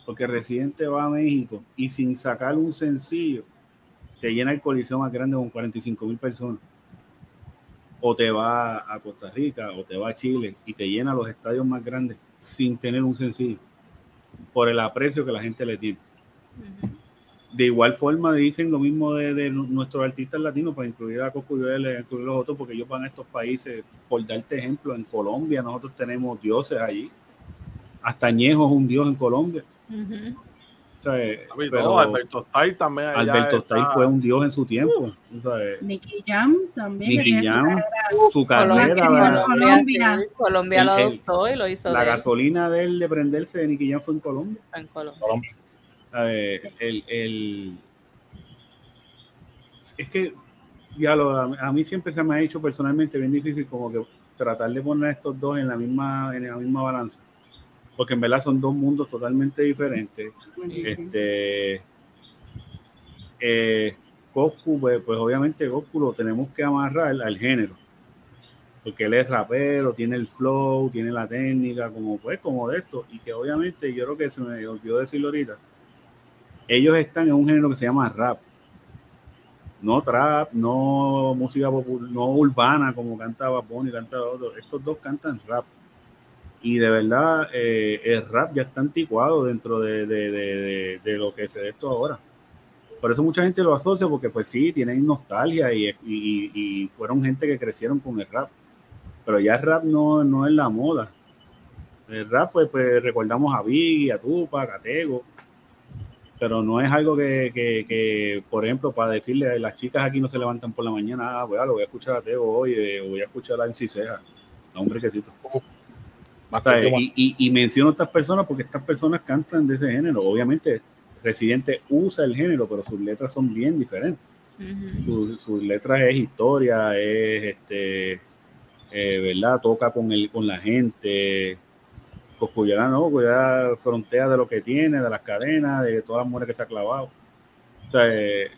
E: Porque Residente va a México y sin sacar un sencillo, te llena el coliseo más grande con 45 mil personas. O te va a Costa Rica o te va a Chile y te llena los estadios más grandes sin tener un sencillo. Por el aprecio que la gente le tiene. De igual forma dicen lo mismo de, de nuestros artistas latinos, para incluir a Cocuyuela, incluir los otros, porque ellos van a estos países, por darte ejemplo, en Colombia nosotros tenemos dioses allí. Hasta Ñejo es un dios en Colombia.
A: Ujú.
E: O sea, eh, pero
F: no, Alberto Style también. allá
E: Alberto Style fue un dios en su tiempo. o sea, eh,
B: Nicky Jam también.
E: Nicky Jam,
B: carrera.
E: su
A: Colombia,
E: carrera,
B: Colombia,
E: la,
B: Colombia.
A: Colombia lo
E: el-
A: adoptó y lo hizo
E: la
A: de él,
E: gasolina de él de prenderse de Nicky Jam fue en Colombia.
A: en Colombia.
D: Colombia.
E: Eh, el, el- es que ya lo, a, a mí siempre se me ha hecho personalmente bien difícil como que tratar de poner a estos dos en la misma en la misma balanza porque en verdad son dos mundos totalmente diferentes este eh, Goku pues, pues obviamente Goku lo tenemos que amarrar al género porque él es rapero, tiene el flow, tiene la técnica, como pues, como de esto, y que obviamente yo creo que se me olvidó decirlo ahorita, ellos están en un género que se llama rap. No trap, no música popular, no urbana como cantaba Bonnie, cantaba otro. Estos dos cantan rap. Y de verdad, eh, el rap ya está anticuado dentro de, de- de- de- de lo que se ve esto ahora. Por eso mucha gente lo asocia, porque pues sí, tienen nostalgia y, y- fueron gente que crecieron con el rap. Pero ya el rap no, no es la moda. El rap, pues, pues recordamos a Biggie, a Tupac, a Tego, pero no es algo que, que, que, por ejemplo, para decirle a las chicas aquí no se levantan por la mañana, ah, bueno, lo voy a escuchar a Tego hoy, eh, voy a escuchar a MC Ceja. a un brequecito.
D: Más
E: O sea,
D: que-
E: y, y, y menciono a estas personas porque estas personas cantan de ese género. Obviamente, Residente usa el género, pero sus letras son bien diferentes. Sus letras es historia, es este, eh, ¿verdad? Toca con el, con la gente. Coscullera no, Coscullera frontea de lo que tiene, de las cadenas, de todas las mujeres que se ha clavado. O sea, eh,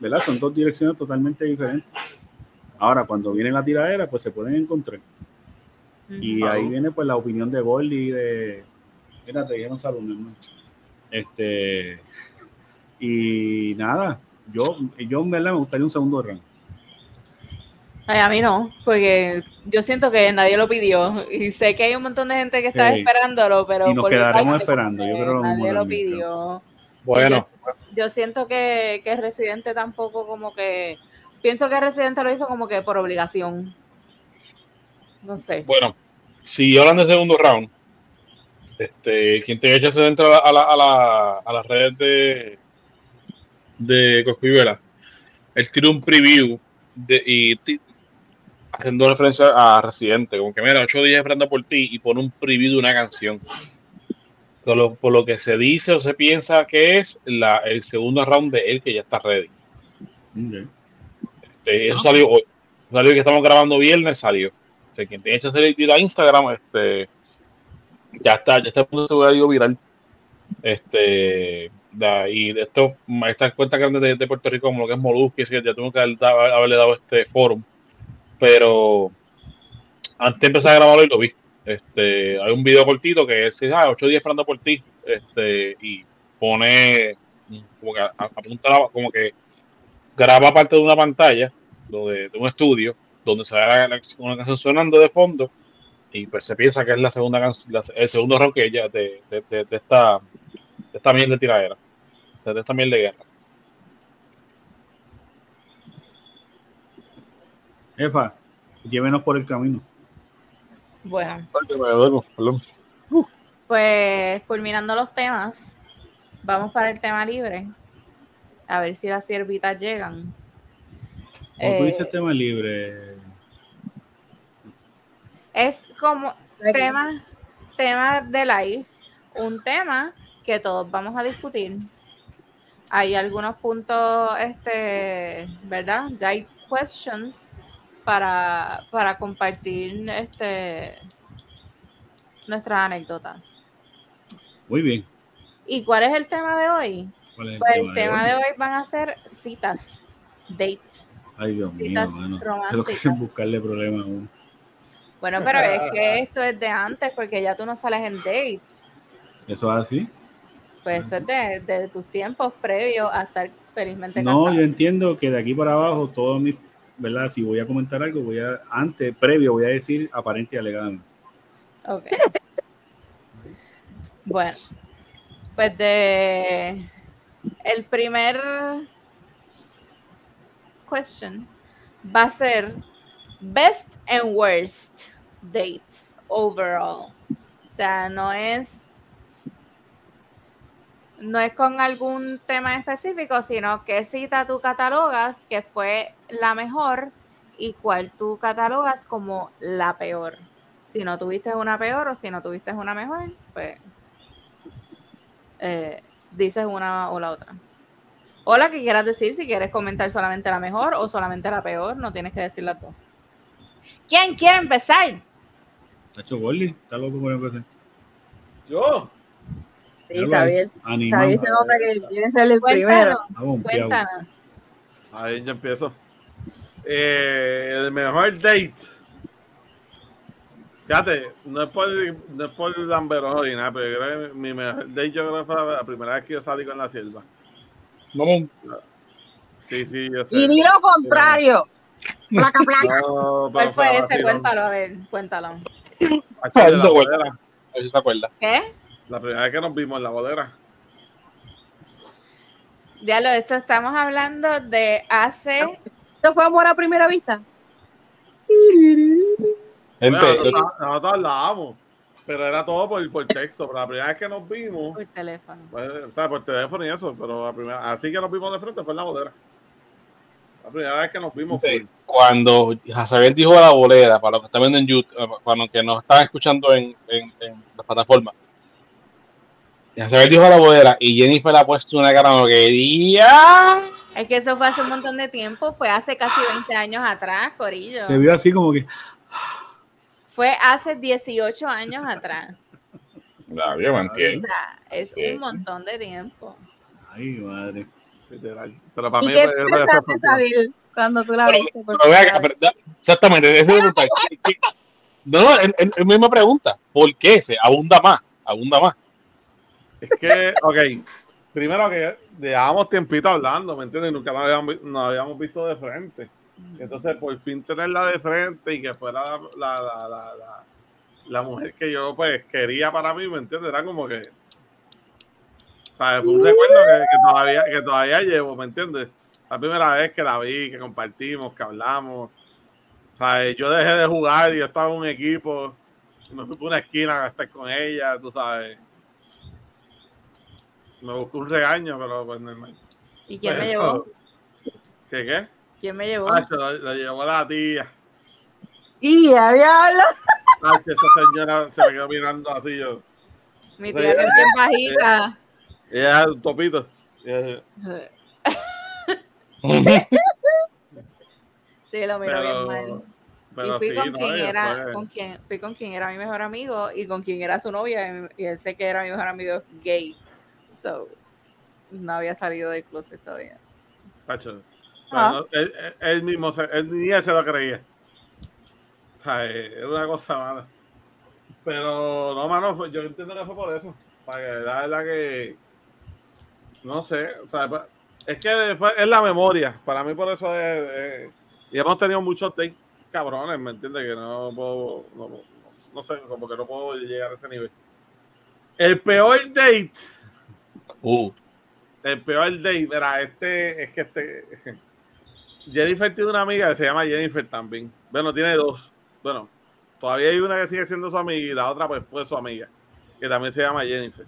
E: ¿verdad? Son dos direcciones totalmente diferentes. Ahora, cuando viene la tiradera, pues se pueden encontrar. Y ahí viene pues la opinión de Goldie de mira, te dijeron salud, mi hermano. Este y nada, yo, yo en verdad me gustaría un segundo round.
A: Ay, a mí no, porque yo siento que nadie lo pidió y sé que hay un montón de gente que está
E: Sí.
A: esperándolo, pero
E: Y nos
A: por
E: quedaremos
A: parte,
E: esperando, yo creo lo mismo
A: nadie lo pidió.
D: Bueno,
A: Yo siento que, que Residente tampoco como que pienso que Residente lo hizo como que por obligación. No sé.
D: bueno, si hablan de segundo round, este, quien te echa dentro a, la, a, la, a, la, a las redes de, de Coscuivela, él tira un preview de, y haciendo referencia a Residente, como que mira, ocho días esperando por ti y pone un preview de una canción. Por lo, por lo que se dice o se piensa que es la, el segundo round de él que ya está ready. Este, eso salió hoy. Salió que estamos grabando viernes, salió. Sea, quien tiene hecho hacer el a Instagram, este, ya está, ya está de ir viral. Este, da- y de esto, estas cuentas grandes de, de Puerto Rico, como lo que es Molusco, que ya tengo que haberle dado este forum. Pero antes de empezar a grabarlo y lo vi. Este, hay un video cortito que es ah, ocho días esperando por ti. Este, y pone como que apunta como que graba parte de una pantalla lo de, de un estudio donde se ve la, la- una canción sonando de fondo y pues se piensa que es la segunda canción, la- el segundo round que ella de, de, de, de esta de esta miel de tiradera, de, de esta miel de guerra.
E: Efa, llévenos por el camino.
A: Bueno,
D: perdón.
A: pues culminando los temas, vamos para el tema libre. A ver si las siervitas llegan.
E: Como tú
A: Eh,
E: dices tema libre,
A: es como tema, tema de live, un tema que todos vamos a discutir. Hay algunos puntos, este, ¿verdad? Guide questions para, para compartir este nuestras anécdotas.
E: muy bien.
A: ¿Y cuál es el tema de hoy?
E: ¿Cuál es el
A: Pues
E: tema
A: el
E: de
A: tema
E: hoy?
A: de hoy van a ser citas, dates.
E: Ay, Dios mío, mano.
A: románticas.
E: Es lo que es buscarle problemas a uno.
A: Bueno, pero es que esto es de antes porque ya tú no sales en dates.
E: ¿Eso es así?
A: Pues esto es de, de tus tiempos previos a estar felizmente
E: No,
A: casado.
E: yo entiendo que de aquí para abajo, todo mi, ¿verdad? Si voy a comentar algo, voy a, antes, previo, voy a decir aparente y alegadamente.
A: Ok. Bueno, pues de el primer question va a ser best and worst dates overall. O sea, no es no es con algún tema específico, sino qué cita tú catalogas que fue la mejor y cuál tú catalogas como la peor. Si no tuviste una peor o si no tuviste una mejor, pues eh, dices una o la otra. O la que quieras decir, si quieres comentar solamente la mejor o solamente la peor, no tienes que decir las dos. ¿Quién quiere empezar?
E: Chacho Gordy, está loco por empezar.
F: Yo.
C: Sí, está bien. Está bien, se nota que quiere ser el primero.
A: Cuéntanos,
E: Ah.
F: Ahí ya empiezo. Eh, el mejor date. Fíjate, no es por, no es por lamberón ni nada, pero yo creo que mi mejor date yo creo que fue la primera vez que yo salí con la sierva.
D: Vamos,
F: Sí, sí, yo sé.
C: Y di lo contrario. Placa, placa.
F: No,
A: ¿Cuál fue ese? Cuéntalo, a ver, cuéntalo.
F: Aquí
D: Ah, eso
F: la
D: se acuerda.
F: bodega.
D: a ver si se acuerda.
A: ¿Qué?
F: La primera vez que nos vimos en la bodega.
A: Ya lo, esto estamos hablando de hace.
C: ¿Esto fue amor a primera vista?
D: Gente,
F: Bueno, nosotros, nosotros hablábamos, pero era todo por, por texto. Pero la primera vez que nos vimos,
A: Por teléfono.
F: pues, o sea, por teléfono y eso, pero la primera, así que nos vimos de frente fue en la bodega. La primera vez que nos vimos
D: Sí.
F: fue.
D: Cuando Javier dijo la bolera, para los que están viendo en YouTube, eh, para los que nos están escuchando en, en, en las plataformas, Javier dijo la bolera y Jennifer le ha puesto una cara como que quería.
A: Es que eso fue hace un montón de tiempo, fue hace casi 20 años atrás, Corillo.
E: Se vio así como que.
A: Fue hace 18 años atrás.
D: La yo entiendo.
A: sea, es un montón de tiempo.
E: Ay, madre.
F: Literal. Pero para
C: ¿Y
F: mí
C: qué pensaste, Sabil, cuando tú la
D: Pero-
C: viste?
D: exactamente, esa es la pregunta. ¿Qué- qué- No, es, es- es misma pregunta. ¿Por qué se abunda más? Abunda más.
F: Es que, ok, primero que llevábamos tiempito hablando, ¿me entiendes? Nunca nos habíamos, nos habíamos visto de frente. Entonces, por fin tenerla de frente y que fuera la, la, la, la, mujer que yo pues quería para mí, ¿me entiendes? Era como que, ¿sabes? Fue un recuerdo que, que todavía, que todavía llevo, ¿me entiendes? La primera vez que la vi, que compartimos, que hablamos. ¿sabes? Yo dejé de jugar y yo estaba en un equipo, y me fui por una esquina a estar con ella, tú sabes. Me buscó un regaño, pero pues normal.
A: ¿Y quién me
F: Pero-
A: llevó?
F: ¿Qué qué?
A: ¿Quién me llevó?
F: Ah, se lo, lo llevó la tía.
C: Y a diablo.
F: Ah, que esa señora se me quedó mirando así yo.
A: Mi tía que es bien bajita.
F: Ella es un topito. Ella-
A: Sí, lo miro bien mal.
F: pero
A: y fui
F: sí,
A: con
F: no,
A: quien
F: ella
A: era,
F: fue-
A: con quien, fui con quien era mi mejor amigo y con quien era su novia y, él sé que era mi mejor amigo gay. So, no había salido del closet todavía.
F: Tacho.
C: Ah.
F: No, él, mismo, se, él ni él se lo creía. O sea, eh, era una cosa mala. Pero no, mano, yo entiendo que fue por eso. Para que la verdad que. No sé, o sea, es que después es la memoria. Para mí, por eso es. es- y hemos tenido muchos dates cabrones, ¿me entiendes? Que no puedo. No, no- no sé, como que no puedo llegar a ese nivel. El peor date
D: Uh,
F: el peor date, verá, este es que este. Jennifer tiene una amiga que se llama Jennifer también. Bueno, tiene dos. Bueno, todavía hay una que sigue siendo su amiga y la otra pues fue su amiga, que también se llama Jennifer.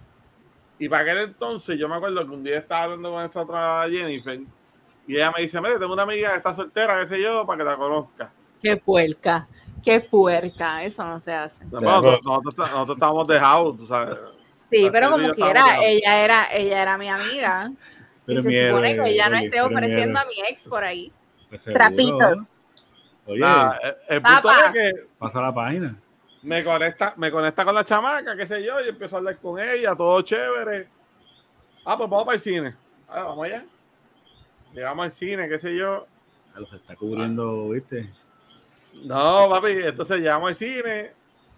F: Y para aquel entonces yo me acuerdo que un día estaba hablando con esa otra Jennifer y ella me dice, mire, tengo una amiga que está soltera, qué sé yo, para que la conozca.
A: Qué puerca, qué puerca, eso no se hace.
F: No, nosotros, nosotros, nosotros estábamos dejados, tú sabes.
A: Sí,
F: Así
A: pero como quiera, ella era, ella era mi amiga.
E: Pero
A: y se
E: miedo,
A: supone que ella no esté ofreciendo
E: miedo.
A: a mi ex por ahí.
E: Pues seguro.
C: Trapito.
E: Oye,
F: el, el punto es que
E: pasa la página.
F: me conecta, me conecta con la chamaca, qué sé yo, y empiezo a hablar con ella, todo chévere. Ah, pues vamos para el cine. Ah, vamos allá. Llegamos al cine, qué sé yo.
E: Ya lo se está cubriendo, ¿viste?
F: No, papi, entonces llegamos al cine,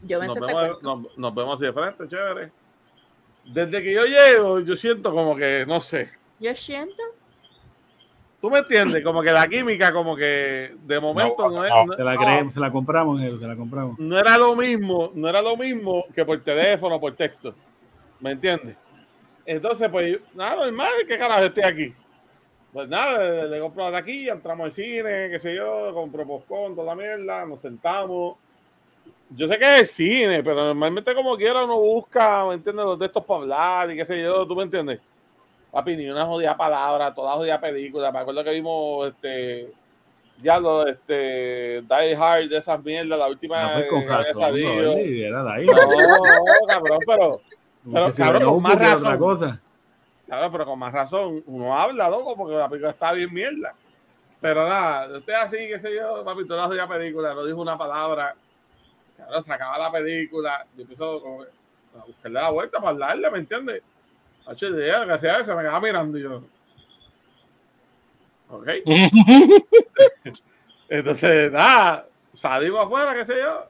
A: Yo me
F: nos vemos, nos, nos vemos así de frente, chévere. Desde que yo llego, yo siento como que, no sé,
A: Yo siento.
F: Tú me entiendes, como que la química, como que de momento no, es-
D: no,
E: Se la creemos, se la compramos, se la compramos.
F: no era lo mismo, no era lo mismo que por teléfono, por texto. ¿Me entiendes? Entonces, pues, nada, normal, ¿qué carajo estoy aquí? Pues nada, le, le compro la taquilla, entramos al cine, qué sé yo, compro popcorn, toda la mierda, nos sentamos. Yo sé que es el cine, pero normalmente como quiera uno busca, ¿me entiendes? Los de estos para hablar y qué sé yo, ¿tú me entiendes? Papi, ni una jodida palabra, toda jodida película. Me acuerdo que vimos, este, ya lo, este, Die Hard, de esas mierdas, la última
E: No, pues con
F: que había
E: razón,
F: salido.
E: Oli, era de ahí.
F: No, no, cabrón, pero, pero,
E: si
F: cabrón,
E: no,
F: con más razón.
E: otra cosa.
F: cabrón, pero con más razón, uno habla, loco, porque la película está bien mierda. Pero nada, usted así, qué sé yo, papi, toda la película, no dijo una palabra. Cabrón, se acaba la película, yo empiezo como a buscarle la vuelta para hablarle, ¿me entiendes? Idea, que hacía eso, me quedaba mirando y yo. Ok. Entonces, nada, salimos afuera, qué sé yo.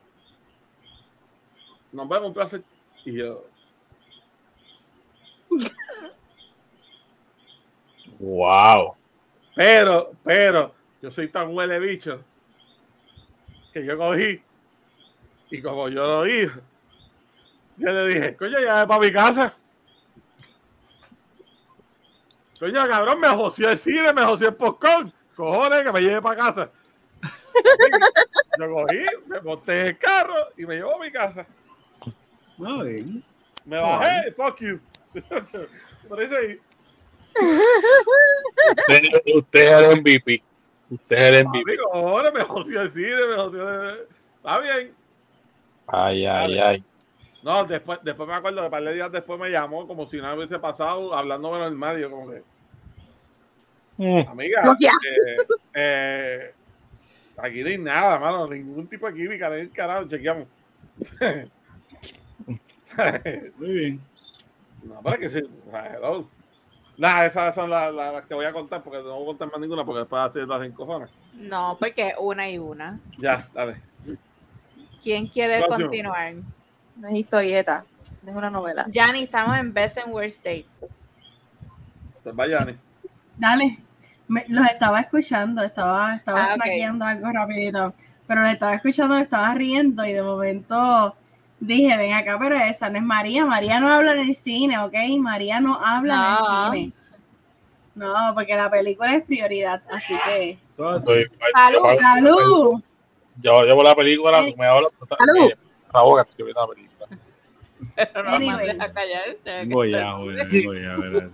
F: Nos vemos un placer. Y yo,
D: wow.
F: pero, pero, yo soy tan huele bicho que yo cogí y como yo lo dije, yo le dije, coño, ya para mi casa. Coño, cabrón, me joció el cine, me joció el popcorn. Cojones, que me lleve para casa. Yo cogí, me monté en el carro y me llevó a mi casa.
E: No, bien.
F: Me bajé, fuck you. Por eso ahí.
D: Usted, usted es el MVP. Usted es el MVP.
F: ahora me joció el cine, me joció de- Está bien.
D: Ay, ay, ay.
F: No, después, después me acuerdo que un par de días después me llamó como si nada hubiese pasado, hablándome normal. y Yo como que,
D: Mm.
F: amiga, eh, eh, aquí no hay nada, mano, ningún tipo de química, ni el carajo, chequeamos.
E: Muy bien.
F: no, para que sí. hello. Nada, esas son las, las- las que voy a contar, porque no voy a contar más ninguna, porque después así las encojones.
A: No, porque una y una.
F: Ya, dale.
A: ¿Quién quiere
F: Próximo.
A: continuar?
C: No es historieta, no es una novela.
A: Yanni, estamos en Best and Worst State.
F: Pues vaya, Ani.
B: Dale. Me- los estaba escuchando, estaba, estaba
A: Ah,
B: algo rapidito, pero los estaba escuchando, me estaba riendo y de momento dije, ven acá, pero esa no es María, María no habla en el cine, ¿ok? María no habla
A: No.
B: en el cine. No, porque la película es prioridad, así que...
D: Soy-
A: Salud.
D: yo-
B: ¡Salud!
D: Yo llevo la película, tú me tú estás-
C: Salud.
D: eh, la boca, estoy viendo la película.
A: Pero no
B: Anyway.
A: me deja callar.
E: Vengo ya, joven, vengo ya, ¿verdad?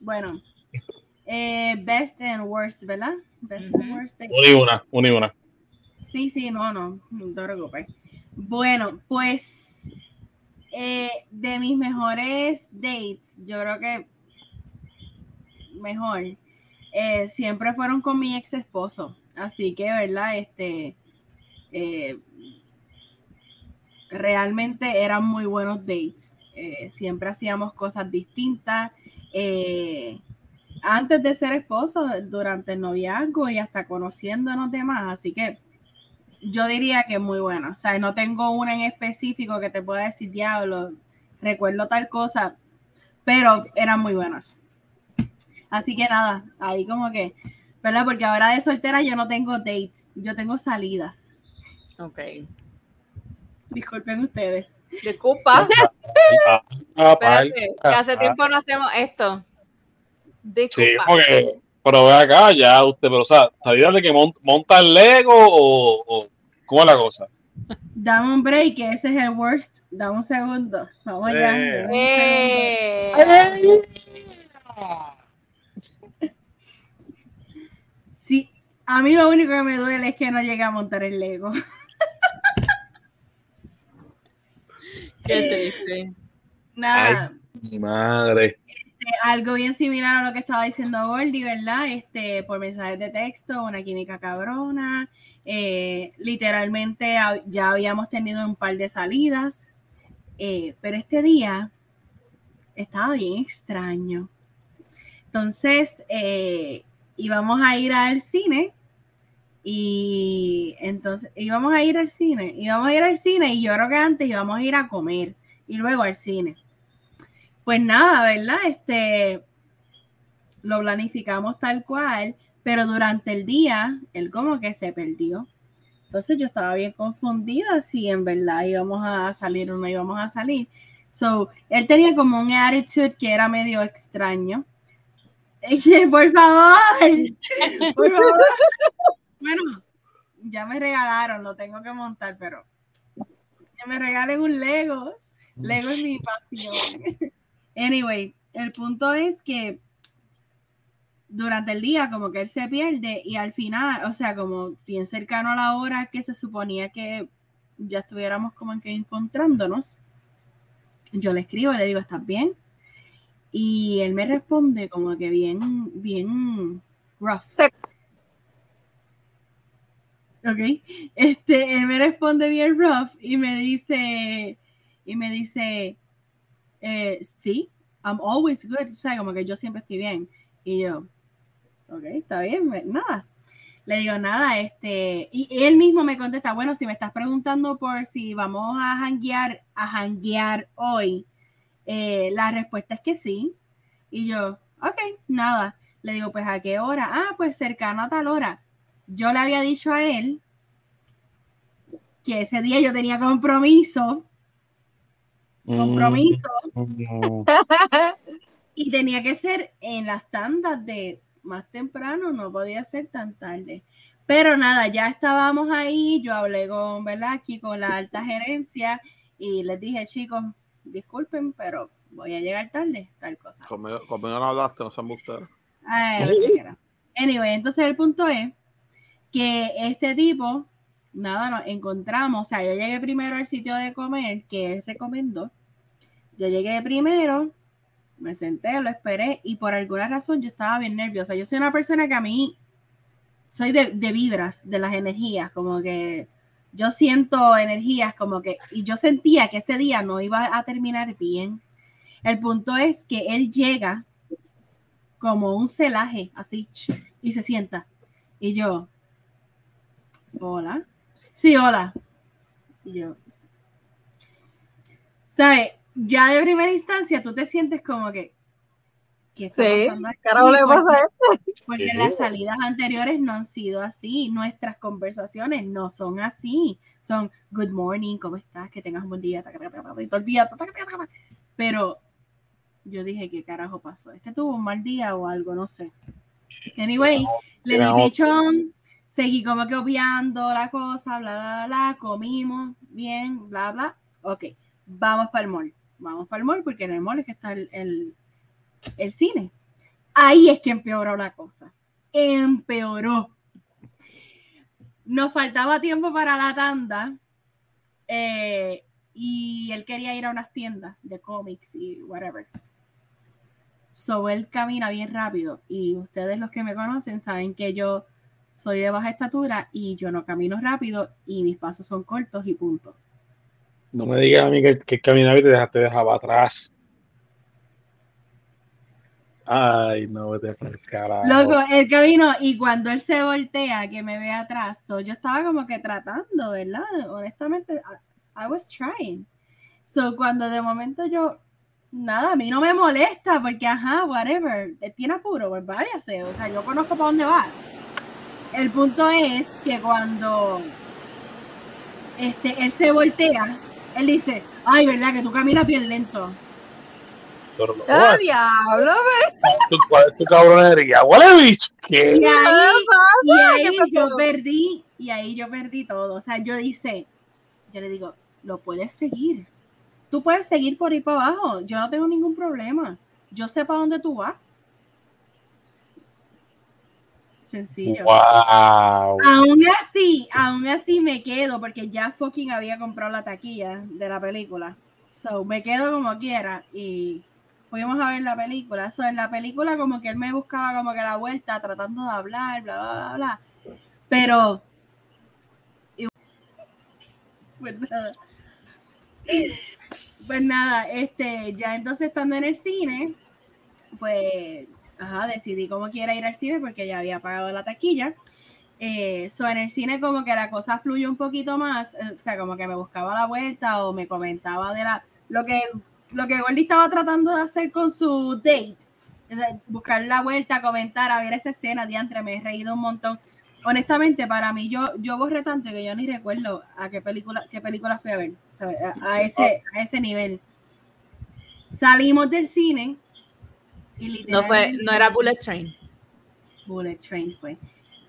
B: Bueno, eh, best and worst, ¿verdad? Best and worst.
D: Una y una, una y una.
B: Sí, sí, no, no, no te preocupes. Bueno, pues eh, de mis mejores dates, yo creo que mejor, eh, siempre fueron con mi ex esposo. Así que, ¿verdad? Este, eh, realmente eran muy buenos dates. Eh, siempre hacíamos cosas distintas. eh, antes de ser esposo, durante el noviazgo y hasta conociéndonos demás. Así que yo diría que muy bueno. O sea, no tengo una en específico que te pueda decir, diablo, recuerdo tal cosa, pero eran muy buenas. Así que nada, ahí como que, ¿verdad? Porque ahora de soltera yo no tengo dates, yo tengo salidas.
A: Ok.
B: Disculpen ustedes.
A: Disculpa. Espérate, que hace tiempo no hacemos esto.
D: Sí,
A: Disculpa.
D: como que, pero ve acá, ya usted, pero o sea, ¿sabía de que mon- monta el Lego o, o cómo es la cosa?
B: Dame un break, que ese es el worst. Dame un segundo. Vamos allá.
F: Eh.
A: Eh,
B: Sí, a mí lo único que me duele es que no llegué a montar el Lego.
A: qué triste.
B: Nada.
D: Mi madre.
B: Algo bien similar a lo que estaba diciendo Gordy, ¿verdad? Este, por mensajes de texto, una química cabrona. eh, literalmente ya habíamos tenido un par de salidas, eh, pero este día estaba bien extraño. Entonces, eh, íbamos a ir al cine y entonces íbamos a ir al cine, íbamos a ir al cine y yo creo que antes íbamos a ir a comer y luego al cine. Pues nada, ¿verdad? Este lo planificamos tal cual, pero durante el día él como que se perdió. Entonces yo estaba bien confundida si en verdad íbamos a salir o no íbamos a salir. So, él tenía como un attitude que era medio extraño. Por favor, por favor. Bueno, ya me regalaron, lo tengo que montar, pero que me regalen un Lego. Lego es mi pasión. Anyway, el punto es que durante el día como que él se pierde y al final, o sea, como bien cercano a la hora que se suponía que ya estuviéramos como que encontrándonos, yo le escribo, le digo, ¿estás bien? Y él me responde como que bien, bien rough. Ok, este, él me responde bien rough y me dice, y me dice, eh, sí, I'm always good, o sea, como que yo siempre estoy bien. Y yo, ok, está bien, nada. Le digo, nada, este, y él mismo me contesta, bueno, si me estás preguntando por si vamos a janguear, a janguear hoy, eh, la respuesta es que sí. Y yo, ok, nada. Le digo, pues a qué hora? Ah, pues cercano a tal hora. Yo le había dicho a él que ese día yo tenía compromiso, compromiso,
D: Mm,
B: y tenía que ser en las tandas de más temprano, no podía ser tan tarde. Pero nada, ya estábamos ahí, yo hablé con, ¿verdad? Aquí con la alta gerencia y les dije, chicos, disculpen, pero voy a llegar tarde, tal cosa.
F: Conmigo, conmigo no hablaste, no sean ustedes.
B: Ay, no sé qué era. Anyway, entonces el punto es que este tipo, nada, nos encontramos, o sea, yo llegué primero al sitio de comer que él recomendó. Yo llegué primero, me senté, lo esperé y por alguna razón yo estaba bien nerviosa. Yo soy una persona que a mí soy de, de vibras, de las energías, como que yo siento energías como que, y yo sentía que ese día no iba a terminar bien. El punto es que él llega como un celaje, así, y se sienta. Y yo, hola. Sí, hola. Y yo, ¿sabes? Ya de primera instancia tú te sientes como que, ¿qué está
C: Sí,
B: pasando aquí? Porque-
C: pasa
D: Sí.
B: las salidas anteriores no han sido así, nuestras conversaciones no son así, son good morning, ¿cómo estás? Que tengas un buen día, y todo el pero yo dije, ¿qué carajo pasó? ¿Este tuvo un mal día o algo? No sé. Anyway, le di pichón, seguí como que obviando la cosa, bla, bla, bla, comimos bien, bla, bla. Ok, vamos para el mall. Vamos para el mall porque en el mall es que está el, el, el cine. Ahí es que empeoró la cosa. Empeoró. Nos faltaba tiempo para la tanda eh, y él quería ir a unas tiendas de cómics y whatever. So él camina bien rápido y ustedes los que me conocen saben que yo soy de baja estatura y yo no camino rápido y mis pasos son cortos y punto.
D: No me digas a mí que, que caminaba y te dejaba atrás. Ay, no, vete por el carajo.
B: Loco, el camino y cuando él se voltea, que me ve atrás, so, yo estaba como que tratando, ¿verdad? Honestamente, I, was trying. So, cuando de momento yo, nada, a mí no me molesta porque, ajá, whatever, tiene apuro, pues váyase, o sea, yo conozco para dónde va. El punto es que cuando este, él se voltea, él dice, ay, ¿verdad? Que tú caminas bien lento.
C: ¡Ah, diablo!
D: tu, cuál es tu cabronería? ¡Huele bicho! ¿Qué?
B: Y ahí, y ahí yo perdí, y ahí yo perdí todo. O sea, yo dice, yo le digo, lo puedes seguir. Tú puedes seguir por ahí para abajo. Yo no tengo ningún problema. Yo sé para dónde tú vas. Sencillo.
D: ¡Wow!
B: Aún así, aún así me quedo porque ya fucking había comprado la taquilla de la película. So, me quedo como quiera y fuimos a ver la película. So, en la película como que él me buscaba como que la vuelta tratando de hablar, bla, bla, bla, bla. Pero... y- Pues nada. Pues nada, este, ya entonces estando en el cine, pues, ajá, decidí cómo quiera ir al cine porque ya había pagado la taquilla. Eh, so en el cine como que la cosa fluye un poquito más, eh, o sea, como que me buscaba la vuelta o me comentaba de la lo que lo que Gordy estaba tratando de hacer con su date, buscar la vuelta, comentar, a ver esa escena, diantre, me he reído un montón. Honestamente, para mí, yo, yo borré tanto que yo ni recuerdo a qué película, qué película fui a ver, a ese, a ese nivel. Salimos del cine y
A: No fue, no era Bullet Train.
B: Bullet Train fue.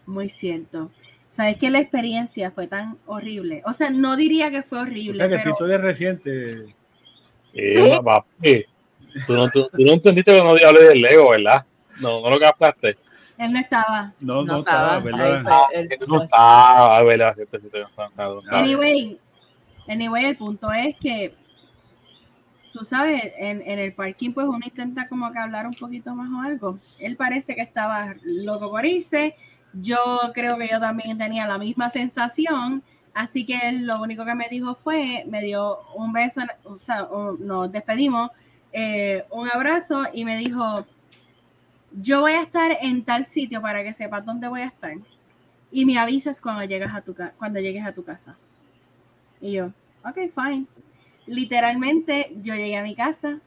B: Muy cierto. Sabes que la experiencia fue tan horrible. O sea, no diría que fue horrible,
E: O sea que
B: pero
E: historia es reciente.
D: Eh. Tú no, tú, tú no entendiste cuando hablé del Lego, ¿verdad? No, no lo captaste.
B: él no estaba.
E: No, no,
A: No
E: estaba,
A: estaba.
D: tú no estabas, ¿verdad? Estaba, no estaba.
B: Anyway, anyway, el punto es que tú sabes, en, el parking, pues uno intenta como que hablar un poquito más o algo. Él parece que estaba loco por irse. Yo creo que yo también tenía la misma sensación. Así que él lo único que me dijo fue, me dio un beso, o sea, nos despedimos, eh, un abrazo y me dijo, yo voy a estar en tal sitio para que sepas dónde voy a estar. Y me avisas cuando llegas a tu cuando llegues a tu casa. Y yo, ok, fine. Literalmente, yo llegué a mi casa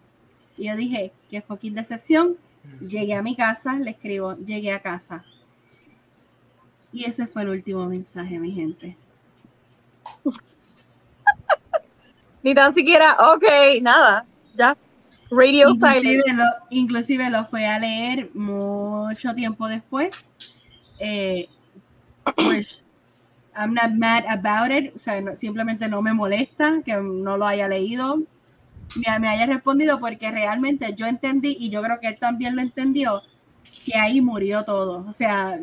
B: y yo dije, qué fucking decepción. Llegué a mi casa, le escribo, llegué a casa. Y ese fue el último mensaje, mi gente.
C: Ni tan siquiera, ok, nada, ya. Radio.
B: Inclusive lo, inclusive lo fue a leer mucho tiempo después. Eh, pues, I'm not mad about it. O sea, simplemente no me molesta que no lo haya leído, me, me haya respondido, porque realmente yo entendí, y yo creo que él también lo entendió, que ahí murió todo. O sea,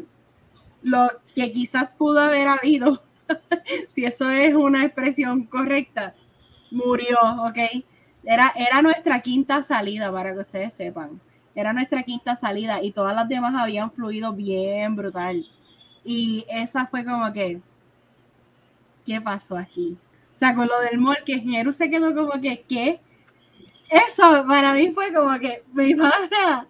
B: lo que quizás pudo haber habido, si eso es una expresión correcta, murió, ¿ok? Era, era nuestra quinta salida, para que ustedes sepan. Era nuestra quinta salida y todas las demás habían fluido bien brutal. Y esa fue como que, ¿qué pasó aquí? O sea, con lo del mall, que Jeru se quedó como que, ¿qué? Eso para mí fue como que, mi pana.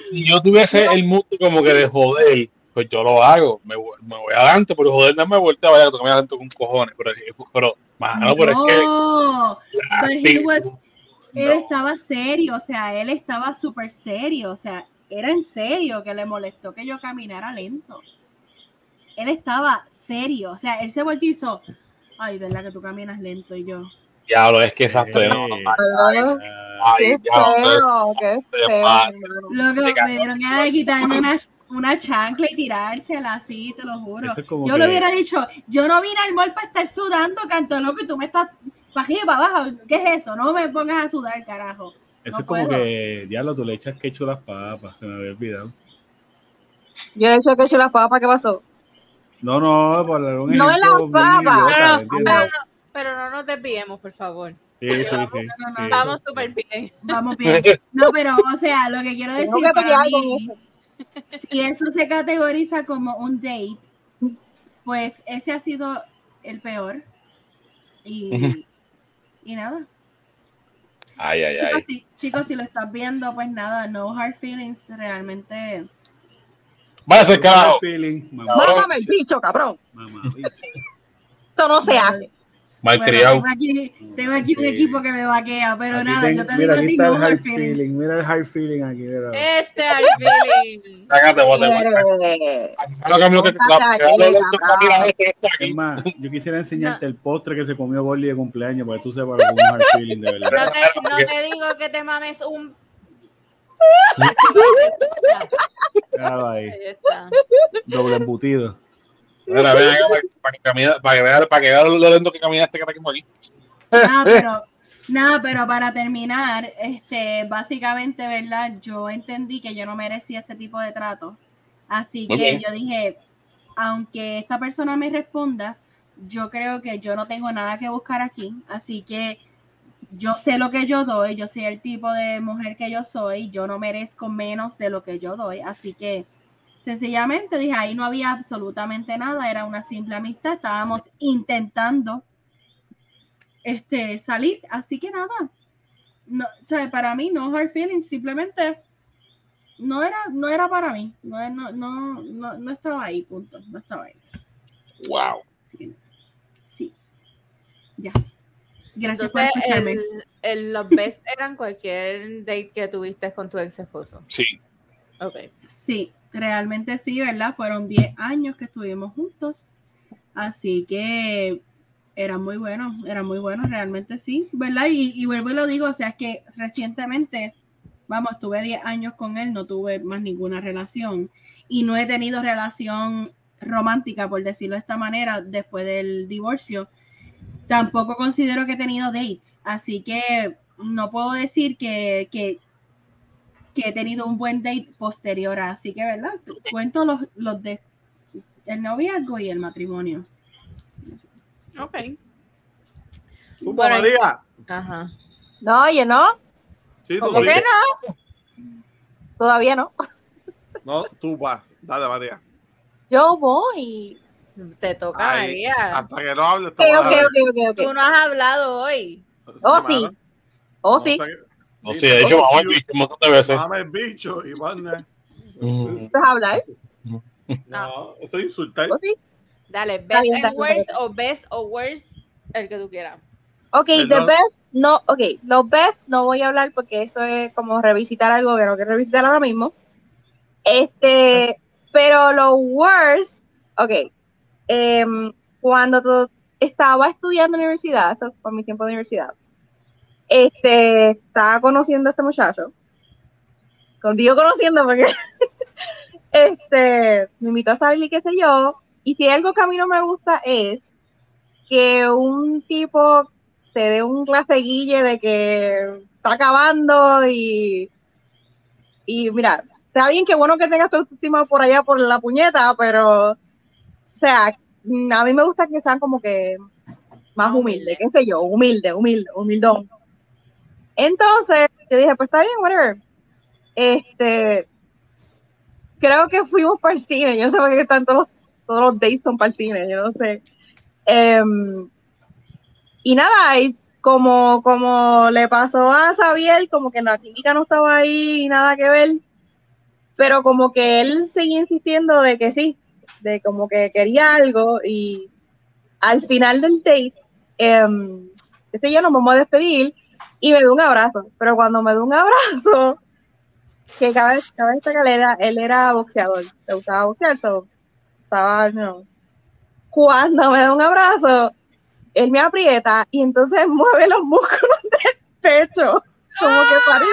D: Si yo tuviese el mood como que de joder, pues yo lo hago. Me, voy- me voy adelante, pero joder, no me vuelta a vaya que me adelante con cojones. Pero, pero mano, pero es que.
B: No, él estaba serio, o sea, él estaba súper serio, o sea, era en serio que le molestó que yo caminara lento. Él estaba serio, o sea, él se volvió y hizo, ay, ¿verdad que tú caminas lento? Y yo,
D: Diablo, es que
E: Ah,
D: ay,
C: Qué feo, qué feo.
B: loco, me dieron ganas de quitarme una, una chancla y tirársela así, te lo juro.
E: Es
B: Yo
E: que-
B: le hubiera dicho, yo no vine al mall para estar sudando, canto loco, y tú me estás para arriba, para abajo, ¿qué es eso? No me pongas a sudar, carajo.
E: Eso
B: No
E: es como
B: puedo.
E: que, diablo, tú le echas ketchup a las papas, se me había olvidado.
C: Yo he hecho que he hecho las papas, ¿qué pasó?
E: No, no, por un
C: No las
E: ¿entiendes?
A: pero, no, pero no nos desviemos, por favor.
E: Sí, sí, sí.
A: Estamos súper bien.
B: Vamos bien. No, pero, o sea, lo que quiero decir
C: que
B: para mí, si eso se categoriza como un date, pues ese ha sido el peor. Y, y nada.
D: Ay, ay,
B: Chicos
D: ay.
B: si, chicos, si lo estás viendo, pues nada, no hard feelings, realmente.
D: Vaya a ser carajo.
C: Mámame el bicho, cabrón.
E: mamá, bicho.
C: Esto no se hace.
D: Malcriado.
B: tengo aquí, tengo aquí un equipo que me vaquea, pero
E: Aquí
B: nada,
E: ten-
B: yo te
E: mira,
B: digo a
E: aquí
B: ti,
E: está
B: no
E: el
B: hard
E: hard feeling. Mira el hard feeling aquí. Mira.
A: Este al feeling.
D: Sácate,
E: Es más, yo quisiera enseñarte el postre que se comió Gordy de cumpleaños para que tú sepas lo que es un hard feeling de verdad.
A: No te, no te digo que te mames un.
E: Claro, ahí,
A: Ahí está.
E: doble embutido.
D: Mira, ven acá para, para que camine- para que vea para que vea lo lento que caminaste que está aquí.
B: Nada, pero, nada, pero para terminar, este, básicamente, ¿verdad? Yo entendí que yo no merecía ese tipo de trato. Así
D: Muy
B: que
D: bien.
B: yo dije, aunque esta persona me responda, yo creo que yo no tengo nada que buscar aquí. Así que yo sé lo que yo doy, yo sé el tipo de mujer que yo soy, yo no merezco menos de lo que yo doy. Así que sencillamente dije, ahí no había absolutamente nada, era una simple amistad, estábamos intentando este, salir, así que nada, no, o sea, para mí no hard feelings, simplemente no era, no era para mí, no, no, no, no, no estaba ahí, punto, no estaba ahí.
D: Wow.
B: Sí, ya. Gracias por escucharme.
A: el, el- los best eran cualquier date que tuviste con tu ex esposo.
D: Sí.
A: Ok.
B: Sí, realmente sí, ¿verdad? Fueron 10 años que estuvimos juntos, así que era muy bueno, era muy bueno, realmente sí, ¿verdad? Y, y vuelvo y lo digo, o sea, es que recientemente, vamos, tuve 10 años con él, no tuve más ninguna relación y no he tenido relación romántica, por decirlo de esta manera, después del divorcio. Tampoco considero que he tenido dates, así que no puedo decir que, que, que he tenido un buen date posterior, así que, ¿verdad? Cuento los, los de el noviazgo y el matrimonio.
A: Ok.
F: ¿Tú,
A: Bueno,
F: María?
A: Ajá.
C: No, oye, no,
F: Sí, tú
A: ¿Cómo
F: sí.
A: que no?
C: todavía no.
F: No, tú vas. Dale, María.
C: Yo voy.
A: Te toca,
F: Ay,
A: María.
F: Hasta que no hables, te a
C: ok, ok, ok.
A: Tú no has hablado hoy.
C: Oh, sí. Oh, sí.
F: sé qué-
D: No sé, de hecho, vamos a ver un montón de veces.
F: Mame el bicho y manda.
D: Mm.
C: ¿Vas a hablar?
F: No, eso es insultar.
C: Oh, sí.
A: Dale, best
C: bien,
A: and
C: bien,
A: worst
C: está
A: o best o worst, el que tú quieras.
C: Ok, the
F: Perdón.
C: best, no, ok, los best no voy a hablar porque eso es como revisitar algo que no quiero revisitar ahora mismo. Este, pero los worst, ok, em, cuando to- estaba estudiando en la universidad, eso fue mi tiempo de universidad, este, estaba conociendo a este muchacho, Con- digo conociendo porque, este, me invitó a salir y qué sé yo, y si algo que a mí no me gusta es que un tipo te dé un clase guille de que está acabando y, y mira, está bien que bueno que tengas tu autoestima por allá por la puñeta, pero, sea, mm, a mí me gusta que sean como que más
A: humilde.
C: qué sé yo, humilde, humilde, humildón. Entonces, yo dije, pues está bien, whatever. Este, creo que fuimos para el cine, yo no sé por qué están todos, todos los dates son para el cine, yo no sé. Em, y nada, y como, como le pasó a Xavier, como que la química no estaba ahí y nada que ver, pero como que él seguía insistiendo de que sí, de como que quería algo y al final del date, eh, este ya nos vamos a despedir y me dio un abrazo, pero cuando me dio un abrazo, que cabe, cabe destacar, él era, él era boxeador, le gustaba boxear, so, estaba, know, cuando me da un abrazo, él me aprieta y entonces mueve los músculos del pecho, como que para.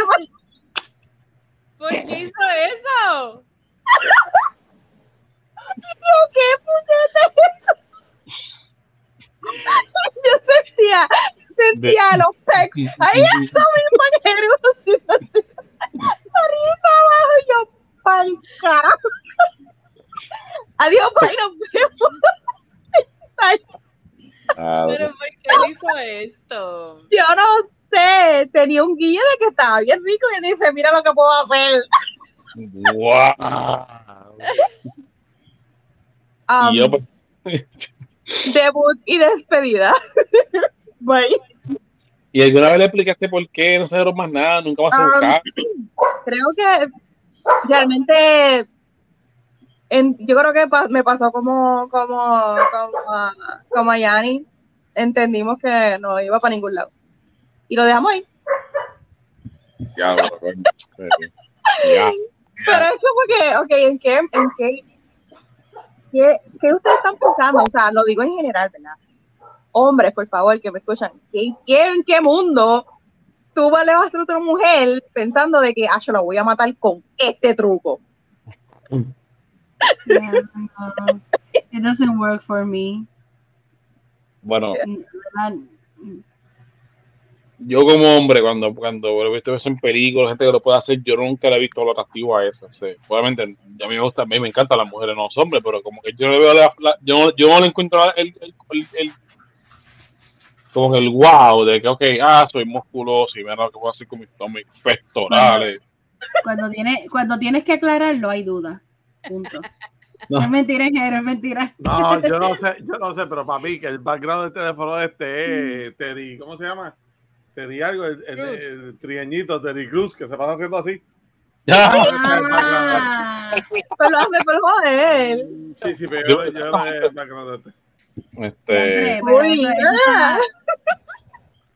A: ¿Por qué hizo eso?
C: Yo, ¿qué puñeta? Yo sentía, sentía los pecs, ahí está mi paquero, arriba abajo, y yo, pa'l carajo. Adiós, bye, nos vemos. Ay,
D: Ah,
A: ¿Pero por qué él hizo esto?
C: Yo no sé, tenía un guille de que estaba bien rico y dice, mira lo que puedo hacer.
D: Wow.
C: Um,
D: Y yo, pues,
C: debut y despedida. Bye.
D: ¿Y alguna vez le explicaste por qué no se dieron más nada? Nunca más se
C: Um,
D: buscaron.
C: creo que realmente en- yo creo que pa- me pasó como como como a, como a Yanni entendimos que no iba para ningún lado y lo dejamos ahí
D: Ya, bueno, coño, sí. Ya.
C: pero es como que ok en qué en qué qué, qué ustedes están pensando o sea lo digo en general verdad hombres por favor que me escuchan ¿qué, qué- en qué mundo tú le vas a otra mujer pensando de que ah yo la voy a matar con este truco
B: Yeah, no, it doesn't work for me.
D: Bueno. Yo como hombre, cuando, cuando he visto eso en películas, gente que lo puede hacer, yo nunca le he visto lo atractivo a eso. O sea, obviamente, a mí me gusta, a mí me encantan las mujeres, no los hombres, pero como que yo no le veo la, la- yo, no- yo no le encuentro el, el, el- el- como que el wow de que, ok, ah, soy musculoso y mira lo que puedo hacer con mis, con mis pectorales.
B: Cuando, tiene, cuando tienes que aclararlo, hay duda. Punto.
D: No.
B: Es mentira, ingeniero, es mentira.
F: No, yo no sé, yo no sé, pero para mí que el background del teléfono este es Terry, ¿cómo se llama? Terry algo, el, el, trieñito, Terry Cruz, que se pasa haciendo así.
B: Ah,
C: Pues lo hace por joder.
F: Sí, sí, pero yo, yo no background de este.
D: Este,
B: pero
C: Uy,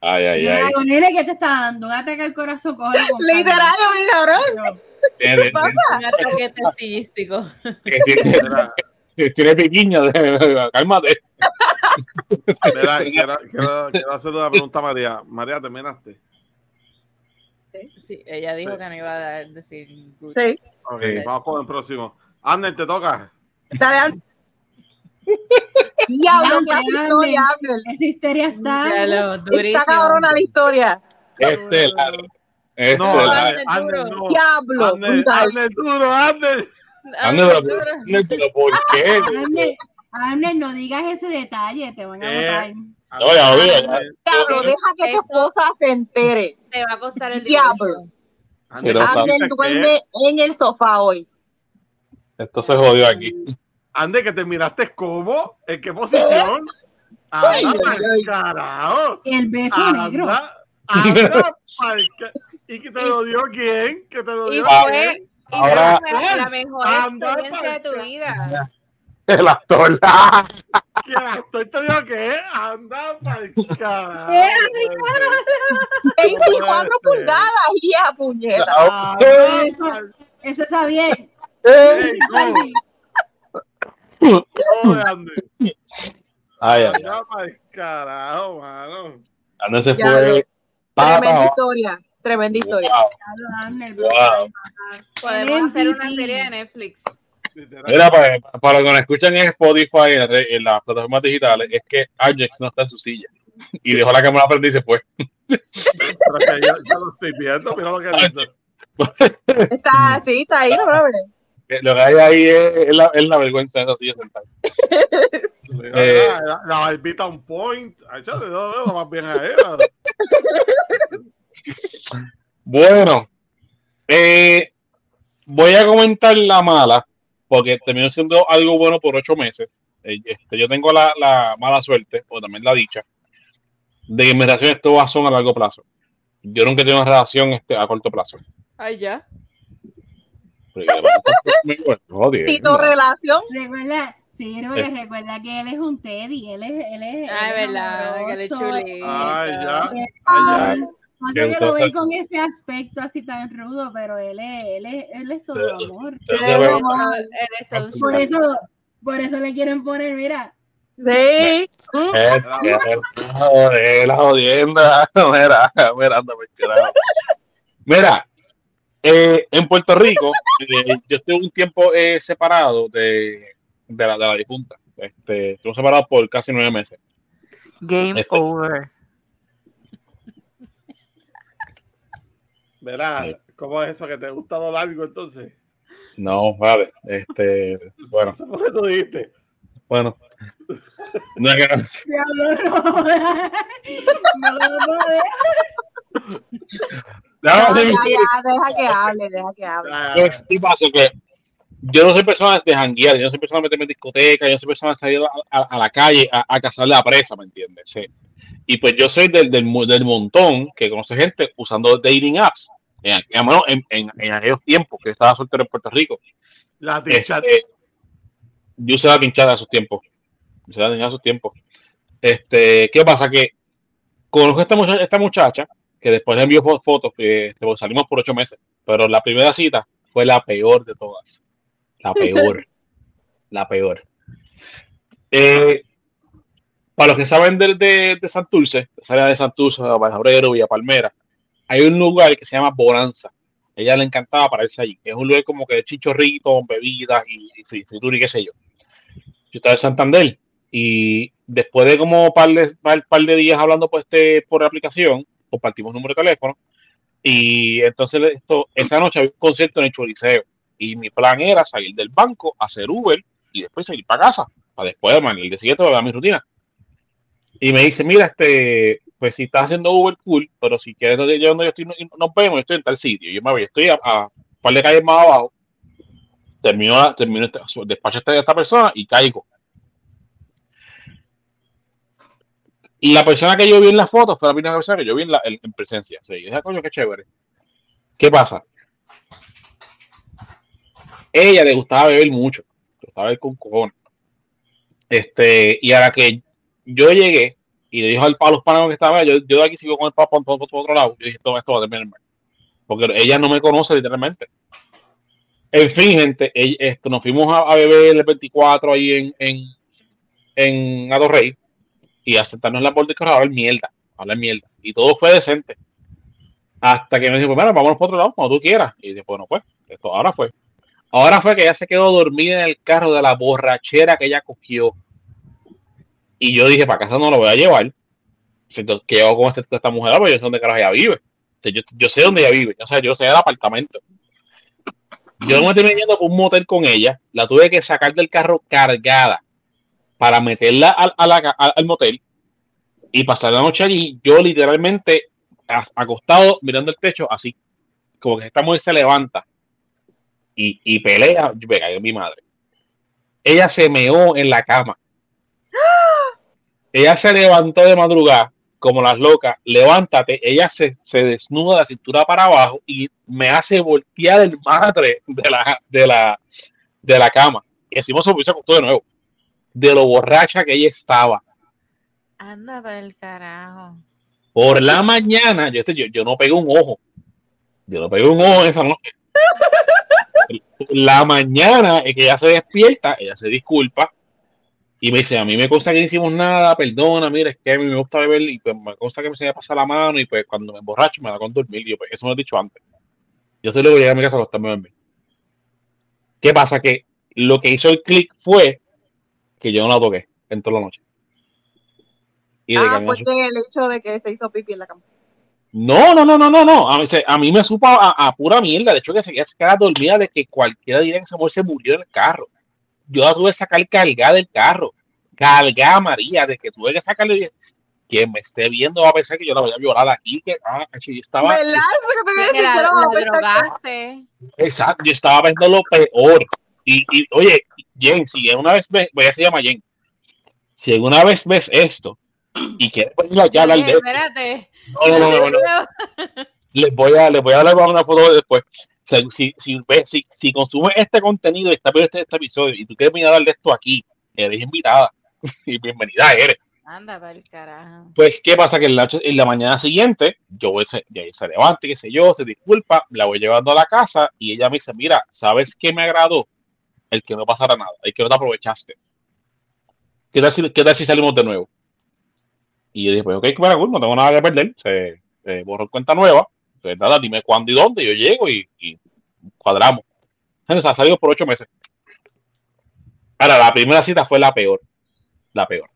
D: ay, ay, ay.
B: nene, ¿qué te está dando? Un ataque al corazón, cógelo con calma.
C: Literal, mi cabrón.
D: Tiene-
A: Un ataque testillístico.
D: Tiene- de- cálmate.
F: mira, quiero, quiero, quiero hacerle una pregunta a María. María, ¿terminaste?
A: Sí, ella dijo
F: Sí.
A: que no iba a dar- decir good.
C: Sí.
F: Ok,
D: Sí.
F: vamos con el próximo. Ander, te toca.
C: Dale, Ángel. Diablo, qué historia.
B: Ángel. Esa histeria está.
A: Lo,
C: Está cabrona la historia.
D: Estelar.
F: No,
D: Estelar.
F: Ander,
A: Ander,
F: Ander,
A: duro.
F: no.
C: Diablo,
F: Ander. Ander, duro, Ander.
D: Ande,
A: Ander,
D: pero-
A: duro.
D: Ande, pero ¿por qué?
B: Ángel, Ángel, no digas ese detalle, te van a.
D: No.
C: Diablo, deja que tu esposa se entere.
A: Te va a costar el
C: Diablo.
F: Ander,
C: duerme en el sofá hoy.
D: Esto se jodió aquí.
F: Ander, que terminaste cómo? ¿En qué posición?
C: Ay,
F: Anda
C: ay,
F: pa'l
C: ay.
F: carajo.
B: El beso negro.
F: Anda, pa'l ¿Y que te lo dio quién? ¿Que te lo
A: Y
F: dio
A: fue,
F: quién?
A: Y
D: Ahora-
A: fue la mejor
F: Anda
A: experiencia de tu vida.
D: El actor.
F: ¿Que el actor te dio qué? Anda pa'l carajo.
B: Eh,
C: 24
F: puede ser.
C: pulgadas y a puñeta.
F: Anda
B: Eso- Eso está bien.
F: Ey, go. Go de Ander.
D: Ay, ay, ay.
F: Anda pa'l carajo, mano.
D: Ande se fue.
C: Tremenda
D: Papa.
C: historia. Tremenda historia.
D: Wow. Wow.
A: Podemos hacer una serie de Netflix.
D: Mira, para, para los que nos escuchan en Spotify, en, en las plataformas digitales, es que Ajax no está en su silla. Y dejó la cámara prendida y se fue.
F: Pero que yo, yo lo estoy viendo, mira lo que.
C: Está así, está ahí, no brother.
D: Eh, Lo que hay ahí es, es la, es la vergüenza de esa silla sentada. Eh.
F: la, la, la barbita on point. Ay, chate, no, no, más bien a ella.
D: Bueno, eh, voy a comentar la mala, porque terminó siendo algo bueno por ocho meses. Eh, este, yo tengo la, la mala suerte, o también la dicha, de que mis relaciones todas son a largo plazo. Yo nunca he tenido una relación este, a corto plazo.
A: Ay, ya.
D: Pero yo- Joder,
C: Y tu
D: no.
C: relación,
B: Recuerda, sí, porque recuerda que él es un Teddy, él es, él es.
A: Ay,
B: él es
A: verdad, que chulito.
F: Ay, ya.
B: él-
F: Ay, ya.
D: Qué
B: que lo
D: gusto.
B: con ese aspecto así tan rudo, pero él es, él es, él es todo amor.
D: pero
C: Pero-
D: yo veo-
C: Como-
A: Él es todo un
B: Por eso, por eso le quieren poner, mira,
C: sí. Mm.
D: La jodienda. Mira, mira, anda por carajo. Mira, eh, en Puerto Rico, eh, yo estuve un tiempo eh, separado de, de, la, de la difunta. Este, estuve separado por casi nueve meses.
A: Game
D: Este-
A: over.
F: Verá,
D: Sí.
F: ¿cómo es eso que te gusta lo largo entonces?
D: No, vale. Este, bueno,
F: Eso fue lo que tú dijiste.
D: bueno. No es que no-
B: no, no, no,
D: No,
C: Ya,
D: sí,
C: ya,
D: sí.
C: ya, deja que hable, deja que hable.
D: ¿qué pasa? Que yo no soy persona de janguear, yo no soy persona de meterme en discoteca, yo no soy persona de salir a, a- a la calle a, a cazar la presa, ¿me entiendes? Sí. Y pues yo soy del, del, montón que conoce gente usando dating apps. En, en, en, aquellos tiempos que estaba soltero en Puerto Rico.
F: La ticha.
D: Este, yo usé la pinchada de esos tiempos. La pinchada de esos tiempos. Este, ¿qué pasa? Que conozco a esta muchacha, esta muchacha que después le envió fo- fotos que este, pues, salimos por ocho meses. Pero la primera cita fue la peor de todas. La peor. la peor. Eh, para los que saben de, de, de Santurce, de área de Santurce, Valjabrero, Villa Palmera, hay un lugar que se llama Bonanza. Ella le encantaba pararse allí. Es un lugar como que de chichorritos, bebidas y, y fri- fritura y qué sé yo. Yo estaba en Santander y después de como par de, par, de días hablando pues, este, por aplicación, compartimos número de teléfono y entonces esto, esa noche había un concierto en el Choliseo y mi plan era salir del banco, hacer Uber y después salir para casa, para después, man, el día siguiente mi rutina. Y me dice, mira, este, pues si estás haciendo Uber, cool, pero si quieres donde yo, estoy, no- nos vemos, estoy en tal sitio. Yo me voy, estoy a, a un par de calles más abajo, termino, termino este, despacho a esta, esta persona y caigo. Y la persona que yo vi en las fotos fue la primera persona que yo vi en, la, en presencia. O sea, yo dije, "Ah, coño, qué chévere. ¿Qué pasa? Ella le gustaba beber mucho, le gustaba beber con cojones. Este, y a que yo llegué y le dijo al, a los que estaba, yo, yo de aquí sigo con el por, por, por otro lado. Yo dije, todo esto va a terminar mal. Porque ella no me conoce literalmente. En fin, gente, ella- esto, nos fuimos a, a beber el 24 ahí en, en, en Ado Rey y a sentarnos en la puerta a hablar mierda, hablar mierda. Y todo fue decente. Hasta que me dijo, bueno, vámonos por otro lado, cuando tú quieras. Y dije, bueno, pues, esto ahora fue. Ahora fue que ella se quedó dormida en el carro de la borrachera que ella cogió. Y yo dije, para casa no lo voy a llevar. To- que hago con este- esta mujer? Pues yo sé dónde carajo ella vive. Yo, yo sé dónde ella vive. O sea, yo sé el apartamento. Yo me terminé yendo por un motel con ella. La tuve que sacar del carro cargada para meterla al, al, al motel y pasar la noche allí. Yo literalmente acostado mirando el techo así. Como que esta mujer se levanta y, y pelea. Yo me en mi madre. Ella se meó en la cama. Ella se levantó de madrugada, como las locas. Levántate. Ella se, se desnuda la cintura para abajo y me hace voltear el madre de la, de la, de la cama. Y encima se se acostó de nuevo. De lo borracha que ella estaba.
A: Anda para el carajo.
D: Por la mañana, yo, este, yo, yo no pegué un ojo. Yo no pegué un ojo esa noche. La mañana es que ella se despierta, ella se disculpa y me dice, a mí me consta que no hicimos nada, perdona, mira, es que a mí me gusta beber y pues me consta que me se me pasa la mano y pues cuando me emborracho me da con dormir. Y yo, pues eso me lo he dicho antes. Yo solo llegué a mi casa a acostarme a dormir. ¿Qué pasa? Que lo que hizo el clic fue que yo no la toqué en toda la noche. Y de
C: Ah, fue el hecho de que se hizo pipi en la cama.
D: No, no, no, no, no, no. A mí, se- a mí me supo a, a pura mierda. De hecho, que se ella se queda dormida de que cualquiera diría que esa mujer se murió en el carro. Yo la tuve que sacar cargada del carro. Cargada, María, de que tuve que sacarle. y Quien me esté viendo va a pensar que yo la voy a violar aquí. Que ah, yo estaba,
C: ¿Verdad? Eso que te voy a
A: Que
C: decir,
A: la,
C: yo no voy a
A: la
C: pensar que-
A: drogaste.
D: exacto, yo estaba viendo lo peor. Y, y oye, Jen, si una vez ves, ella se llama Jen. Si alguna vez ves esto y quieres venir allá a hablar de
A: espérate.
D: no, no, no, no, no. les voy a les voy a dar una foto después. Si, si, si, si, consumes este contenido y estás viendo este, este episodio y tú quieres venir a hablar de esto aquí, eres invitada y bienvenida eres.
A: Anda para el carajo.
D: Pues, ¿qué pasa? Que en la, noche- en la mañana siguiente, yo voy, se, ya se levanta, qué sé yo, se disculpa, la voy llevando a la casa y ella me dice, mira, ¿sabes qué me agradó? El que no pasara nada, el que no te aprovechaste. ¿Qué tal si, qué tal si salimos de nuevo? Y yo dije, pues, ok, bueno, cool, no tengo nada que perder, se, se borró cuenta nueva, pues nada, dime cuándo y dónde, yo llego y, cuadramos. Se ha salido por ocho meses. Ahora, la primera cita fue la peor, la peor.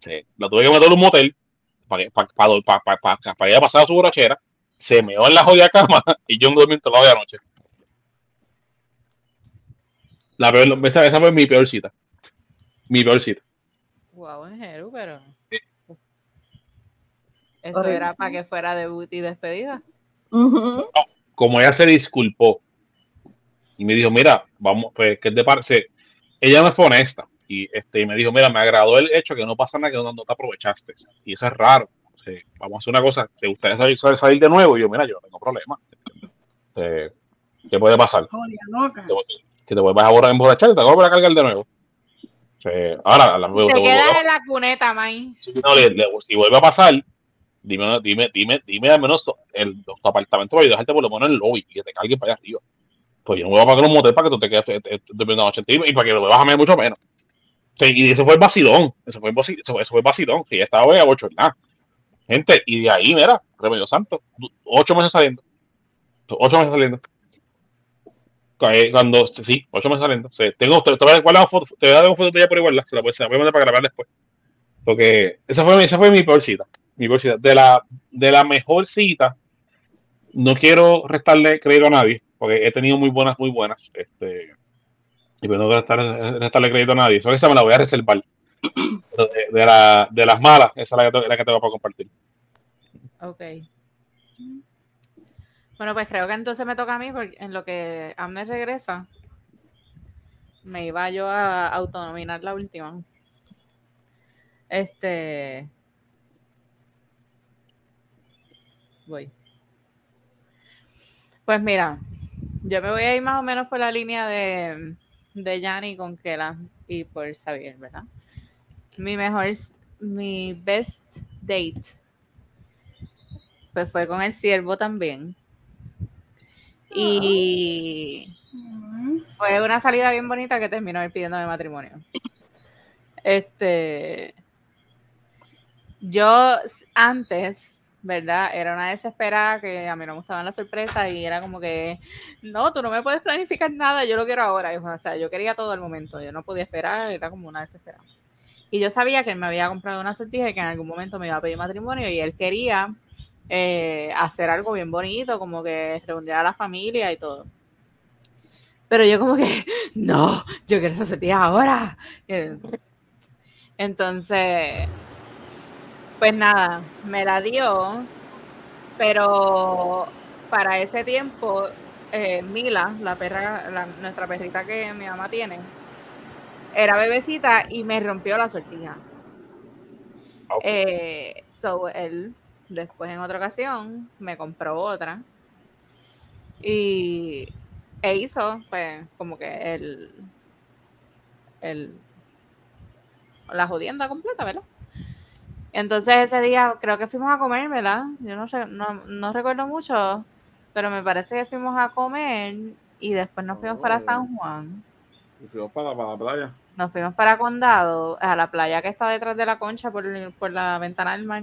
D: Sí, la tuve que meter en un motel para para, para, para, para, para, para ella pasar su borrachera, se meó en la jodida cama y yo no dormí toda la noche. La peor, esa, esa fue mi peor cita. Mi peor cita.
A: Guau, Jeru, pero. Eso
C: Horrible.
A: era para que fuera debut y despedida.
D: Como ella se disculpó y me dijo, mira, vamos, pues, ¿qué te parece? Ella no fue honesta y este, y me dijo, mira, me agradó el hecho que no pasa nada que no, no te aprovechaste. Y eso es raro. Vamos a hacer una cosa, ¿te gustaría salir, salir- salir de nuevo? Y yo, mira, yo no tengo problema. Eh, ¿Qué puede pasar?
B: Joder, loca.
D: que te vuelvas a borrar emborrachar y te vuelves a cargar de nuevo. O sea, ahora, la,
A: Te quedas en la cuneta, man.
D: si, no, le- le- si vuelve a pasar, dime, dime, dime, dime al menos el, tu apartamento para dejarte por lo menos en el lobby y que te carguen para allá arriba. Pues yo no voy a pagar un motel para que tú te quedes te- te- durmiendo la noche y para que lo vuelvas a mucho menos. Y eso fue el vacilón. Fue el eso, fue el vacilón. Sí, estaba hoy a bochornar. Gente, y de ahí, mira, remedio santo. Ocho meses saliendo. Ocho meses saliendo. Eh, Cuando, sí, ocho meses saliendo. Sí, tengo, te, te voy a guardar una foto, te voy a dar una foto de ella por igual, se la se la voy a mandar para grabar después. Porque esa fue, esa fue mi peor cita. De la, de la mejor cita, no quiero restarle crédito a nadie, porque he tenido muy buenas, muy buenas. Este, y pues no quiero restar- restarle crédito a nadie. Solo esa me la voy a reservar. De, la, de las malas, esa es la que, la que te voy a compartir.
A: Ok. Bueno, pues creo que entonces me toca a mí, porque en lo que Amner regresa, me iba yo a autonominar la última. Este. Voy. Pues mira, yo me voy a ir más o menos por la línea de, de Yanni con Kela y por Xavier, ¿verdad? Mi mejor, mi best date pues fue con el siervo también. Y fue una salida bien bonita que terminó él pidiéndome matrimonio. Este. Yo antes, ¿verdad? Era una desesperada que a mí no me gustaban las sorpresas y era como que, no, tú no me puedes planificar nada, yo lo quiero ahora. O sea, yo quería todo al momento, yo no podía esperar, era como una desesperada. Y yo sabía que él me había comprado una sortija y que en algún momento me iba a pedir matrimonio y él quería eh, hacer algo bien bonito, como que reunir a la familia y todo. Pero yo como que, no, yo quiero esa sortija ahora. Eh, Entonces, pues nada, me la dio, pero para ese tiempo, eh, Mila, la perra, la- nuestra perrita que mi mamá tiene, era bebecita y me rompió la sortija.
D: Ok.
A: Eh, so él después en otra ocasión me compró otra y e hizo pues como que el el la jodienda completa, ¿verdad? Entonces ese día creo que fuimos a comer, ¿verdad? Yo no sé, no, no recuerdo mucho, pero me parece que fuimos a comer y después nos fuimos para San Juan.
F: Y fuimos para, para la playa.
A: Nos fuimos para Condado, a la playa que está detrás de la concha por, por la ventana del mar.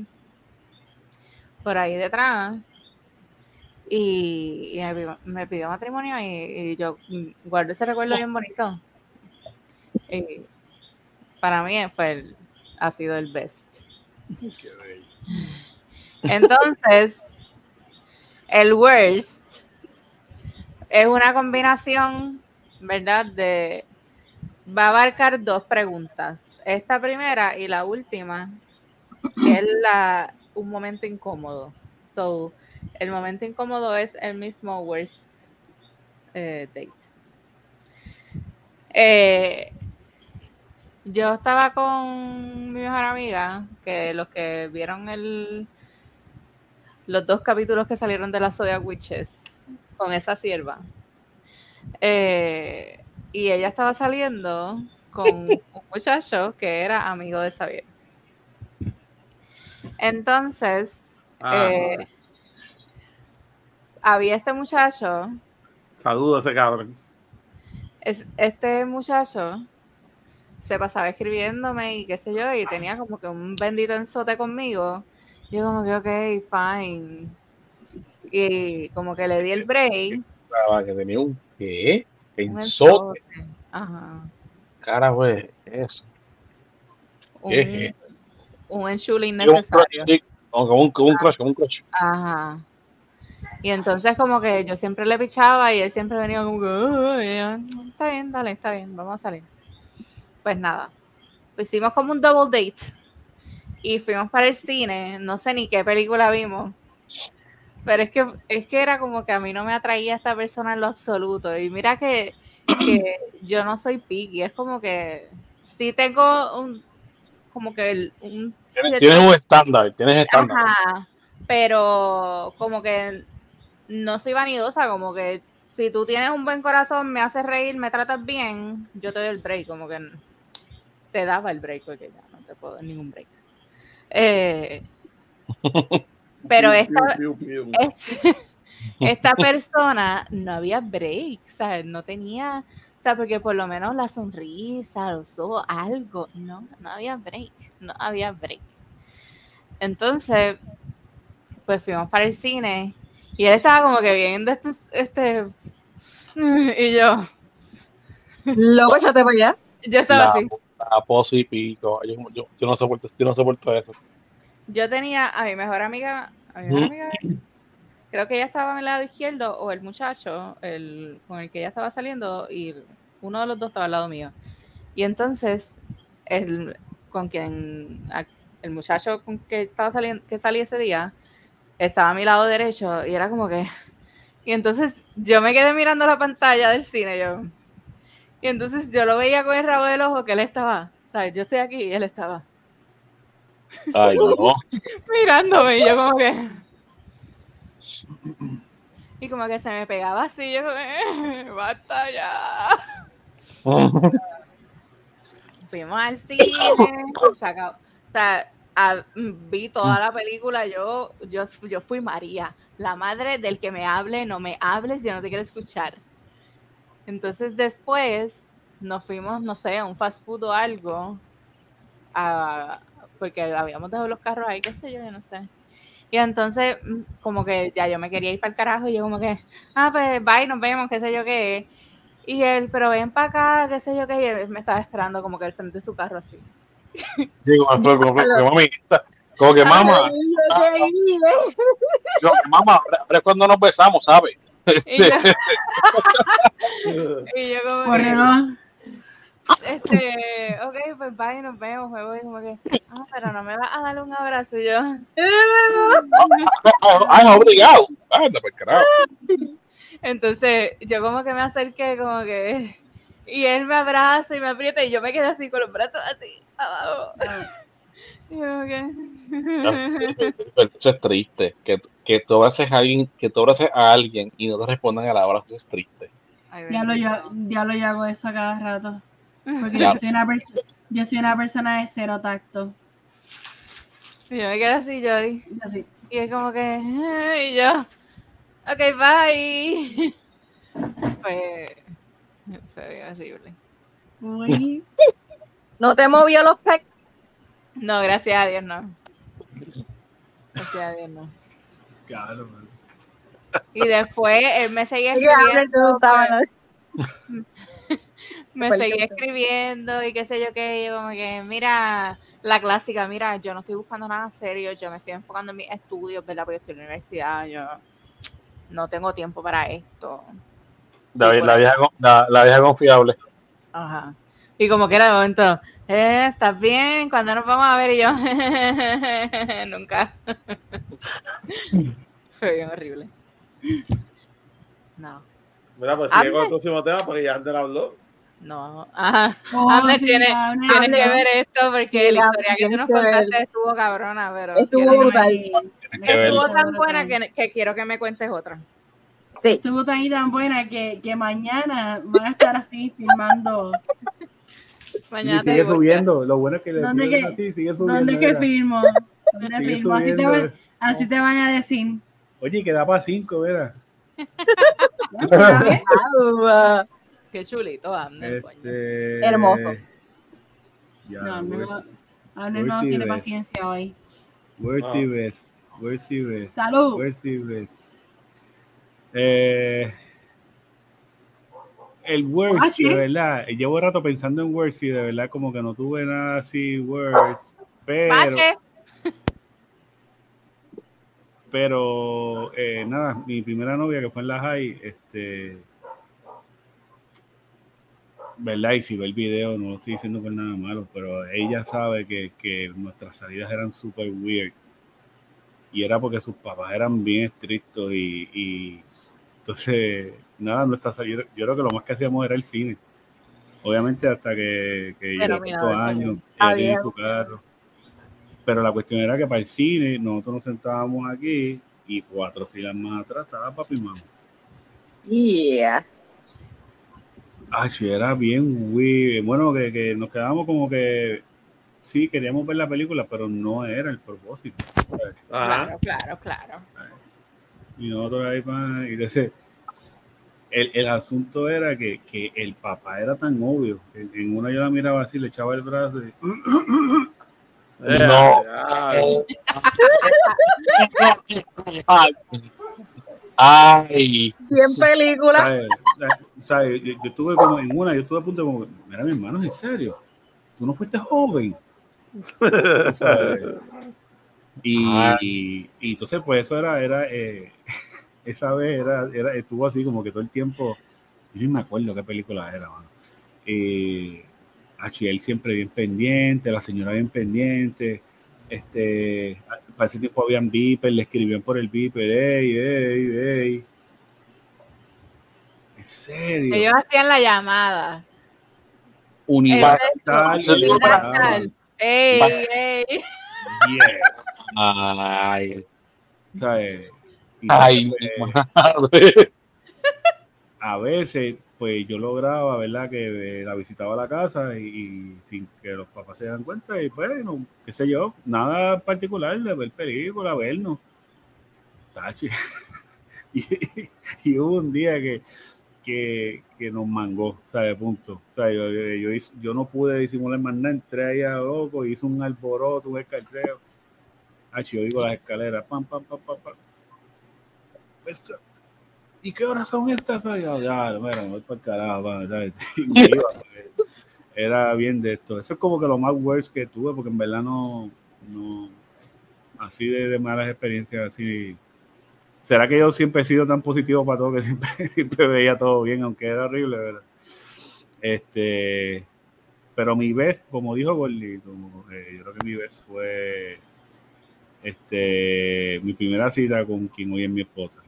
A: Por ahí detrás. Y, y me, pidió, me pidió matrimonio y, y yo guardo ese recuerdo bien bonito. Y para mí fue el- ha sido el best. Entonces, El worst es una combinación, ¿verdad? De va a abarcar dos preguntas. Esta primera y la última, es la, un momento incómodo. So, el momento incómodo es el mismo worst eh, date. Eh, yo estaba con mi mejor amiga, que los que vieron el los dos capítulos que salieron de la Zodiac Witches con esa sierva. Eh, y ella estaba saliendo con un muchacho que era amigo de Xavier. Entonces,
F: Ah,
A: eh, había este muchacho,
F: Saludos a ese cabrón.
A: es- este muchacho se pasaba escribiéndome y qué sé yo, y tenía como que un bendito ensote conmigo. Yo como que, ok, fine. Y como que le di el break.
D: Pensaba que tenía un qué? Ensote.
A: Ajá.
D: Carajo, es eso.
A: Un,
D: ¿Qué es eso?
A: un enchule innecesario.
D: como un, un crush, como un crush.
A: Ajá. Y entonces como que yo siempre le pichaba y él siempre venía como que, yo, está bien, dale, está bien, vamos a salir. Pues nada, pues hicimos como un double date y fuimos para el cine, no sé ni qué película vimos, pero es que, es que era como que a mí no me atraía esta persona en lo absoluto. Y mira que, que yo no soy picky, es como que sí tengo un, como que el- un
D: Tienes, un estándar, tienes estándar.
A: Ajá, pero como que no soy vanidosa, como que si tú tienes un buen corazón, me haces reír, me tratas bien, yo te doy el break, como que te daba el break, porque ya no te puedo dar ningún break. Eh, pero esta, esta persona no había break, ¿sabes? No tenía, o sea, porque por lo menos la sonrisa, los ojos, algo, no, no había break, no había break. Entonces, pues fuimos para el cine y él estaba como que viendo este, este y yo,
C: Loco, échate para allá.
A: yo estaba
D: La,
A: así.
D: Y pico. Yo, yo, yo no soporto, yo no soporto eso.
A: Yo tenía a mi mejor amiga, a mi mejor amiga, creo que ella estaba a mi lado izquierdo, o el muchacho, el con el que ella estaba saliendo, y uno de los dos estaba al lado mío. Y entonces, el con quien, a- el muchacho con que estaba saliendo, que salía ese día, estaba a mi lado derecho, y era como que. Y entonces yo me quedé mirando la pantalla del cine, yo. Y entonces yo lo veía con el rabo del ojo que él estaba. ¿sabes? Yo estoy aquí y él estaba
D: Ay, no.
A: mirándome y yo como que y como que se me pegaba así yo como que, basta ya fuimos al cine se acabó. o sea a- vi toda la película yo yo yo fui María la madre del que me hable no me hables yo no te quiero escuchar entonces después nos fuimos no sé a un fast food o algo a- porque habíamos dejado los carros ahí, qué sé yo, yo no sé. Y entonces, mm, como que ya yo me quería ir para el carajo, y yo como que, ah, pues bye, nos vemos, qué sé yo qué. Y él, pero ven para acá, qué sé yo qué, y él me estaba esperando como que al frente de su carro así.
D: Digo, como, como, como, que, mami, está- como que mamá, mamá, es cuando nos besamos, ¿sabes?
A: Y yo,
D: Este,
A: y yo como que, este, ok, pues bye, nos vemos, voy como que, ah, pero no me vas a dar un abrazo, y yo.
D: ah, no, obligado. Anda, pues carajo.
A: Entonces, yo como que me acerqué, como que. Y él me abraza y me aprieta, y yo me quedé así con los brazos así, abajo. Y yo como que.
D: Pero Eso es triste. Que, que tú abraces a alguien, que tú abraces a alguien y no te respondan a la hora, eso es triste.
A: Ay,
B: Ya lo, yo,
A: bendito.
B: ya lo yo hago eso a cada rato. Porque yo soy, una yo soy una persona de cero tacto.
A: Y yo me quedé así, yo ahí.
B: Yo sí.
A: Y es como que. Y yo. Ok, bye. Fue. Fue horrible.
B: Uy,
C: ¿No te movió los pecs?
A: No, gracias a Dios, no. Gracias a Dios, no.
E: Claro, man.
A: Y después él me seguía escribiendo. pues, me seguía escribiendo y qué sé yo qué, y yo como que, mira, la clásica, mira, yo no estoy buscando nada serio, yo me estoy enfocando en mis estudios, ¿verdad? Porque estoy en la universidad, yo, no tengo tiempo para esto.
D: La, la vieja, la, la vieja confiable.
A: Ajá. Y como que era de momento, eh, ¿estás bien? Cuando nos vamos a ver? Y yo, nunca. Fue bien horrible. No,
F: Mira, pues sigue con el próximo tema porque ya Ander habló.
A: no. Ajá.
B: Oh,
A: Ander
B: sí,
A: tiene-
B: Ander.
A: Tienes que ver esto porque
C: Sí,
A: la historia que tú nos contaste estuvo cabrona, pero
C: estuvo
A: tan buena que, que quiero que me cuentes otra.
C: Sí.
B: Estuvo tan y tan buena que, que mañana van a estar así filmando.
E: Y
A: Mañana te
E: sigue subiendo. Lo bueno es que le
B: ¿Dónde
E: ponen
B: que-
E: así, sigue subiendo.
B: ¿Dónde que filmo? ¿Dónde filmo? Así te, van, así te van a decir.
E: Oye, que da para cinco, ¿verdad?
C: Ah,
A: Qué chulito, coño.
E: Este...
C: Hermoso.
E: Ya,
B: No, no, no tiene paciencia hoy.
E: Where's
F: Ah.
E: best? Where's?
B: Salud.
E: Where's? Eh, el worst,
B: Ah, ¿sí?
E: de verdad. Llevo rato pensando en worst y de verdad como que no tuve nada así worst. Pero,
A: Bache.
E: pero eh, nada, mi primera novia que fue en la high, este, verdad, y si ve el video, no lo estoy diciendo por nada malo, pero ella sabe que, que nuestras salidas eran súper weird. Y era porque sus papás eran bien estrictos y, y entonces, nada, nuestra salida, yo creo que lo más que hacíamos era el cine. Obviamente hasta que, que yo tantos años, ella tenía su carro. Pero la cuestión era que para el cine nosotros nos sentábamos aquí y cuatro filas más atrás estaba papi y mamá.
C: Yeah.
E: Ah, sí, era bien weird. Bueno, que, que nos quedábamos como que sí, queríamos ver la película, pero no era el propósito.
F: Ajá.
A: Claro, claro, claro.
E: Y nosotros ahí, pa, y entonces, el, el asunto era que, que el papá era tan obvio. en una yo la miraba así, le echaba el brazo y,
D: No.
F: Ya,
D: Ay,
C: Cien películas.
E: ¿sabes? ¿sabes? Yo, yo estuve como en una, yo estuve a punto de como, mira mi hermano, en serio, tú no fuiste joven. ¿Sabes? Y,
D: Ah.
E: y, y entonces pues eso era, era eh, esa vez era, era, estuvo así como que todo el tiempo, yo ni me acuerdo qué película era, mano. Eh, él siempre bien pendiente, la señora bien pendiente, este, para ese tiempo habían beeper, le escribían por el beeper, ey, ey, ey. En serio.
A: Ellos hacían la llamada.
E: Universal.
A: Universal. ¡Ey, ey!
E: Yes.
D: Ay,
E: ¿sabes?
D: Ay,
E: pues, a veces, pues yo lograba, ¿verdad? Que eh, la visitaba a la casa y, y sin que los papás se dan cuenta, y bueno, qué sé yo, nada particular de ver película, vernos. Tachi. y, y hubo un día que, que, que nos mangó, ¿sabes? Punto. O sea, yo, yo, yo no pude disimular más nada, entré ahí a loco, hice un alboroto, un escarceo. Tachi, yo digo las escaleras, pam, pam, pam, pam, pam. Esto- ¿Y qué horas son estas? Ya, ya, voy para carajo, porque Era bien de esto. Eso es como que lo más worst que tuve, porque en verdad no, no así de, malas experiencias, así. ¿Será que yo siempre he sido tan positivo para todo que siempre, veía todo bien, aunque era horrible, verdad? Este, pero mi vez, como dijo Gordy, yo creo que mi vez fue este, mi primera cita con quien hoy es mi esposa.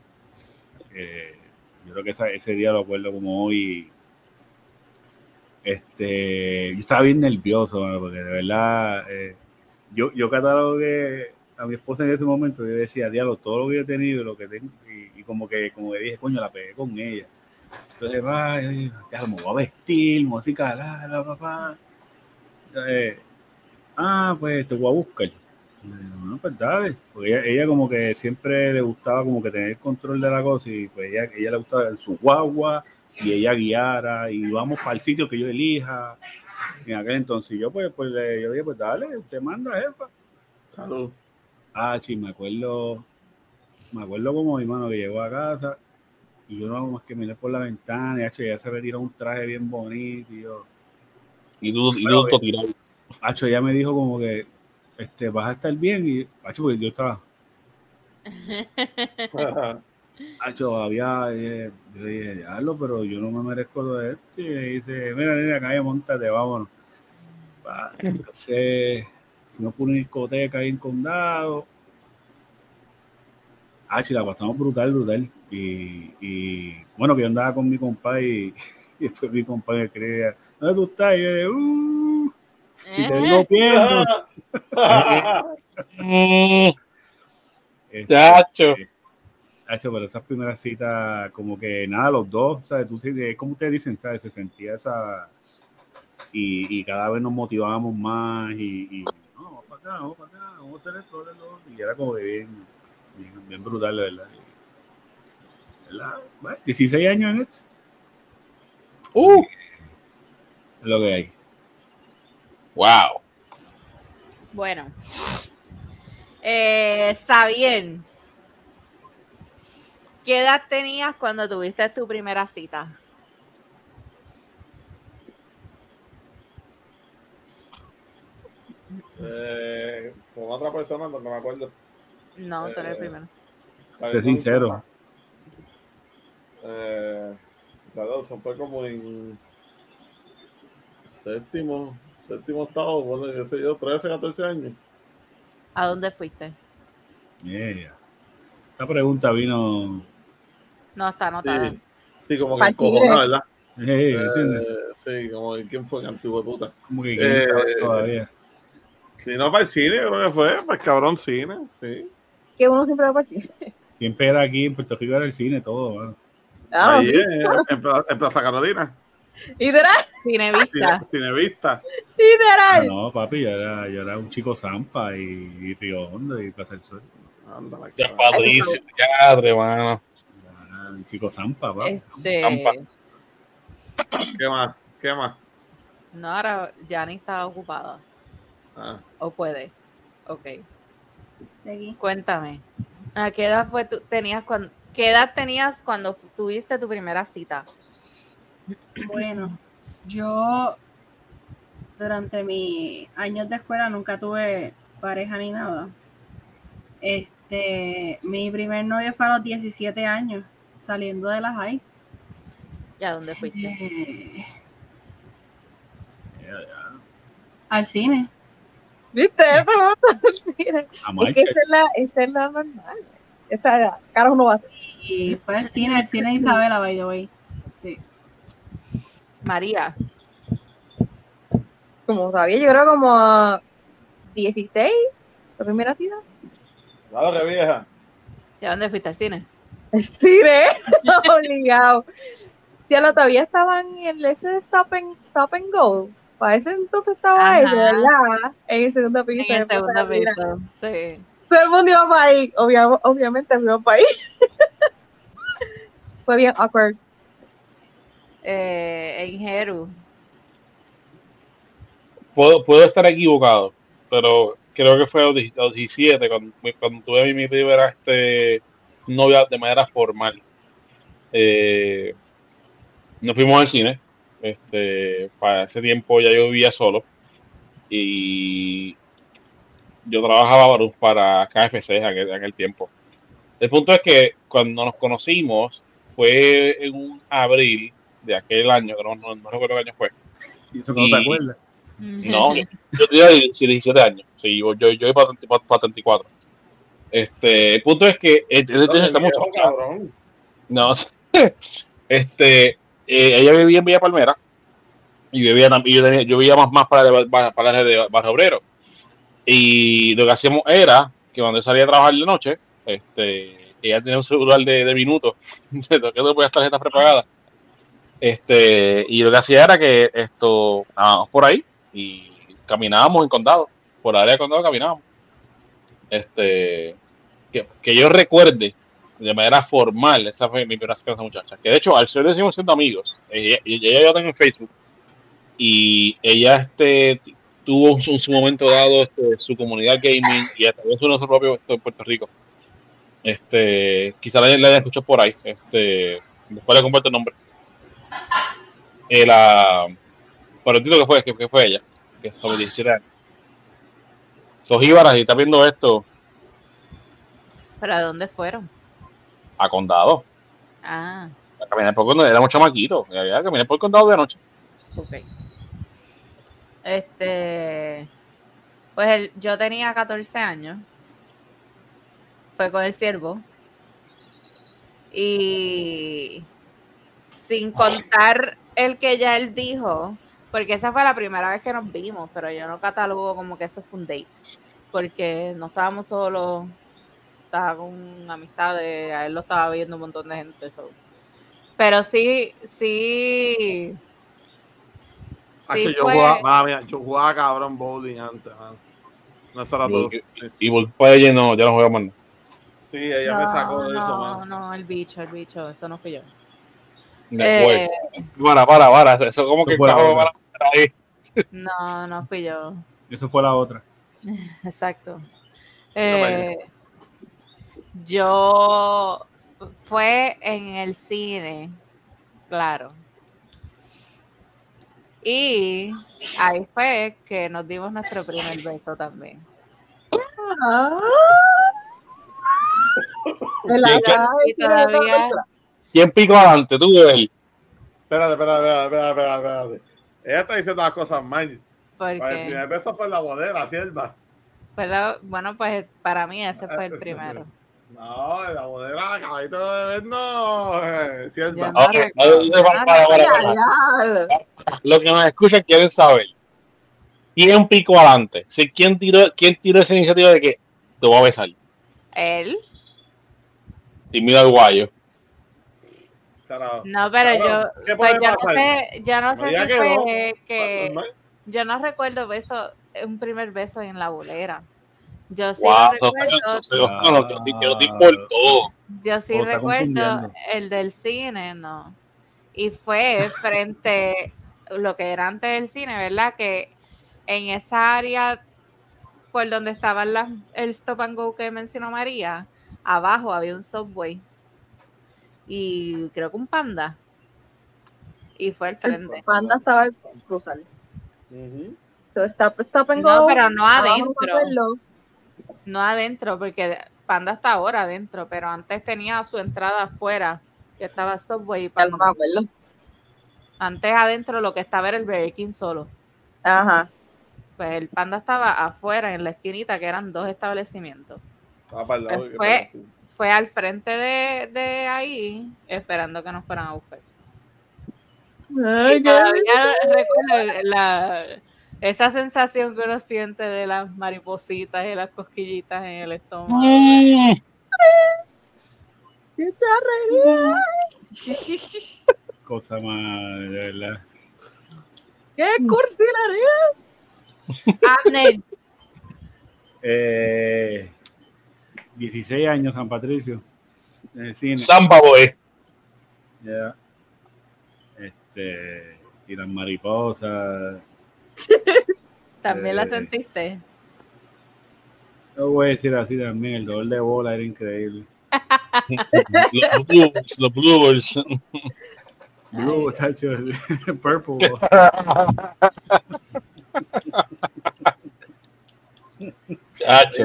E: Eh, yo creo que ese día lo acuerdo como hoy. Este, yo estaba bien nervioso, mano, porque de verdad, eh, yo, yo catalogué a mi esposa en ese momento, yo decía, diablo, todo lo que he tenido y lo que tengo, y, como que, como que dije, coño, la pegué con ella. Entonces, va, yo dije, "Ya, me voy a vestir, música, la, la, papá. Eh, ah, pues te voy a buscar. No, pues dale. Porque ella, ella como que siempre le gustaba como que tener control de la cosa y pues ella, ella le gustaba su guagua y ella guiara y vamos para el sitio que yo elija. En aquel entonces yo pues, pues le, yo dije, pues dale, usted manda, jefa.
F: Salud.
E: Ah, sí, me acuerdo, me acuerdo como mi hermano que llegó a casa y yo no hago más que mirar por la ventana y hacho, ella se retiró un traje bien bonito y yo,
D: Y tú, y tú tirado.
E: hacho, ella me dijo como que, este, vas a estar bien y, hacho, porque yo estaba, Hacho, había, eh, yo dije, diablo, pero yo no me merezco lo de esto. Y dice, mira, nena, acá montate, vámonos. Va, Entonces, fuimos por una discoteca ahí en Condado. Ah, la pasamos brutal, brutal. Y, y bueno, que yo andaba con mi compa y, y después mi compa me creía, ¿dónde tú estás? Y yo dije, uh, si te digo pierdo.
D: Mm,
E: Este,
D: Chacho.
E: Hacho, pero esas primeras citas, como que nada, los dos, ¿sabes? Tú, como ustedes dicen, ¿sabes? Se sentía esa. Y, y cada vez nos motivábamos más y, y, no, vamos para acá, vamos para acá, vamos a hacer esto, hacer lo otro", Y era como que bien, bien, bien brutal, de verdad. ¿Verdad? Bueno, 16 años en esto,
D: Uh,
E: es lo que hay.
D: Wow.
A: Bueno. Eh, Xavier, ¿qué edad tenías cuando tuviste tu primera cita?
F: Eh, con otra persona, no me acuerdo.
A: No, tú eres el
F: Eh,
A: primero.
E: Sé sincero.
F: Eh, la Dawson fue como en séptimo, séptimo estado, bueno, qué sé yo, 13, 14 años.
A: ¿A dónde fuiste?
E: Yeah. Esta pregunta vino.
A: No, está anotada.
F: Sí, sí como que
C: Para
F: encojona, ¿verdad?
E: eh.
F: Eh, sí, como que quién fue el antiguo puta.
E: Como que saber
F: eh,
E: todavía.
F: Si no para el cine, creo que fue, para el cabrón cine, sí.
C: Que uno siempre va a partir.
E: Siempre era aquí en Puerto Rico, era el cine, todo. mano.
C: Ah,
F: Ahí en Plaza Carolina,
C: literal,
A: Cinevista.
F: cine, Cinevista.
C: literal.
E: No, papi, yo era, yo era un chico Zampa y, y Río Hondo y Plaza del Sol.
F: Anda, la
D: Ya,
F: cara.
D: Patricio, ya, hermano.
E: Un chico Zampa, papi.
A: Este,
D: Tampa.
F: ¿Qué más? ¿Qué más?
A: no, ahora Jani está ocupada.
F: Ah,
A: ¿O puede? Ok.
B: Seguí.
A: Cuéntame. ¿A qué edad fue tu, tenías cuando, qué edad tenías cuando tuviste tu primera cita?
B: Bueno, yo durante mis años de escuela nunca tuve pareja ni nada. Este, mi primer novio fue a los 17 años, saliendo de la high.
A: ¿Y a dónde fuiste?
B: Eh, al cine.
C: ¿Viste? Eso es que esa es la, esa es la normal. Esa cara uno va a hacer.
B: Y fue al cine, al cine de Isabela, by the way.
A: María.
C: Como todavía, yo creo como a 16, la primera cita.
F: claro que vieja.
A: ¿Y a dónde fuiste al cine?
C: El cine, obligado. Ya lo todavía estaban en ese stop and, stop and go. Para ese entonces estaba
A: Ajá.
C: eso, ¿verdad? En el segundo piso.
A: En el segundo piso. Sí.
C: Todo el mundo iba para ahí. Obvia- obviamente fuimos para ahí. Fue bien awkward.
A: Eh, Jeru.
D: Puedo, puedo estar equivocado, pero creo que fue a los 10 a los 17 cuando, cuando tuve mi, mi primera este, novia de manera formal. Eh, nos fuimos al cine. Este, para ese tiempo ya yo vivía solo y yo trabajaba para, para KFC en aquel, en aquel tiempo. El punto es que cuando nos conocimos fue en un abril de aquel año, que no, no, no recuerdo qué año fue.
E: Y eso que no se
D: y-
E: acuerda.
D: No, yo, yo tenía 17 años. Sí, yo, yo, yo iba para, para 34. Este, el punto es que
F: Oye,
D: esta
F: viejo,
D: muchacha,
F: cabrón.
D: no, este, eh, ella vivía en Villa Palmera y vivía, yo, tenía- yo vivía más, más para, el- para, para el de Barrio Obrero. Y lo que hacíamos era que cuando yo salía a trabajar de noche, este, ella tenía un celular de, de minutos, que no podía tarjetas prepagadas. Este, y lo que hacía era que esto, andábamos por ahí y caminábamos en condado, por área de condado caminábamos. Este, que, que yo recuerde de manera formal, esa fue mi primera esa muchacha. Que de hecho, al ser decimos siendo amigos, ella, ella yo tengo en Facebook y ella este, tuvo en su, en su momento dado este, su comunidad gaming y su nuestro propio esto en Puerto Rico. Este, quizá la, la escuchado por ahí. Este, después le comparto el nombre. Eh, la, por el título que fue, que, que fue ella, que es sobre 17 años. Sos Íbaras y está viendo esto.
A: ¿Pero a dónde fueron?
D: a condado.
A: Ah,
D: A caminar por condado, éramos chamaquitos. que caminar por condado de noche.
A: ok. Este. Pues el- yo tenía 14 años. Fue con el siervo. Y. Sin contar el que ya él dijo, porque esa fue la primera vez que nos vimos, pero yo no catalogo como que eso fue un date. Porque no estábamos solos, estaba con amistades, a él lo estaba viendo un montón de gente. so. Pero sí, sí.
F: Ah,
A: sí
F: yo,
A: fue-
F: jugaba, ah, mira, yo jugaba cabrón bowling antes, man. No eso era todo.
D: Y, y por para ella no, ya no juega más.
F: Sí, ella me sacó de eso,
A: no, no, el bicho, el bicho, eso no fui yo.
D: Después.
A: Eh,
D: Para, para, para. Eso, eso como que para ahí.
A: no, no fui yo.
E: Eso fue la otra.
A: Exacto. Eh, yo fue en el cine, claro. Y ahí fue que nos dimos nuestro primer beso también.
C: Ah.
D: ¿Quién, quién-
A: Y todavía,
D: quién picó adelante? ¿Tú él?
F: Espérate, espérate, espérate, espérate, espérate. Ella está diciendo las cosas mal. El
A: porque,
F: primer beso fue en la bodega, sierva.
A: la- bueno, pues para mí ese fue el primero.
F: No, en la bodega, caballito de ver, no, sierva.
D: Eh, para.
C: Real.
D: Los que nos escuchan quieren saber. ¿Quién picó adelante? Sí, ¿quién, tiró, ¿Quién tiró esa iniciativa de que te voy a besar?
A: Él,
D: Y mira al guayo.
F: Carajo.
A: no, pero yo,
F: Cabrón, ¿Qué
A: pues yo no sé, yo no sé si
F: que
A: fue
F: no.
A: que,
F: Normal.
A: yo no recuerdo beso, un primer beso en la bolera. Yo sí
D: Wow,
A: recuerdo,
D: que que importó.
A: yo sí recuerdo el del cine, no. Y fue frente lo que era antes del cine, ¿verdad? Que en esa área por donde estaba las, el stop and go que mencionó María, abajo había un subway. Y creo que un panda. Y fue al frente.
C: Panda estaba al cruzar.
F: Ujú.
C: So, stop, stop and
A: No,
C: go.
A: pero no adentro. No adentro, porque Panda está ahora adentro, pero antes tenía su entrada afuera, que estaba Subway y
C: no
A: Panda.
C: acuerdo.
A: Antes adentro lo que estaba era el Burger King solo.
C: Ajá.
A: Pues el Panda estaba afuera, en la esquinita, que eran dos establecimientos.
F: Estaba para el lado.
A: Fue- Fue al frente de, de ahí, esperando que nos fueran a buscar.
C: Ay,
A: Y todavía recuerdo la, esa sensación que uno siente de las maripositas y las cosquillitas en el estómago.
D: Mm,
C: qué charrería.
E: Cosa más, de verdad.
C: Qué cursilería.
A: Abner,
E: Eh, 16 años, San Patricio, en el cine.
D: Samba Boy.
E: Ya. Este, y las mariposas.
A: ¿también la
E: Eh,
A: sentiste?
E: No voy a decir así también, el dolor de bola era increíble.
D: Los Blues, los Blues.
E: Blue, tacho, purple.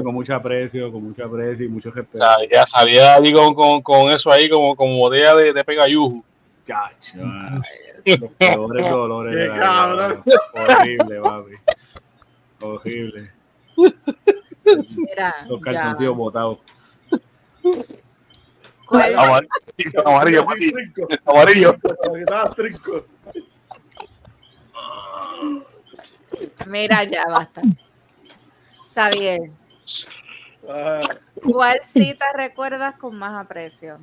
E: Con mucho aprecio, con mucho aprecio y mucho
D: O
E: respeto.
D: sea, ya salía allí con, con, con eso ahí como, como botella de, de pegayuju.
E: Chacho, ah, los peores dolores
F: Qué
E: de la
F: cabrón.
E: Horrible, papi. Horrible.
A: Mira,
E: Los
A: ya.
E: calzoncillos botados.
A: ¿Cuál-
D: Amarillo, amarillo, amarillo.
A: Mira, ya basta. Está bien.
F: Ah,
A: ¿Cuál cita recuerdas con más aprecio?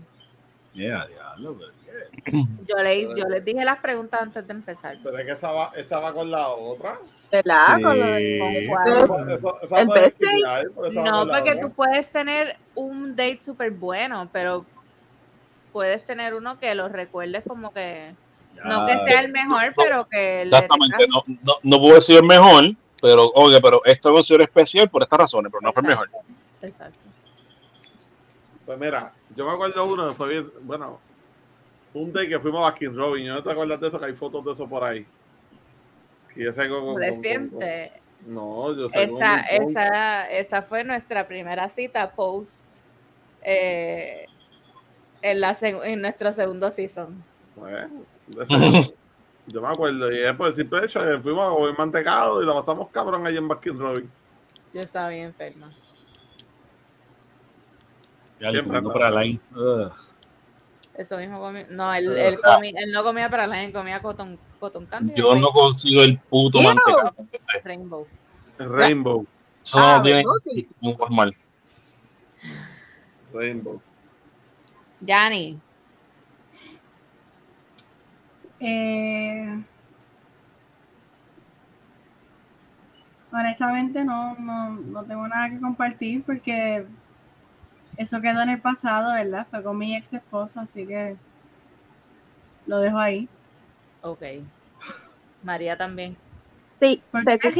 E: Yeah, diablo, pero yeah.
A: Yo, le, yo les dije las preguntas antes de empezar.
F: Pero es que esa va, esa va con la otra.
C: ¿Verdad? Con lo de-
E: Sí.
A: ¿Con cuál?
F: Esa, esa
C: ¿En
F: no esa
A: porque
F: otra.
A: tú puedes tener un date súper bueno, pero puedes tener uno que lo recuerdes como que, no que sea el mejor, pero que le
D: Exactamente,
A: tengas-
D: no, no, no pudo ser el mejor, pero oye, pero esto considero especial por estas razones, pero no fue el mejor.
A: Exacto.
F: Pues mira, yo me acuerdo uno, fue bien, bueno, un day que fuimos a Baskin Robin, ¿no te acuerdas de eso? Que hay fotos de eso por ahí. Y ese con, con- con-
A: Reciente.
F: con- no, yo sé.
A: Esa, esa, esa fue nuestra primera cita post eh, en, la en nuestro segundo season.
F: De ese- yo me acuerdo, y es por el simple hecho que fuimos a comer mantecado y la pasamos cabrón ahí en Baskin Robin.
A: Yo estaba bien enferma.
E: Ya le para. Ugh.
A: Eso mismo comí. No, él, él, comí- él no comía para la gente, comía cotton, cotton candy.
D: Yo no consigo el puto
C: Ew.
D: mantecado.
A: Rainbow.
F: Rainbow.
D: Eso
C: Ah,
D: no tiene
C: ¿verdad? Sí.
D: un normal.
F: Rainbow.
A: Yanni,
B: Eh, honestamente no, no, no tengo nada que compartir porque eso quedó en el pasado, ¿verdad? Fue con mi ex esposo, así que lo dejo ahí.
A: ok. María también.
C: Sí,
B: ¿Por
C: sé que.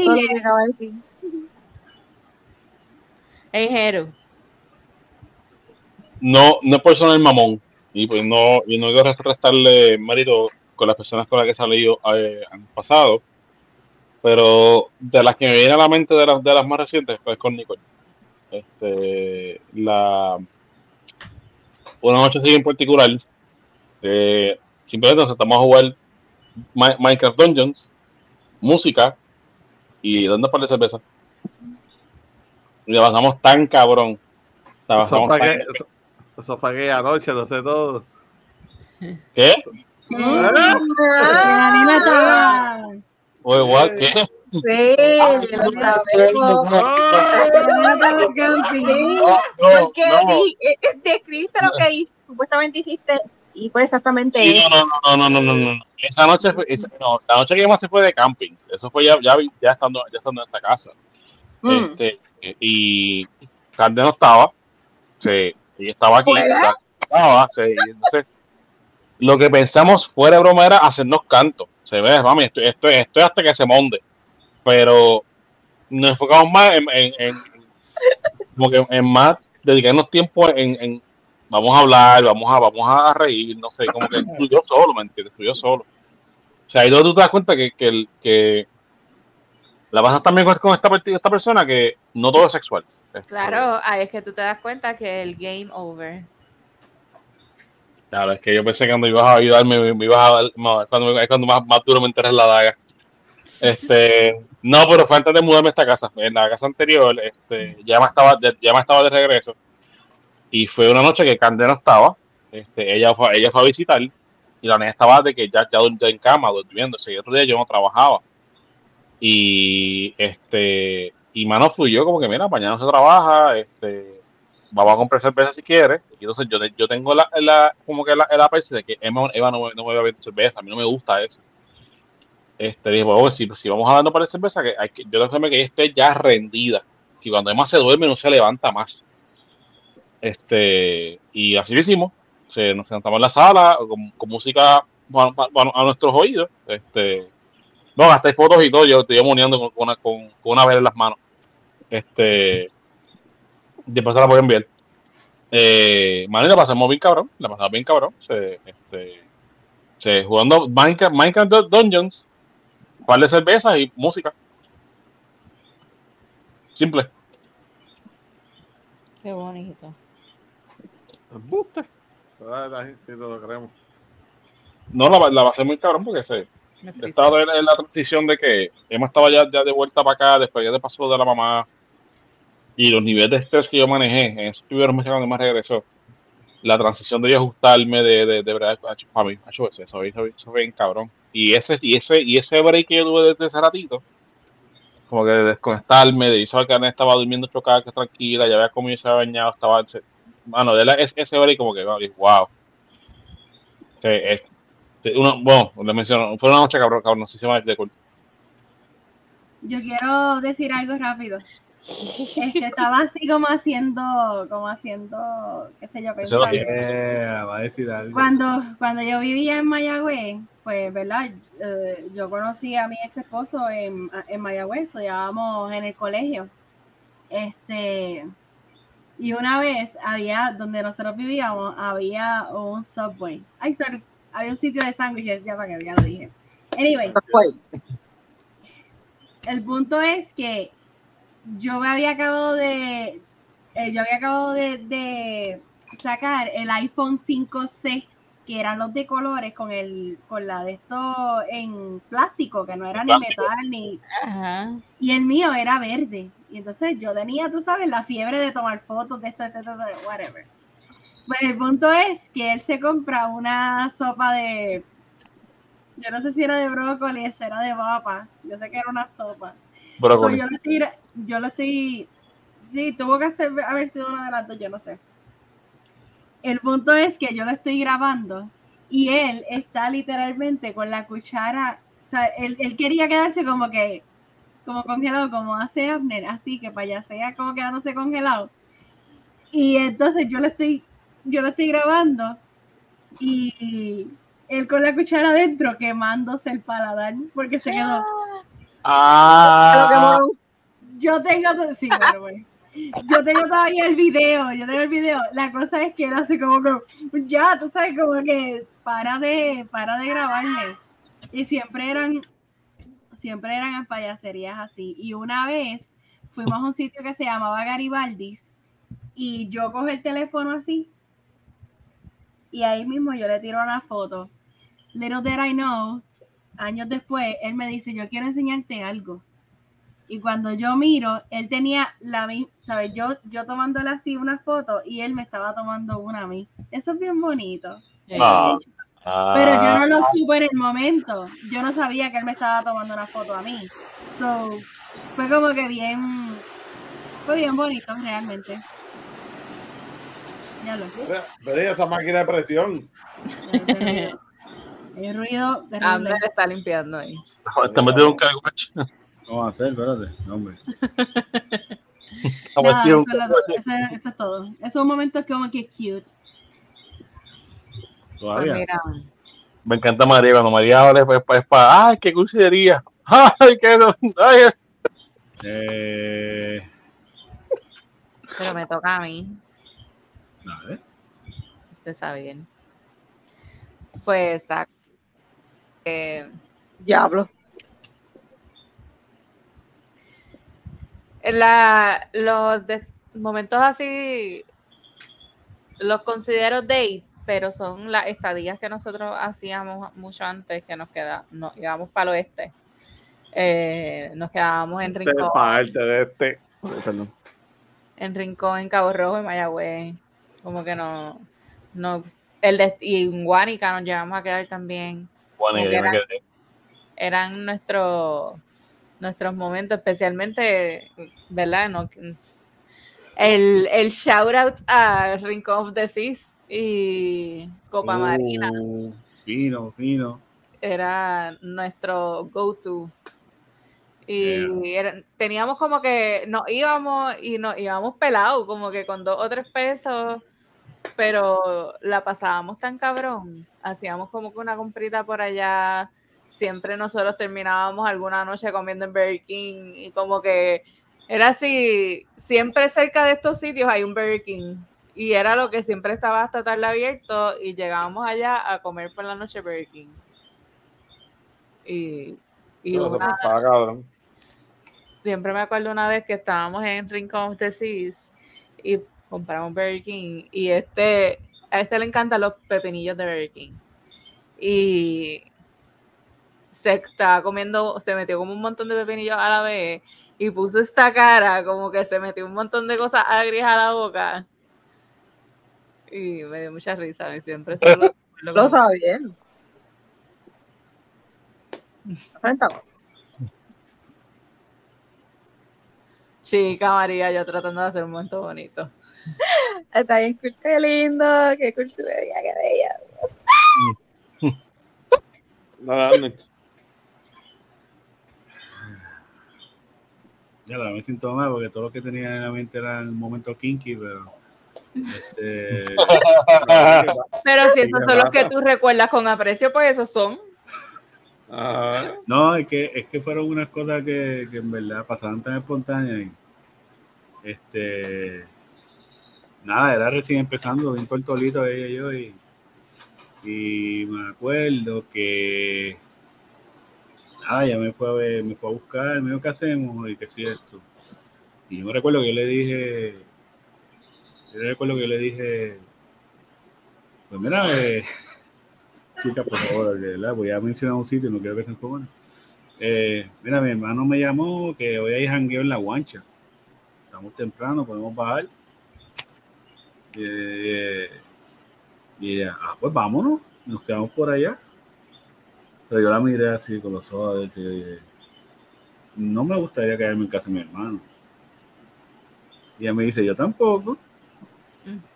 A: Hey, Jero.
D: No, no es por sonar mamón. Y pues no, y no quiero restarle mérito con las personas con las que he salido eh, años pasado. Pero de las que me viene a la mente de las, de las más recientes, pues con Nicole. Este, la, una noche así en particular, eh, simplemente nos sentamos a jugar Mi- Minecraft Dungeons, música y dando par de cerveza. Y la pasamos tan cabrón.
F: Eso fue, que, eso, eso fue aquella noche, lo sé todo.
D: ¿Qué? Oye, what? ¿Qué?
C: Sí, porque describiste lo que hi- supuestamente hiciste y fue exactamente
D: Sí,
C: eso.
D: no, no, no, no, no, no. Esa noche fue, esa- no, la noche que más se fue de camping. Eso fue ya, ya, ya estando, ya estando en esta casa.
C: Mm.
D: Este, y Carde no estaba. Sí, ella estaba aquí. Estaba, sí, y entonces, lo que pensamos fuera de broma era hacernos canto. Se ve, mami, esto, esto, esto es hasta que se monde. Pero nos enfocamos más en, en, en- como que en más dedicarnos tiempo en, en vamos a hablar, vamos a, vamos a reír, no sé, como que fluyó solo, ¿me entiendes? Fluyó solo. O sea, ahí donde tú te das cuenta que, que, que la pasas también con, con esta, esta persona que no todo es sexual.
A: Claro, ahí es que tú te das cuenta que el game over.
D: Claro, es que yo pensé que cuando ibas a ayudarme, me, me ibas a dar, no, cuando, es cuando más, más duro me enterras la daga. Este, no, pero fue antes de mudarme a esta casa. En la casa anterior, este, ya me estaba, de- ya me estaba de regreso. Y fue una noche que Cande no estaba. Este, ella fue, ella fue a visitar y la niña estaba de que ya, ya en cama, durmiendo. Ese otro día yo no trabajaba. Y este, y mano fluyó como que mira, mañana no se trabaja, este, vamos a comprar cerveza si quieres. Y entonces yo, yo tengo la, la como que la, aperce de que Emma, Eva no, no me va a beber cerveza, a mí no me gusta eso. Este, dije, bueno, si, si vamos a darnos para la cerveza, que hay que, yo tengo que ella esté ya rendida. Y cuando Emma se duerme, no se levanta más. Este, y así lo hicimos. Se, nos sentamos en la sala con, música a nuestros oídos. Este, no, hasta hay fotos y todo. Yo estoy moneando con, una, con una vela en las manos. Este, después se la voy a enviar. Eh, man, la pasamos bien cabrón. La pasamos bien cabrón. Se, este, se, jugando Minecraft, Minecraft Dun- Dungeons, un par de cervezas y música. Simple.
A: Qué bonito.
F: Sí, lo creemos.
D: No, la, la pasé muy cabrón porque se, estaba en, en la transición de que Emma estaba ya, ya de vuelta para acá, después ya de paso de la mamá y los niveles de estrés que yo manejé en esos primeros meses cuando más regresó. La transición de ajustarme de, de, de verdad, para mí, eso, eso, eso, eso bien cabrón. Y ese, y ese, y ese break que yo tuve desde ese ratito, como que de desconectarme, de yo que estaba durmiendo chocada, que tranquila, ya había comido se había bañado, estaba, se- mano, de la- ese, break como que, wow. Uno, bueno, le menciono, fue una noche cabrón, cabrón, de cool.
B: Yo quiero decir algo rápido. Este, estaba así como haciendo, como haciendo, qué sé yo, pensando.
E: Yeah, va a decir algo.
B: Cuando, cuando yo vivía en Mayagüez, pues, ¿verdad? Eh, yo conocí a mi ex esposo en, en Mayagüez, estudiábamos en el colegio. Este, y una vez había, donde nosotros vivíamos, había un subway. Ay, sorry, había un sitio de sándwiches, ya para que ya lo dije. Anyway, el punto es que yo me había acabado de, eh, yo había acabado de, de sacar el iPhone 5C, que eran los de colores con el con la de esto en plástico, que no era ni metal ni
A: Ajá.
B: y el mío era verde. Y entonces yo tenía, tú sabes, la fiebre de tomar fotos de esto, de esto, de esto, whatever. Pues el punto es que él se compra una sopa de. Yo no sé si era de brócoli, esa era de papa. Yo sé que era una sopa. So, yo, yo lo estoy. Sí, tuvo que ser, haber sido una de las dos, yo no sé. El punto es que yo lo estoy grabando y él está literalmente con la cuchara. O sea, él, él quería quedarse como que. Como congelado, como hace Abner, así que para allá sea como quedándose congelado. Y entonces yo lo estoy, yo lo estoy grabando y él con la cuchara adentro quemándose el paladar porque se quedó.
D: Ah,
B: Yo tengo, sí, bueno. Yo tengo todavía el video, yo tengo el video. La cosa es que él hace como que, ya, tú sabes, como que para de, para de grabarme. Y siempre eran, siempre eran payaserías así. Y una vez fuimos a un sitio que se llamaba Garibaldi's y yo cojo el teléfono así y ahí mismo yo le tiro una foto. Little did I know, años después, él me dice, yo quiero enseñarte algo. Y cuando yo miro, él tenía la misma, ¿sabes? Yo, yo tomándole así una foto y él me estaba tomando una a mí. Eso es bien bonito.
D: No.
B: Pero yo
D: ah,
B: no lo supe en el momento. Yo no sabía que él me estaba tomando una foto a mí. So, fue como que bien, fue bien bonito realmente. Ya lo
F: Pero- Pero ¿y esa máquina de presión.
B: ese ruido. El ruido
A: está limpiando ahí.
D: Te metido un cargo.
E: ¿Cómo va a hacer? Espérate. No, hombre.
B: Nada, eso, es lo- eso es- eso es todo. Esos momentos como que cute.
A: Pues
E: Todavía.
A: mira,
D: Me encanta María. Cuando María habla, pues, pues, para. ¡Ay, qué cursilería! ¡Ay, qué. Ay,
E: Eh,
A: pero me toca a mí.
E: dale.
A: Usted sabe bien. Pues, ah, eh,
C: Diablo.
A: La, los de- momentos así los considero date, pero son las estadías que nosotros hacíamos mucho antes que nos queda, nos íbamos para el oeste. Eh, nos quedábamos en
F: De
A: Rincón,
F: parte de este. Perdón.
A: en Rincón, en Cabo Rojo, en Mayagüez. Como que no, no el de, y en Guánica nos llevamos a quedar también.
D: Quedé.
A: eran nuestros nuestros momentos, especialmente, ¿verdad? No, el, el shout out a Rincón of the Seas y Copa Marina
E: Uh, Fino, fino.
A: era nuestro go-to. Y era- teníamos como que nos íbamos y nos íbamos pelados, como que con dos o tres pesos, pero la pasábamos tan cabrón. Hacíamos como que una comprita por allá. Siempre nosotros terminábamos alguna noche comiendo en Burger King y como que era así, siempre cerca de estos sitios hay un Burger King. Y era lo que siempre estaba hasta tarde abierto y llegábamos allá a comer por la noche Burger King. Y, y una-
F: pasaba, cabrón.
A: siempre me acuerdo una vez que estábamos en Rincón of the Seas y compramos Burger King y este a este le encantan los pepinillos de Burger King y se estaba comiendo se metió como un montón de pepinillos a la vez y puso esta cara como que se metió un montón de cosas agrias a la boca y me dio mucha risa y siempre se lo,
C: Lo
A: lo-
C: sabía. Enfrentamos.
A: chica María yo tratando de hacer un momento bonito
C: Está bien cool, qué lindo, qué cursilería, qué bella.
F: Nada,
E: Ya la me siento mal porque todo lo que tenía en la mente era el momento kinky, pero. Este,
A: pero si esos son los que tú recuerdas con aprecio pues esos son
F: Ajá.
E: no, es que, es que fueron unas cosas que, que en verdad pasaban tan espontáneas. Y, este. Nada, era recién empezando, bien cortolito ella y yo. Y, y me acuerdo que. Nada, ya me fue a, ver- me fue a buscar, me dijo, ¿qué hacemos? Y que sí, esto. Y yo me recuerdo que yo le dije. Yo recuerdo que yo le dije, Pues mira, eh, chica, por favor, voy a mencionar un sitio, no quiero que se enfoquen. Eh, mira, mi hermano me llamó que hoy hay jangueo en la guancha. Estamos temprano, podemos bajar. Eh, y ella, ah, pues vámonos, nos quedamos por allá. Pero yo la miré así con los ojos, y dije, no me gustaría quedarme en casa de mi hermano. Y ella me dice, yo tampoco.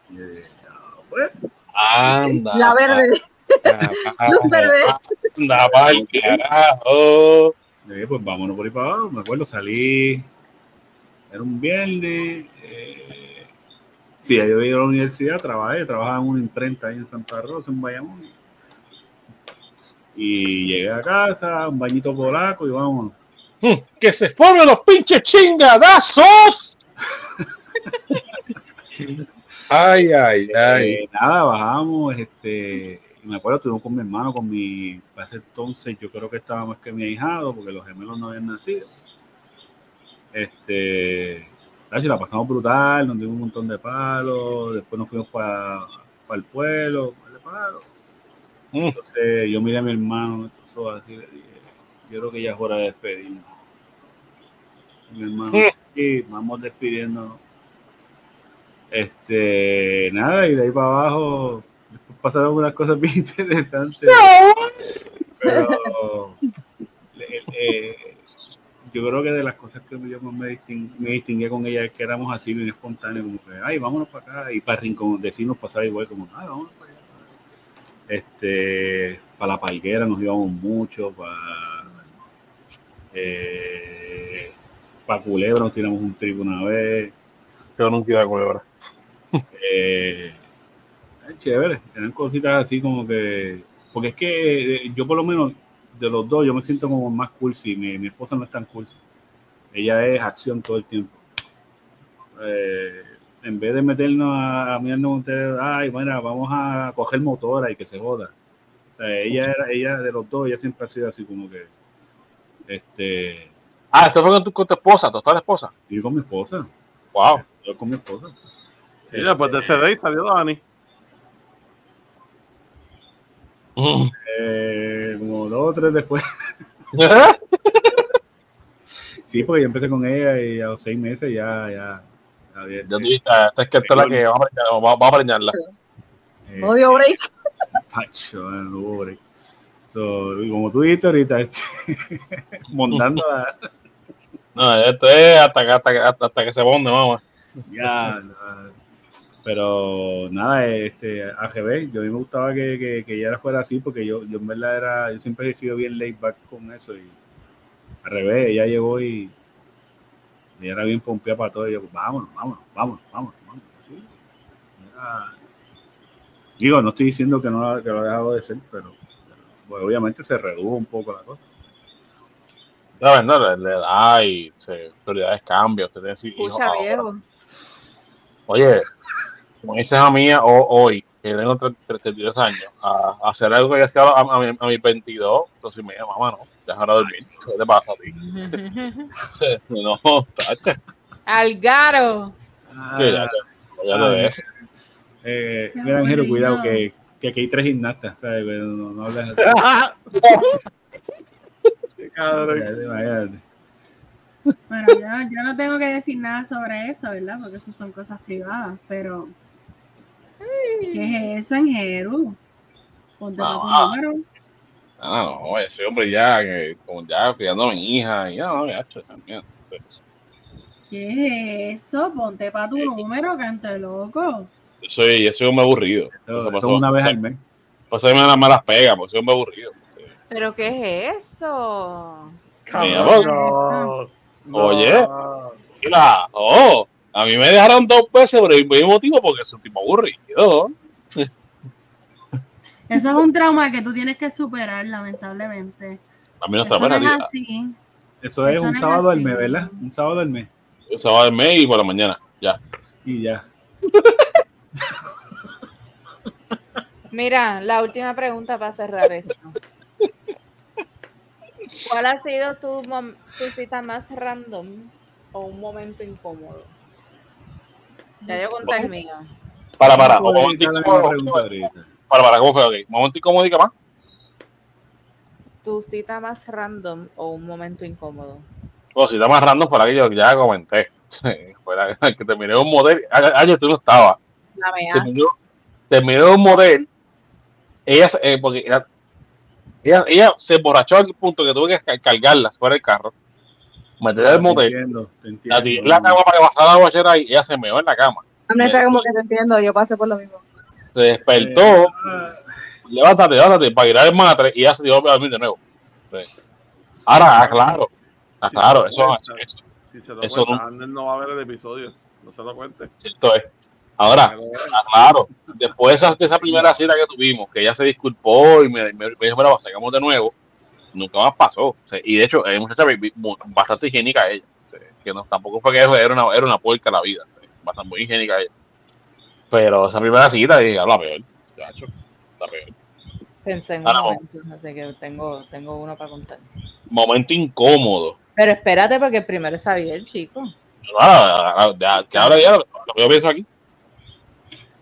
E: Y yo dije, "Ah, pues,
D: Anda.
C: La verde. Luz verde.
D: Anda, pa'l carajo.
E: Le dije, pues vámonos por ahí para abajo. Me acuerdo, salí. Era un viernes. Eh, sí, yo he ido a la universidad, trabajé, trabajaba en una imprenta ahí en Santa Rosa, en Bayamón. Y llegué a casa, un bañito polaco y vámonos.
D: Mm, Que se formen los pinches chingadazos. ay, ay, ay.
E: Eh, nada, bajamos. Este, me acuerdo, estuvimos con mi hermano, con mi. Para ese entonces, yo creo que estaba más que mi ahijado, porque los gemelos no habían nacido. Este. La pasamos brutal, nos dimos un montón de palos. Después nos fuimos para el pueblo, par de palos.
D: Mm.
E: Entonces, yo miré a mi hermano, así, le dije, yo creo que ya es hora de despedirnos. Mi hermano,
D: Mm.
E: sí, vamos despidiéndonos. Este, nada, y de ahí para abajo después pasaron unas cosas bien interesantes. Pero eh, eh, yo creo que de las cosas que yo más me, distin- me distinguí con ella es que éramos así bien espontáneos, como que, ay, vámonos para acá, y para Rincón decirnos pasar igual, como, ay, vámonos para. Este, para la palguera nos íbamos mucho, para, eh, para Culebra nos tiramos un trip una vez.
D: Yo nunca iba a culebra.
E: Eh, es chévere, eran cositas así como que. Porque es que eh, yo, por lo menos, de los dos, yo me siento como más cursi. Mi, mi esposa no es tan cursi. Ella es acción todo el tiempo. Eh, en vez de meternos a, a mirarnos con ustedes, ay, bueno, vamos a coger motora y que se joda. O sea, ella, era, ella de los dos, ella siempre ha sido así como que. Este.
D: Ah, esto fue con tu, con tu esposa, tu actual esposa.
E: Yo con mi esposa.
D: Wow.
E: Yo con mi esposa.
F: Y después de ese day salió Dani.
E: Eh, como dos o tres después. Sí, porque yo empecé con ella y a los seis meses ya, ya. Ya había-
D: Ya tú viste, esta es que esta es la que vamos a preñar, vamos, vamos a preñarla.
E: eh,
C: No dio break.
E: Pacho, no hubo break. So, y como tú dijiste ahorita, este, montando la.
D: No, esto es hasta que, hasta que, hasta, hasta que se ponde, mamá.
E: Ya, no. pero nada, este, AGB, yo a mí me gustaba que, que, que ella fuera así porque yo, yo en verdad era, yo siempre he sido bien laid back con eso y al revés, ella llegó y ella era bien pompeada para todo y yo, pues, vámonos, vámonos, vámonos, vámonos, vámonos. Así. Era- digo, no estoy diciendo que no que lo ha dejado de ser, pero, pero, pues, obviamente se redujo un poco la cosa.
D: La verdad, le, le da y se, prioridades cambian. Usted tiene
A: viejo.
D: Oye, como dice a mía o- hoy, que tengo 32 años, a, a hacer algo que hacía a, a, mi- a mis 22, entonces me dijo, mamá, no, deja de dormir. ¿Qué te pasa a ti? No, tacha.
A: Algaro.
D: Que ya, ya, ya lo ves.
E: Eh,
B: Qué
E: mira,
B: bonito.
E: cuidado, que, que aquí hay tres gimnastas, ¿sabes? Pero No, no hables así.
F: Qué cabrón.
B: Bueno, yo, yo no tengo que decir nada sobre eso, ¿verdad? Porque eso son cosas privadas, pero ¿qué es eso en Jeru? Ponte
D: Ah,
B: tu
D: ah.
B: número.
D: Ah, no, ese hombre ya, que, como ya cuidando a mi hija, y ya, no, ya, también. Pues,
B: ¿Qué es eso? Ponte para tu número, canto loco.
D: Yo soy, yo soy un hombre aburrido.
E: Eso,
D: pasó-
E: una vez al mes.
D: Pasó me las malas pegas, porque soy un hombre aburrido.
A: ¿Pero qué es eso?
F: Cabrón, no. No.
D: Oye. Mira, oh, a mí me dejaron dos veces por el mismo motivo porque soy un tipo aburrido.
B: Eso es un trauma que tú tienes que superar, lamentablemente.
D: A mí no
B: Eso
D: está
B: no es así.
E: Eso es
B: Eso
E: un
B: no
E: sábado al mes, ¿verdad? Un sábado al mes.
D: El sábado del mes y por la mañana, ya.
E: Y ya.
A: Mira, la última pregunta para cerrar esto. ¿Cuál ha sido tu, tu cita más random o un momento incómodo? Ya yo conté el mío.
D: Para, para,
E: Vamos
D: un
E: a la misma pregunta ahorita.
D: Para, para, ¿cómo fue? Ok, momento incómodo y qué más.
A: ¿Tu cita más random o un momento incómodo?
D: Si está más random para que yo ya comenté. Sí, fue la que terminé un modelo. Ayer tú no estabas.
A: La.
D: Terminé, terminé un modelo. Ella, se- eh, porque ella, ella, ella se emborrachó al punto que tuve que ca- cargarla fuera del carro. Meterla al
E: Te
D: motel.
E: entiendo, te entiendo.
D: La tiré en la cama para que pasara la guachera y ella se meó en la cama.
C: Honesta, como que te entiendo, yo pasé por lo mismo.
D: Se despertó.
E: Eh,
D: levántate, levántate, para ir al matre y ya se dio a dormir de nuevo. Sí. Ahora, aclaro, aclaro, eso, eso, eso,
F: Si se lo
D: Eso
F: cuenta,
D: no-
F: va a ver el episodio. No se lo cuente.
D: cierto es. Ahora, aclaro, después de esa, de esa primera cita que tuvimos, que ella se disculpó y me, me, me dijo, mira, sacamos de nuevo, nunca más pasó. Y de hecho, es muchacha bastante higiénica ella. Que no, tampoco fue que era una, era una puerca la vida, bastante muy higiénica ella. Pero esa primera cita, dije, "Ah, la peor, chacho, la peor.
A: Pensé en un momento, así que tengo, tengo uno para contar.
D: Momento incómodo.
A: Pero espérate, porque primero es Xavier, chico.
D: Ah, ya, que ahora ya lo, lo que yo pienso aquí.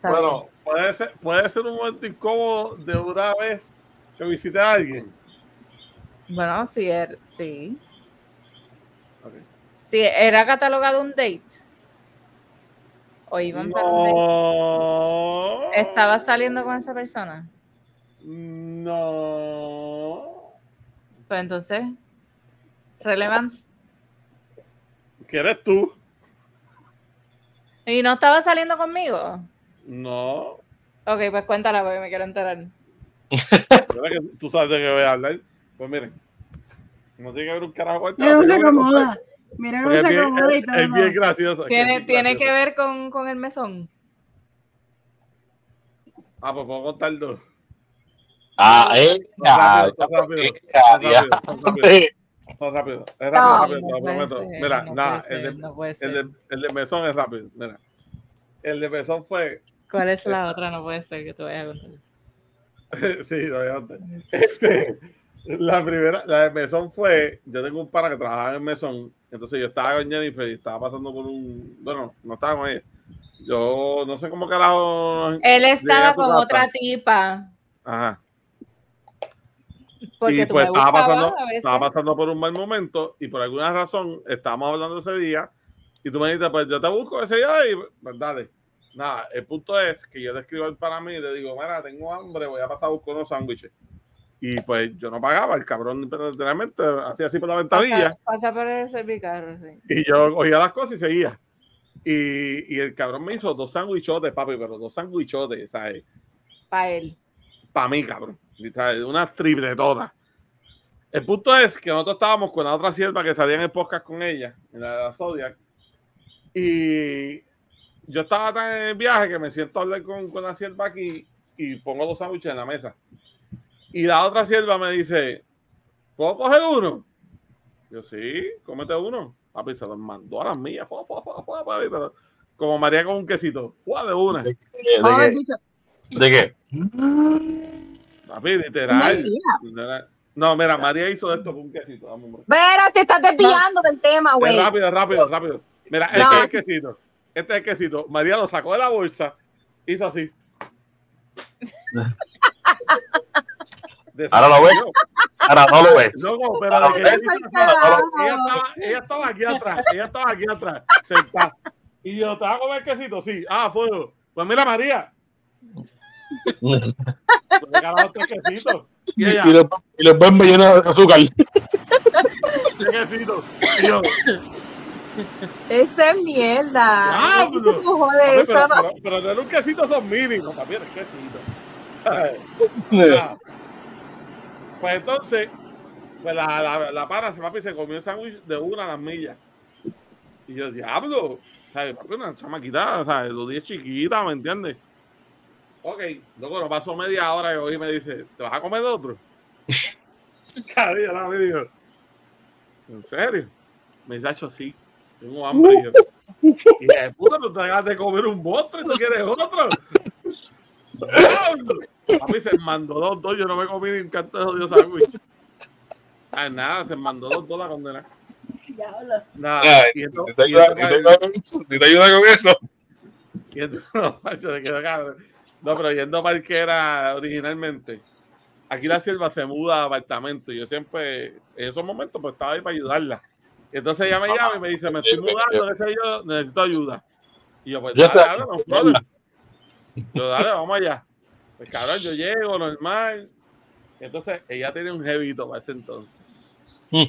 A: Xavier.
F: Bueno, puede ser, puede ser un momento incómodo de una vez que visité a alguien.
A: Bueno, sí, er- sí.
F: Ok.
A: Sí, ¿era catalogado un date? ¿O iban para un date?
F: No.
A: ¿Estabas saliendo con esa persona?
F: No.
A: Pues entonces, relevance.
F: ¿Qué eres tú?
A: ¿Y no estaba saliendo conmigo?
F: No.
A: Ok, pues cuéntala porque me quiero enterar.
F: ¿Verdad que tú sabes de qué voy a hablar? Pues miren. No tiene que ver un carajo
B: cómo se acomoda. Mira cómo se
F: es bien,
B: acomoda y
F: es-
B: todo.
F: es bien gracioso.
A: ¿Tiene,
F: bien
A: tiene que
F: gracioso.
A: ver con, con el mesón?
F: Ah, pues puedo contar dos.
D: Ah, eh, ya,
F: rápido,
D: ya,
F: rápido, rápido. No, rápido. Es rápido,
A: No,
F: lo prometo.
A: ser,
F: Mira,
A: no
F: nada, el, de,
A: no puede
F: el,
A: ser.
F: de, el de mesón es rápido. Mira. El de mesón fue.
A: ¿Cuál es la otra? No puede ser que te vayas a contar eso.
F: sí, obviamente. Este, la primera, la de mesón fue. Yo tengo un pana que trabajaba en mesón. Entonces yo estaba con Jennifer y estaba pasando por un. Bueno, no estaba con ella. Yo no sé cómo carajo.
A: Él estaba con otra tipa.
F: Ajá.
A: Porque
F: y pues estaba pasando, estaba pasando por un mal momento y por alguna razón estábamos hablando ese día y tú me dijiste, pues yo te busco ese día y pues dale. Nada, el punto es que yo te escribo al para mí y te digo, mira, tengo hambre, voy a pasar a buscar unos sándwiches. Y pues yo no pagaba, el cabrón literalmente hacía así por la ventanilla
A: Pasa, pasa por el sí.
F: y yo cogía las cosas y seguía. Y, y el cabrón me hizo dos sándwichotes, papi, pero dos sándwichotes, ¿sabes?
A: Para él.
F: para mí, cabrón. ¿sabes? Una triple toda. El punto es que nosotros estábamos con la otra sierva que salía en el podcast con ella, en la de la Zodiac. Y yo estaba tan en el viaje que me siento a hablar con, con la sierva aquí y pongo dos sándwiches en la mesa. Y la otra sierva me dice, ¿puedo coger uno? Yo, sí, cómete uno. Papi, se los mandó a las mías. Fue, fue, fue, papi, pero como María con un quesito. Fue de una.
D: ¿De, qué? ¿De qué?
F: Papi, literal. No, mira, María hizo esto con un quesito.
C: Pero te estás desviando del tema,
F: Es
C: güey.
F: rápido, rápido, rápido. Mira, este
C: No.
F: es el quesito. Este es el quesito. María lo sacó de la bolsa, hizo así.
D: Ahora lo ves. Ahora no lo ves.
F: No, no, pero de que
D: ves.
F: ella, estaba, ella estaba aquí atrás, ella estaba aquí atrás, sentada. Y yo, ¿te vas a comer quesito? Sí. Ah, fuego. Pues mira, María, pues quesito. Y ella,
D: Y los, y los ven llenos de azúcar.
F: quesito. Y yo,
C: Eso es mierda.
F: Pero,
C: no-
F: pero, pero tener un quesito son mínimos, papi, el quesito. Ah. Pues entonces, pues la, la, la pana, se papi, se comió el sándwich de una a las millas. Y yo, diablo, ¿sabes? Papi, una chamaquita, ¿sabes? Los 10 chiquitas, ¿me entiendes? Ok, luego nos pasó media hora y hoy me dice, ¿te vas a comer de otro? Día la me dijo, ¿en serio? Me dice, "Acho, sí, tengo hambre. Y yo, y de puta, no te hagas de comer un monstruo y tú quieres otro. ¡Diablo! Papi se mandó los dos, yo no me comí ni un canto de jodido sándwich. Ah, nada, se mandó los dos la condena. Nada,
D: Ay,
F: y esto,
D: ¿Ni te ayuda- te ayuda con eso? ¿Ni te ayuda con eso?
F: y esto- no, macho, se quedó cabrón. No, pero yendo para el que era originalmente. Aquí la sierva se muda a apartamento y yo siempre, en esos momentos, pues estaba ahí para ayudarla. Entonces ella me llama y me dice, me estoy mudando, qué sé yo, necesito ayuda. Y yo, pues
D: Ya
F: dale, dale, no. Yo, dale, vamos allá. Pues cabrón, yo llego, normal. Entonces, ella tenía un jevito para ese entonces.
D: Mm.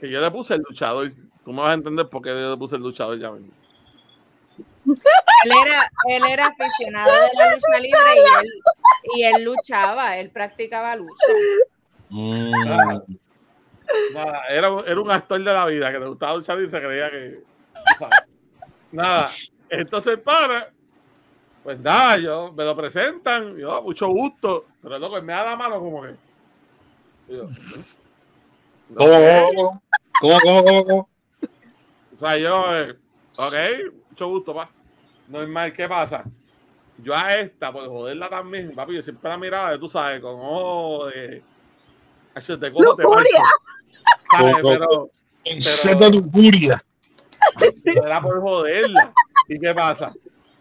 F: Que yo le puse el luchador. Tú me vas a entender por qué yo le puse el luchador ya mismo.
A: Él era, él era aficionado de la lucha libre y él, y él luchaba, él practicaba lucha.
D: Mm.
F: Nada, era, un- era un actor de la vida que le gustaba luchar y se creía que. tú sabes. Nada, entonces para. Pues nada, yo me lo presentan, yo, mucho gusto, pero loco, él me da la mano como que. yo,
D: ¿Cómo,
F: ok.
D: cómo, cómo, cómo, cómo, cómo?
F: O sea, yo, eh, ok, mucho gusto, pa. Normal, ¿qué pasa? Yo a esta, por joderla también, papi, yo siempre la miraba, tú sabes, con ojo de. Yo te cojo, te. ¿Sabes? Pero.
D: En sed de lujuria.
F: Pero era por joderla. ¿Y qué pasa?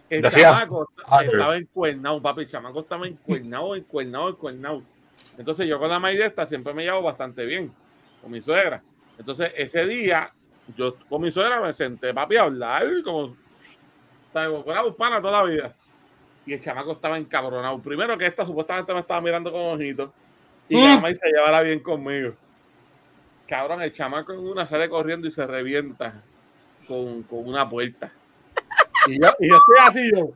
F: El chamaco estaba encuernado, papi. El chamaco estaba encuernado, encuernado, encuernado. Entonces yo con la maíz de esta siempre me llevo bastante bien con mi suegra. Entonces ese día, yo con mi suegra me senté, papi, a hablar, como, ¿sabes? Como una hispana toda la vida. Y el chamaco estaba encabronado. Primero que esta supuestamente me estaba mirando con ojitos. Y
D: Mm.
F: la maíz se llevara bien conmigo. Cabrón, el chamaco en una sale corriendo y se revienta con, con una puerta. Y yo, y yo estoy así, yo.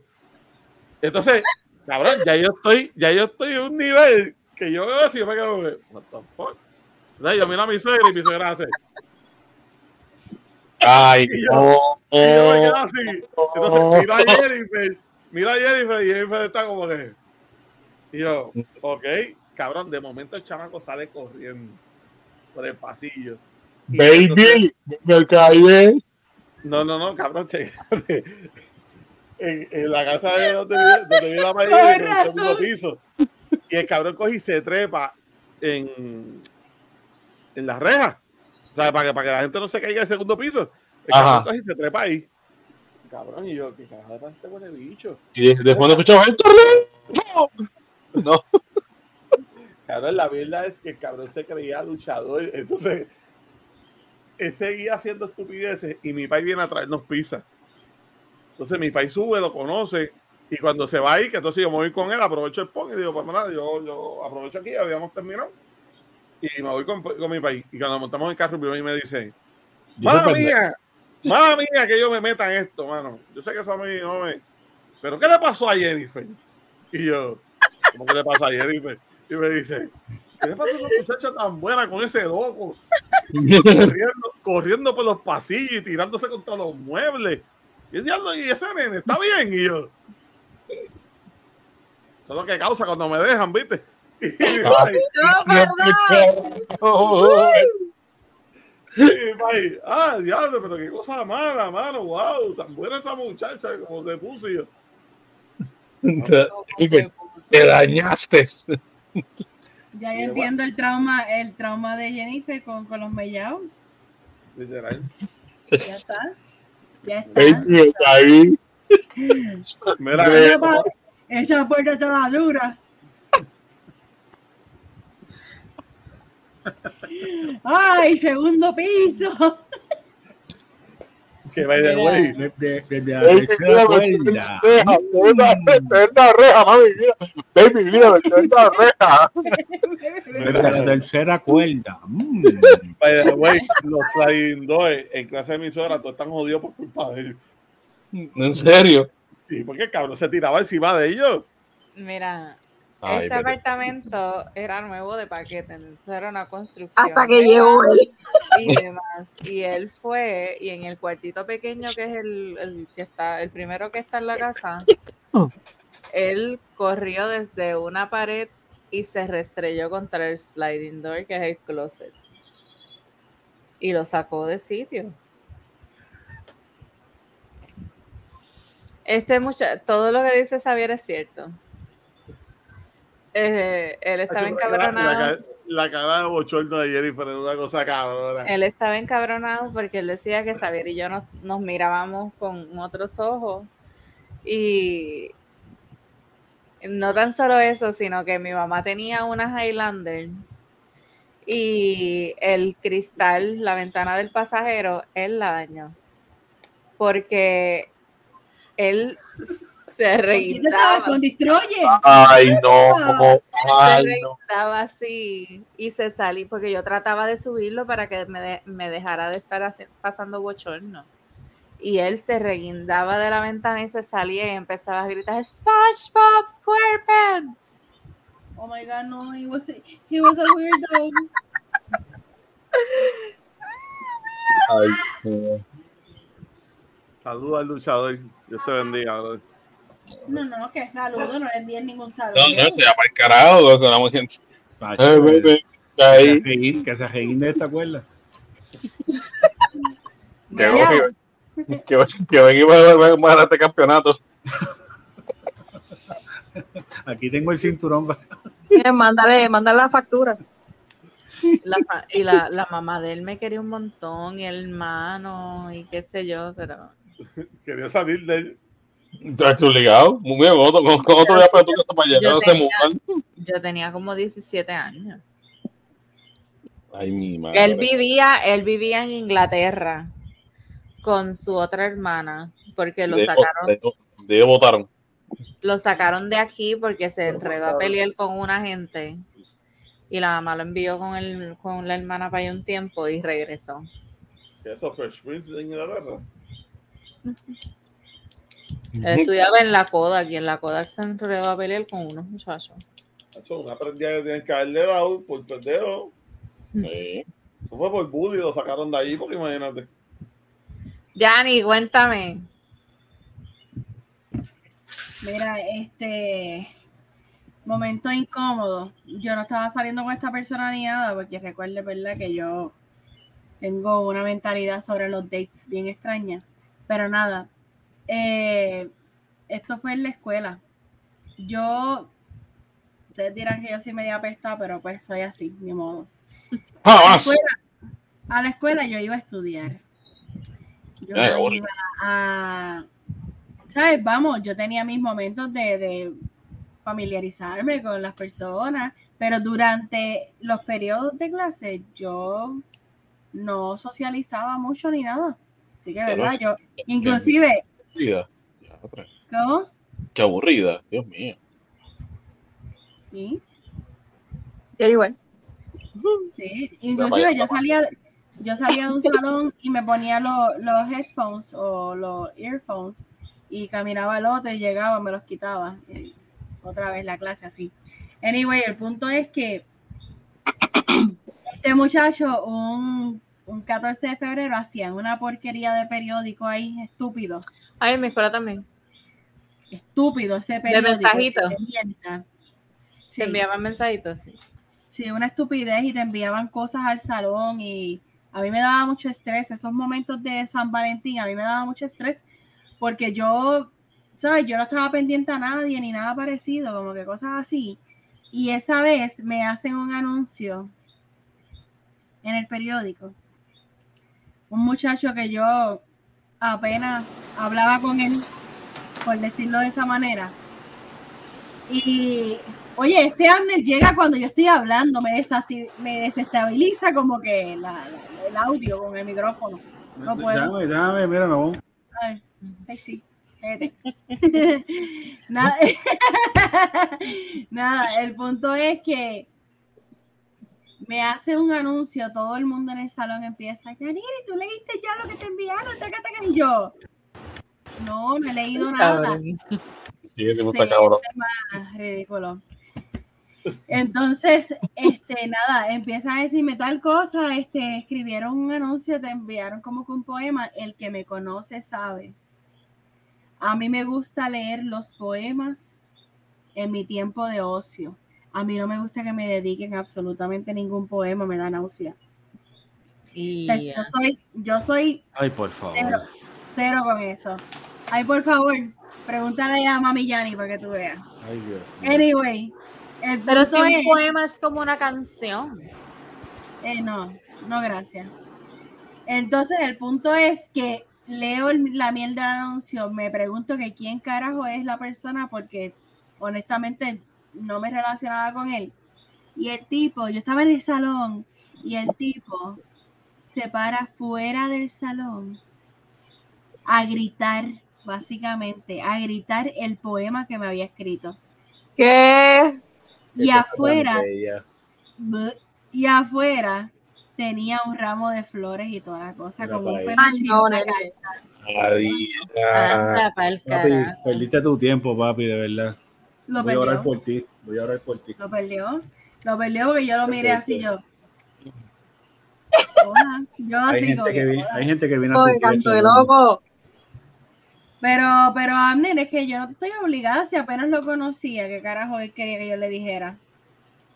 F: Entonces, cabrón, ya yo estoy, ya yo estoy en un nivel que yo veo así, yo me quedo, what the fuck. Entonces, yo miro a mi suegra y mi suegra hace.
D: Ay,
F: Y yo-. Y yo me quedo así. Entonces, miro a Jennifer, miro a Jennifer y Jennifer está como que. Y yo, ok, cabrón, de momento el chamaco sale corriendo por el pasillo. Entonces-
D: Baby, me caí.
F: No, no, no, cabrón, chécate. En, en la casa de donde vive, donde vive la María, en el segundo piso. Y el cabrón coge y se trepa en, en las rejas. O sea, para que, para que la gente no se caiga del segundo piso. El
D: Ajá.
F: cabrón coge y se trepa ahí. Cabrón, y yo, ¿qué carajo de este huele bicho?
D: Y después no escuchaba el torneo. No.
F: Cabrón, la verdad es que el cabrón se creía luchador. Entonces, él seguía haciendo estupideces y mi país viene a traernos pizza. Entonces, mi país sube, lo conoce. Y cuando se va ahí, que entonces yo me voy con él, aprovecho el pon y digo, pues nada, yo, yo aprovecho aquí, habíamos terminado. Y me voy con, con mi país. Y cuando montamos el carro, mi país me dice, Mala mía, mala mía que yo me meta en esto, mano. Yo sé que eso a mí no me. Pero ¿qué le pasó a Jennifer? Y yo, ¿cómo que le pasó a Jennifer? Y me dice, ¿qué le pasó a esa muchacha tan buena con ese loco? Corriendo, corriendo por los pasillos y tirándose contra los muebles. Y diablo, y ese nene está bien. Y yo, eso es lo que causa cuando me dejan, ¿viste? Y mi país, y ah, diablo, pero qué cosa mala, mano, wow, tan buena esa muchacha como te puse y yo.
D: Te, te dañaste.
B: Ya yo entiendo el trauma, el trauma de Jennifer con, con los mellados.
F: Literal.
B: Ya está. Ya está.
D: Caí.
F: Mira,
B: Esa, esa puerta está la dura. Ay, segundo piso.
F: Que by the way,
D: me me la reja, mami, mira. Baby, mira, me la reja.
E: De la tercera cuerda.
F: By the way, los sliding doors en clase de emisora, todos están jodidos por culpa de ellos.
D: En serio.
F: ¿Y por qué el cabrón se tiraba encima de ellos?
A: Mira,
D: Ay,
A: ese
D: pero-
A: apartamento era nuevo de paquete, entonces era una construcción.
C: Hasta que llegó él.
A: y demás. Y él fue, y en el cuartito pequeño que es el, el que está, el primero que está en la casa, él corrió desde una pared y se restrelló contra el sliding door, que es el closet. Y lo sacó de sitio. Este muchacho, todo lo que dice Xavier es cierto. Eh, él estaba
F: La, la,
A: encabronado.
F: ca- la cara de bochorno de Jennifer es una cosa cabrona.
A: Él estaba encabronado porque él decía que Xavier y yo nos, nos mirábamos con otros ojos y no tan solo eso, sino que mi mamá tenía una Highlander y el cristal, la ventana del pasajero, él la dañó. Porque él se reguindaba.
B: con Destroyer.
D: Ay, no.
A: se
D: Ay, no.
A: reguindaba así y se salí porque yo trataba de subirlo para que me, de- me dejara de estar haci- pasando bochorno. Y él se reguindaba de la ventana y se salía y empezaba a gritar SpongeBob SquarePants.
B: Oh my god, no, he was a, he was a weirdo.
D: Ay, no.
F: Saludos al luchador. Dios te bendiga, bro.
B: No, no, que saludo, no le envíen ningún saludo.
D: No, no, se llama el carajo, con la mujer.
E: Pacho,
D: Ay, bebé,
E: que
D: ahí.
E: que se reín de esta cuerda.
D: Que que- que- que venimos a ganar este campeonato.
E: Aquí tengo el cinturón.
C: Mira, Mándale, mándale la factura.
A: La y la, la mamá de él me quería un montón, y el hermano, y qué sé yo, pero
F: Quería salir de él.
D: Estás obligado. Muy bien, otro, con, con otro día para tu casa para allá.
A: Yo
D: No se
A: tenía-
D: mudan.
A: yo tenía como 17 años.
D: Ay, mi madre.
A: Él vivía, él vivía en Inglaterra con su otra hermana, porque lo
D: De-
A: sacaron,
D: de- de ellos votaron.
A: lo sacaron de aquí porque se enredó a pelear con una gente. Y la mamá lo envió con el, con la hermana para allá un tiempo y regresó.
F: ¿Qué eso, Fresh Prince de Inglaterra?
A: Él estudiaba en la Kodak y en la Kodak se enredó a pelear con unos muchachos.
F: Una prendida que tienen que haberle dado por pendejo.
D: Sí.
F: Eso fue por bully, lo sacaron de ahí, porque imagínate.
A: Yanni, cuéntame.
B: Mira, este momento incómodo. Yo no estaba saliendo con esta persona ni nada, porque recuerde, ¿verdad? Que yo tengo una mentalidad sobre los dates bien extraña. Pero nada, eh, esto fue en la escuela. Yo, ustedes dirán que yo soy media apesta, pero pues soy así, ni modo. A la escuela, a la escuela yo iba a estudiar. Yo
D: bueno.
B: iba a, ¿sabes? Vamos, yo tenía mis momentos de, de familiarizarme con las personas, pero durante los periodos de clase yo no socializaba mucho ni nada. Así que, ¿verdad? Yo, inclusive,
D: Aburrida.
B: ¿cómo?
D: Qué aburrida, Dios mío.
B: Sí.
C: Yo igual.
B: Sí, inclusive yo salía, yo salía de un salón y me ponía lo- los headphones o los earphones y caminaba al otro y llegaba, me los quitaba. Y otra vez la clase así. Anyway, el punto es que este muchacho, un, un 14 de febrero, hacían una porquería de periódico ahí, estúpido.
A: Ay, en mi escuela también.
B: Estúpido ese periódico.
A: mensajitos?
B: de mierda. Sí.
A: Se enviaban mensajitos. sí.
B: Sí, una estupidez y te enviaban cosas al salón y a mí me daba mucho estrés. Esos momentos de San Valentín a mí me daba mucho estrés porque yo, ¿sabes? Yo no estaba pendiente a nadie ni nada parecido, como que cosas así. Y esa vez me hacen un anuncio en el periódico. Un muchacho que yo apenas hablaba con él, por decirlo de esa manera. Y Oye, este Amner llega cuando yo estoy hablando, me, me desestabiliza como que la- la- el audio con el micrófono. No puedo.
E: Dame, dame, mira, me voy.
B: Ay, sí. Nada, nada, el punto es que me hace un anuncio, todo el mundo en el salón empieza, Yaniri, tú leíste ya lo que te enviaron, taca, taca", y yo, no, no he leído nada.
D: Sí,
B: Sí,
D: está cabrón.
B: Ridículo. Entonces, este, nada, empieza a decirme tal cosa, este, escribieron un anuncio, te enviaron como que un poema, el que me conoce sabe. A mí me gusta leer los poemas en mi tiempo de ocio. A mí no me gusta que me dediquen absolutamente ningún poema, me da náusea.
A: Y
B: O sea, yo soy, yo soy
E: Ay, por favor.
B: cero, cero con eso. Ay, por favor, pregúntale a Mami Yani para que tú veas.
E: Ay, Dios mío.
B: Anyway, el
A: Pero si un
B: es-
A: poema es como una canción.
B: eh, no, no, gracias. Entonces, el punto es que leo el- la mierda del anuncio, me pregunto que quién carajo es la persona porque honestamente no me relacionaba con él. Y el tipo, yo estaba en el salón y el tipo se para fuera del salón a gritar, básicamente, a gritar el poema que me había escrito.
C: ¿Qué?
B: Y afuera, y afuera tenía un ramo de flores y toda la cosa, como un peluche
A: carajo.
E: perdiste tu tiempo, papi, de verdad.
B: Lo
E: Voy a orar
B: perdió,
E: por ti. Voy a orar por ti.
B: lo perdió, lo perdió porque yo lo miré así yo. Hola, yo
E: Hay
B: así como
E: gente, que
B: que,
E: vi- hay gente que viene a
C: Oye,
E: ¿no?
C: loco.
B: Pero, pero Amner, es que yo no estoy obligada, si apenas lo conocía, ¿qué carajo él quería que yo le dijera?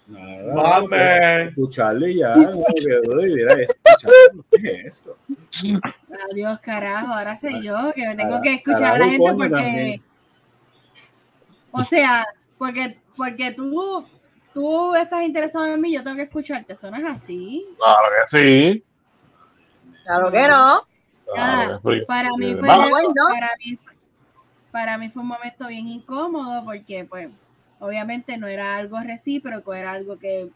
E: Nada. Escucharle ya. no, que, mira, ¿Qué es esto?
B: Adiós, carajo, ahora sé yo que tengo que escuchar a la gente porque,
E: también.
B: O sea, porque, porque tú, tú estás interesado en mí, yo tengo que escucharte, eso no es así.
D: Claro que sí.
C: Claro que no.
D: Claro sí.
B: Para mí fue,
C: ¿no?
B: para mí, para mí fue un momento bien incómodo porque, pues, obviamente no era algo recíproco, era algo que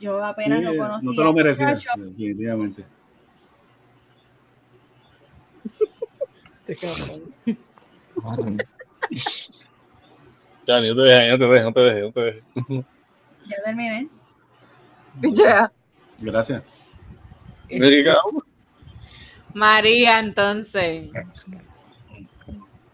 B: yo apenas
E: Sí,
B: lo
E: no
B: conocía.
E: te lo merecías,
B: muchacho.
E: definitivamente.
D: Ya, ni no te dejes, no te dejes, no te dejes, no te dejes.
B: Ya terminé.
C: Pichea.
E: Gracias.
A: María, entonces.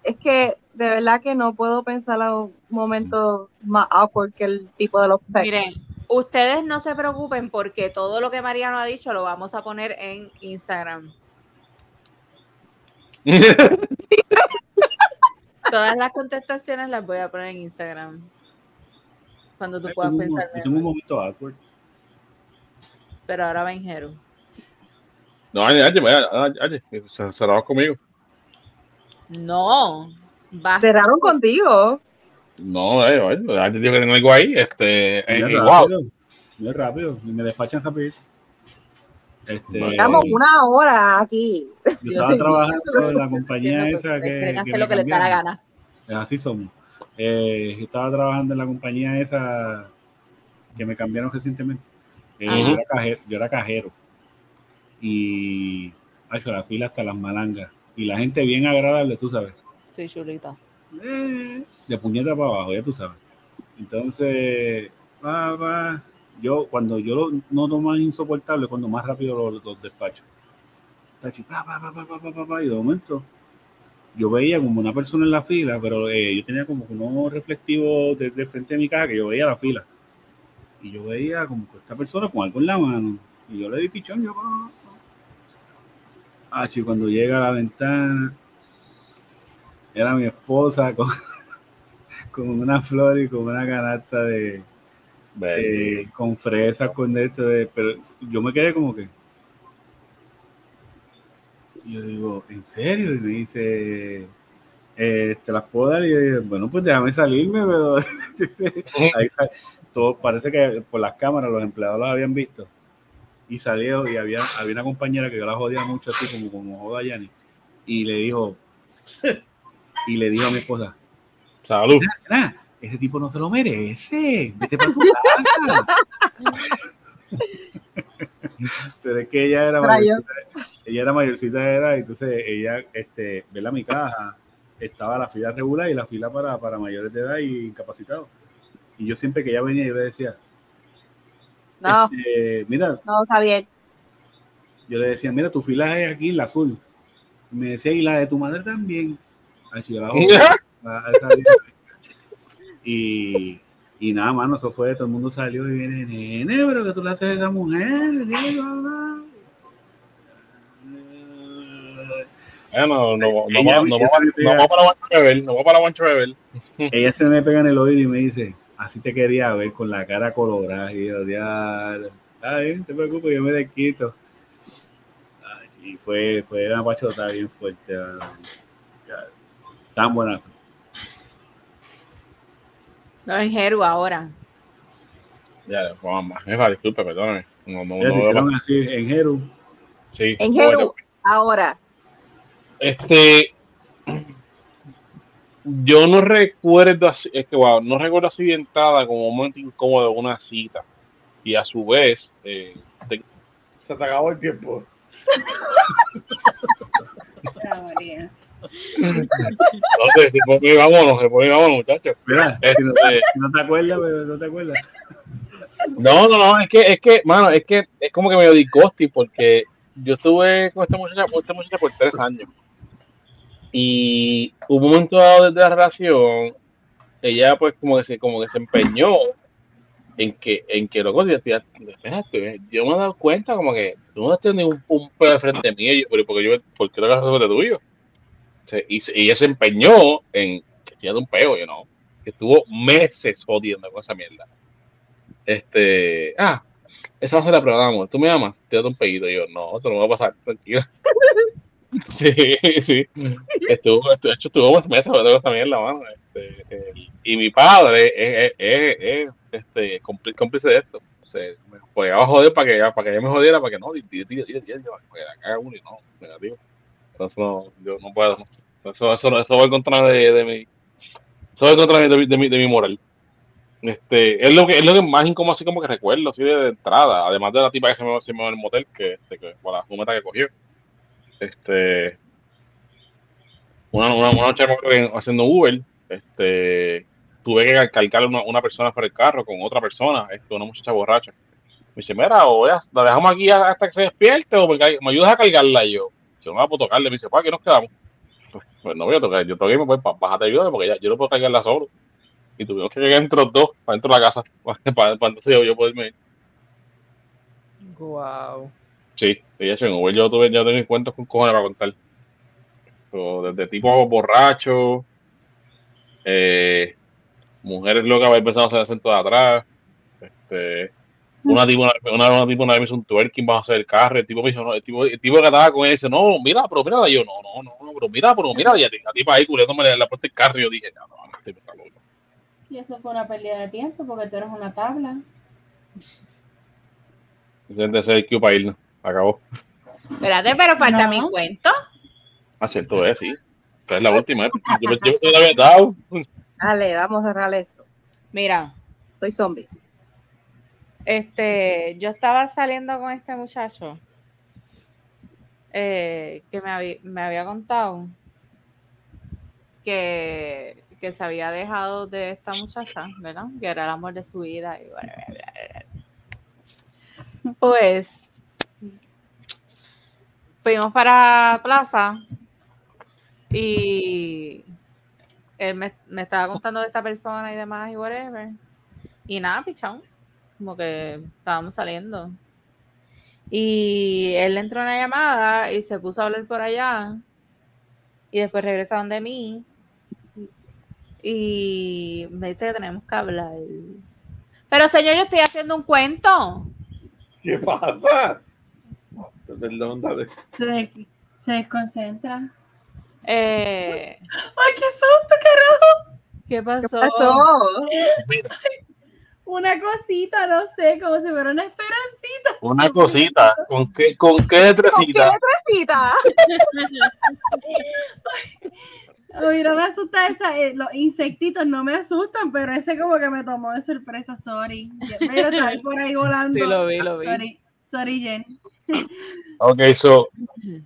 C: Es que de verdad que no puedo pensar a un momento más awkward que el tipo de los pecs.
A: Miren, ustedes no se preocupen porque todo lo que Mariano ha dicho lo vamos a poner en Instagram. Todas las contestaciones las voy a poner en Instagram. Cuando tú puedas pensar.
E: yo tengo un momento awkward.
A: Pero ahora va en Jero.
D: No, se cerraba conmigo.
A: No. Va.
C: Cerraron contigo.
D: No, eh, Añe dijo que tengo algo ahí. Este, eh,
E: Muy
D: eh, wow.
E: rápido. Muy rápido. Y me despachan rápido. Este,
C: Estamos una hora aquí.
E: yo estaba trabajando en la compañía
A: Entiendo,
E: esa
A: pues,
E: que, que
A: hacer lo que les da la gana.
E: Pues así somos. Eh, estaba trabajando en la compañía esa que me cambiaron recientemente. Eh, yo, era cajero, yo, Y ay, yo la fila hasta las malangas. Y la gente bien agradable, tú sabes.
A: Sí, chulita.
E: Eh, de puñeta para abajo, ya tú sabes. Entonces, bah, yo cuando yo lo noto más insoportable, cuando más rápido los, los despacho. Y de momento yo veía como una persona en la fila, pero eh, yo tenía como que unos reflectivos desde el frente de mi casa que yo veía la fila. Y yo veía como que esta persona con algo en la mano. Y yo le di pichón, yo. Ah, chico, cuando llega a la ventana, era mi esposa con, con una flor y con una canasta de- con fresas, con esto, de, pero yo me quedé como que. Y yo digo, ¿en serio? Y me dice, eh, ¿te las puedo dar? Y yo digo, bueno, pues déjame salirme, pero ahí todo, parece que por las cámaras los empleados las habían visto. Y salió y había, había una compañera que yo la jodía mucho así como, como joda a Yanni. Y le dijo, y le dijo a mi esposa,
D: Salud.
E: Ese tipo no se lo merece. Vete para tu casa. Pero es que ella era mayorcita, ella era mayorcita de edad, entonces ella, este, verla a mi caja, estaba la fila regular y la fila para, para mayores de edad y incapacitados. Y yo siempre que ella venía, yo le decía,
C: No,
E: este, mira,
C: no, Javier.
E: yo le decía, mira, tu fila es aquí, la azul. Y me decía, y la de tu madre también. Yo la jodía. a esa vieja. y, y nada, mano, eso fue, todo el mundo salió y viene, nene, pero que tú le haces a esa mujer.
D: Bueno, no, no, no, no,
E: ella
D: vamos-
E: se
D: no vamos para Wancho Rebel, no vamos para Wancho Rebel.
E: Ella se me pega en el oído y me dice, así te quería ver con la cara colorada. Y está bien, no te preocupes, yo me desquito. Ay, Y fue, fue una pachota bien fuerte. Tan buena.
A: No en Jero ahora.
D: Ya, vamos, jefa, disculpe, perdóname. No, no, no,
E: hicieron así en Jeru.
D: sí.
C: En
D: bueno,
C: Jeru, ahora.
D: Este. yo no recuerdo así, es que wow, no recuerdo así de entrada como un momento incómodo de una cita. Y a su vez, eh, te-
F: Se te acabó el tiempo.
D: Sé, se pone, vámonos, se pone, vámonos, muchachos.
E: Mira,
D: Este,
E: si no, si no te acuerdas, pero no te acuerdas.
D: No, no, no, es que, es que, mano, es que es como que medio disgusting porque yo estuve con esta muchacha, con esta muchacha por tres años. Y hubo un momento dado desde la relación, ella pues como que se, como que se empeñó en que, en que loco, yo, estoy- espérate, yo me he dado cuenta como que tú no tienes ningún un pedo de frente mío, yo, porque yo, ¿por qué lo agarras sobre tuyo? Y, se- y ella se empeñó en que tenía un peo, yo no, que estuvo meses jodiendo con esa mierda. Este, ah, esa ser la prueba, amor. Tú me amas, te doy un pedido. Y yo, no, eso no va a pasar, tranquila. sí, sí. Estuvo, estuvo, de hecho, estuvo meses jodiendo con esa mierda, mano. Este, y mi padre es, es, es, es, este, cómplice de esto. O sea, me joder para que, para que ella me jodiera, para que no, la caga uno y no, negativo. Entonces, no, yo no puedo. Eso, eso, eso va en contra de, de mi. Eso va en contra de, de mi, de mi moral. Este, es lo que es lo que más incómodo así como que recuerdo así de, entrada, además de la tipa que se me, va en el motel que, este, que con la fumeta que cogió. Este una, una, una noche haciendo Uber, este tuve que cargar una, una persona para el carro con otra persona, este, una muchacha borracha. Me dice, mira, o ya, la dejamos aquí hasta que se despierte o me, me ayudas a cargarla yo. Yo no la puedo tocarle, me dice, ¿para qué nos quedamos? Pues, pues no voy a tocar, yo toqué y me voy, "Pa- bájate ayuda porque ya, yo no puedo cargarla solo y tuvimos que llegar entre los dos para dentro de la casa para, para, para entonces yo, yo poderme ir.
A: Wow.
D: Sí, de hecho, en Uber yo tuve, yo tengo mis cuentos con cojones para contar. So, desde tipo borracho, eh, mujeres locas haber empezado a hacer acento de atrás, este, una tipo, una, una, una tipo una vez me hizo un twerking bajo a hacer el carro, el tipo me dijo, no, el tipo, el tipo que estaba con él dice, no, mira, pero mira, yo, no, no, no, no, pero mira, pero mira, y la tipa ahí culiándome la puerta del carro, y yo dije, no, no, este tipo está loco.
B: Y eso fue una pérdida de tiempo porque tú eres una tabla.
D: Ese es el Q para irnos, acabó.
A: Espérate, pero falta
B: No.
A: mi cuento.
D: Ah, cierto es, sí. Esta es la última, ¿eh? yo, yo, yo te la había dado.
C: Dale, vamos a cerrar esto.
A: Mira,
C: Soy zombie.
A: Este, yo estaba saliendo con este muchacho eh, que me había, contado que, que se había dejado de esta muchacha, ¿verdad? Que era el amor de su vida. Y bla. Pues fuimos para plaza y él me estaba contando de esta persona y demás y whatever. Y nada, pichón. Como que estábamos saliendo. Y él entró una llamada y se puso a hablar por allá. Y después regresaron de mí. Y me dice que tenemos que hablar. Pero señor, yo estoy haciendo un cuento.
F: ¿Qué pasa? Perdón, dale.
B: Se, des- se desconcentra.
A: Eh,
B: ¡Ay, qué susto, qué rojo!
A: ¿Qué pasó?
C: ¿Qué pasó?
B: Una cosita, no sé, como si fuera una esperancita.
D: Una cosita, ¿con qué, con qué letrecita?
C: Cita.
B: Uy, no me asusta esa, eh, los insectitos no me asustan, pero ese como que me tomó de sorpresa, sorry. Pero está ahí por ahí volando.
A: Sí, lo vi, lo vi.
B: Sorry, sorry, Jenny.
D: Ok, so,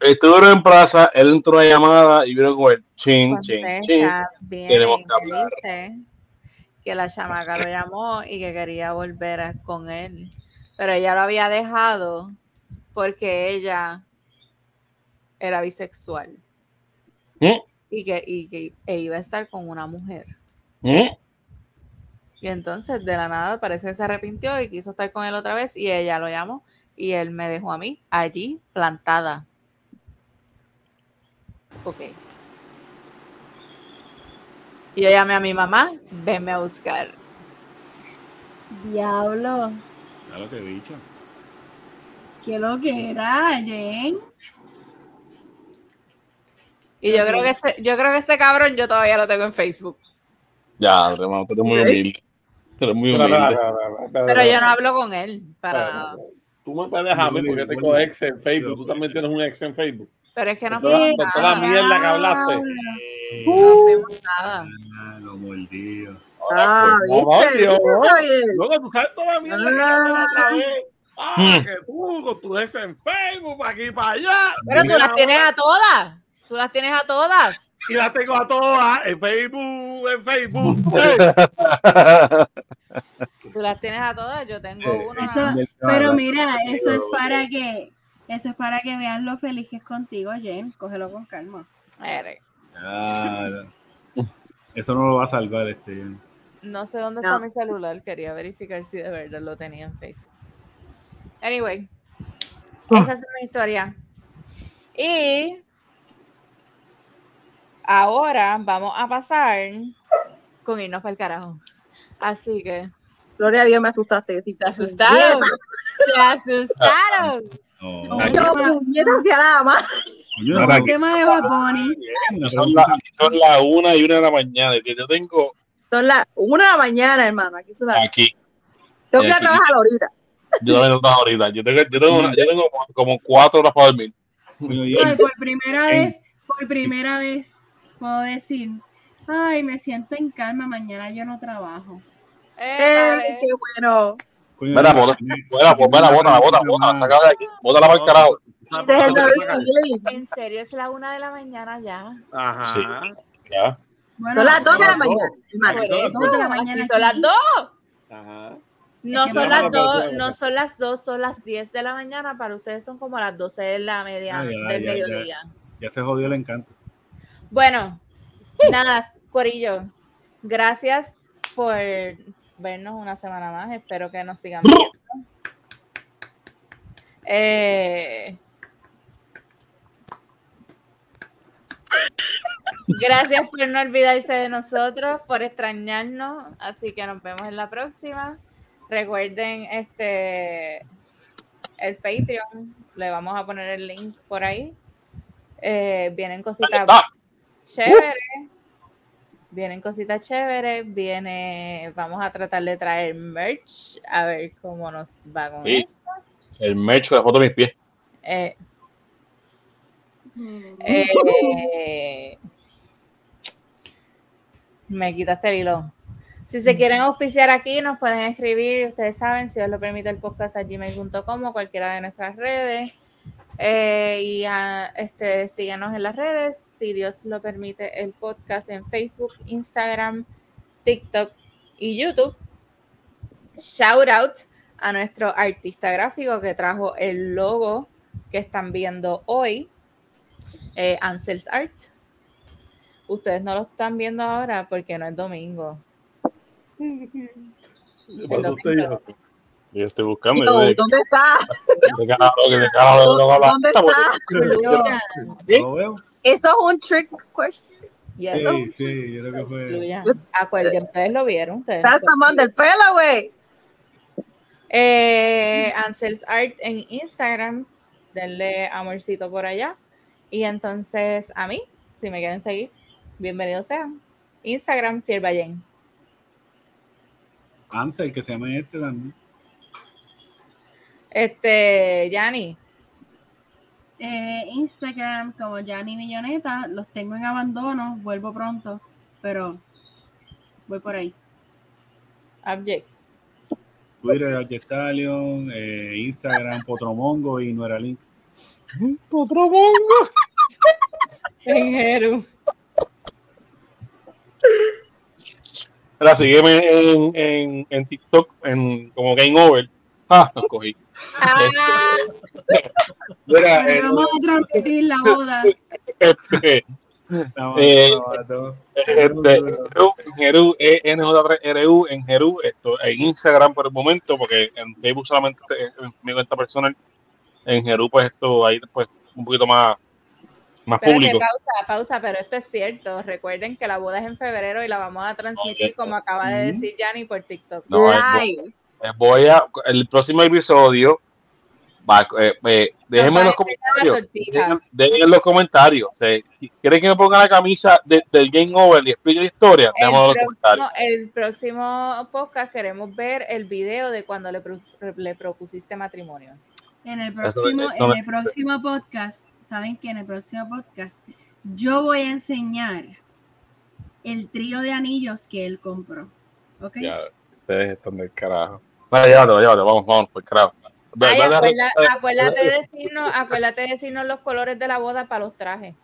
D: estuvieron en plaza, él entró a llamada y vieron con el chin, chin, chin. Tenemos que hablar.
A: dice que la chamaca lo llamó y que quería volver a- con él. Pero ella lo había dejado porque ella era bisexual
D: ¿Mm?
A: y que, y que e iba a estar con una mujer.
D: ¿Mm?
A: Y entonces de la nada parece que se arrepintió y quiso estar con él otra vez y ella lo llamó y él me dejó a mí allí plantada. Ok. Y yo llamé a mi mamá, venme a buscar.
B: Diablo,
E: Ya lo que he dicho.
B: qué lo que era, Jen.
A: Y yo creo que ese, yo creo que ese cabrón yo todavía lo tengo en Facebook.
D: Ya, hermano, tú eres muy humilde. Tú eres muy humilde.
A: Pero yo no hablo con él para nada.
F: Tú me puedes dejar a mí porque tengo ex en Facebook. Tú también tienes un ex en Facebook.
A: Pero es que no fue
F: con toda la mierda que hablaste.
E: Eh,
A: No vimos nada.
E: ah, lo mordido.
C: Ah,
F: no,
C: ¿viste?
F: Luego, tú sabes toda la mierda que
C: Ah.
F: hiciste la otra vez. Ah,
D: Hmm.
F: que tú con tu ex en Facebook, para aquí y para allá.
A: Pero tú las tienes a todas. Tú las tienes a todas.
F: Y las tengo a todas en Facebook, en Facebook. Ey,
A: Tú las tienes a todas. Yo tengo
E: Eh,
A: una.
B: Eso-. Pero mira, eso es para que, eso es para que vean lo feliz que es contigo, Jen. Cógelo con calma.
E: Ah, eso no lo va a salvar este.
A: No sé dónde
C: No.
A: está mi celular. Quería verificar si de verdad lo tenía en Facebook. Anyway, esa es mi historia. Y ahora vamos a pasar con irnos para el carajo. Así que,
C: Gloria a Dios, me asustaste.
A: ¿se asustaron? ¿Se asustaron?
E: No,
B: No,
E: Ay,
C: Yo, puñeta, hacia
D: Ahora
B: tema de Bad Bunny.
D: son, las son las una y una de la mañana. que yo tengo
C: Son las una de la mañana, hermano. Aquí son las.
D: aquí.
C: Tengo que trabajar ahorita.
D: Yo no tengo nada ahorita. Yo tengo, yo tengo, una- yo tengo como- cuatro horas para dormir.
B: Ay, por primera
E: en-
B: vez, por primera vez puedo decir, ay, me siento en calma, mañana yo no trabajo.
A: Eh,
C: ¡Eh, qué bueno!
D: Mira, bota, bota, bota, bota. Bota
C: Este.
A: En serio, es la una de la mañana ya.
F: Ajá.
D: Sí. Ya.
B: Bueno,
C: Son las dos de la mañana,
F: son las
B: dos mañana
A: son las.
F: Ajá.
A: No son las dos, no son las dos, son las 10 de la mañana. Para ustedes son como las 12 de la media
E: Ah, ya,
A: del
E: ya, ya.
A: mediodía.
E: Ya se jodió el encanto.
A: Bueno, nada, Corillo. Gracias por vernos una semana más. Espero que nos sigan viendo. Eh, gracias por no olvidarse de nosotros, por extrañarnos. Así que nos vemos en la próxima. Recuerden este el Patreon. Le vamos a poner el link por ahí. Eh, vienen cositas
D: Ah,
A: chéveres. Vienen cositas chéveres. Viene, vamos a tratar de traer merch. A ver cómo nos va con
D: Sí.
A: eso.
D: el merch la foto de mis pies.
A: Eh, eh, me quitaste el hilo. Si se quieren auspiciar aquí, nos pueden escribir. Ustedes saben, si os lo permite el podcast a gmail.com o cualquiera de nuestras redes. Eh, y ah, este, síganos en las redes. Si Dios lo permite, el podcast en Facebook, Instagram, TikTok y YouTube. Shout out a nuestro artista gráfico que trajo el logo que están viendo hoy, eh, Ansels Art. Ustedes no lo están viendo ahora porque no es domingo.
F: ¿Qué pasó usted, hijo?
D: Yo estoy buscando.
C: No, ¿Dónde está?
D: carajo, carajo.
C: ¿Dónde está?
A: Fluyan.
E: ¿No lo veo?
C: Esto es un trick question.
A: Yes,
E: Sí, sí, yo creo que fue.
A: Acuérdense, ustedes lo vieron. Ustedes
C: Estás tomando el pelo, güey.
A: Eh, Ansels Art en Instagram. Denle amorcito por allá. Y entonces a mí, si me quieren seguir, bienvenidos sean. Instagram, Sierva Jane.
E: Ansel, que se llama este también.
A: Este, Yanni.
B: Eh, Instagram como Yanni Milloneta, los tengo en abandono, vuelvo pronto, pero voy por ahí.
A: Objects.
E: Twitter, Algestallion, eh, Instagram, Potromongo y Nuera Link.
D: Otro mongo.
A: En Jeru.
D: Ahora sígueme en, en, en TikTok en, como Game Over. Ah, los cogí.
A: Ah,
D: Mira,
B: Pero
D: eh,
B: vamos a transmitir la boda.
D: este,
E: Estamos-
D: Eh,
E: estamos-
D: este, en Jeru, eh, NJ3RU, en Jeru, esto, en Instagram por el momento, porque en Facebook solamente es mi cuenta personal. En Jeru, pues esto ahí pues un poquito más, más
A: espérate,
D: público.
A: pausa, pausa, pero esto es cierto. Recuerden que la boda es en febrero y la vamos a transmitir, como acaba de decir Yanni, por TikTok.
D: No. Eh, voy a el próximo episodio va, eh, eh, déjenme en los comentarios dejen, dejen en los comentarios o sea, si quieren que me ponga la camisa de- del Game Over y explique la historia
A: El
D: los comentarios
A: próximo, el próximo podcast queremos ver el video de cuando le, le propusiste matrimonio.
B: En el próximo,
D: eso
B: en el próximo podcast, saben que en el próximo podcast yo voy a enseñar el trío de anillos que él compró. ¿Ok?
D: Ya, ustedes están del carajo. Vaya, llévatelo, llévatelo, vamos, vamos, por carajo.
A: Ay, acuérdate, de decirnos, acuérdate de decirnos los colores de la boda para los trajes.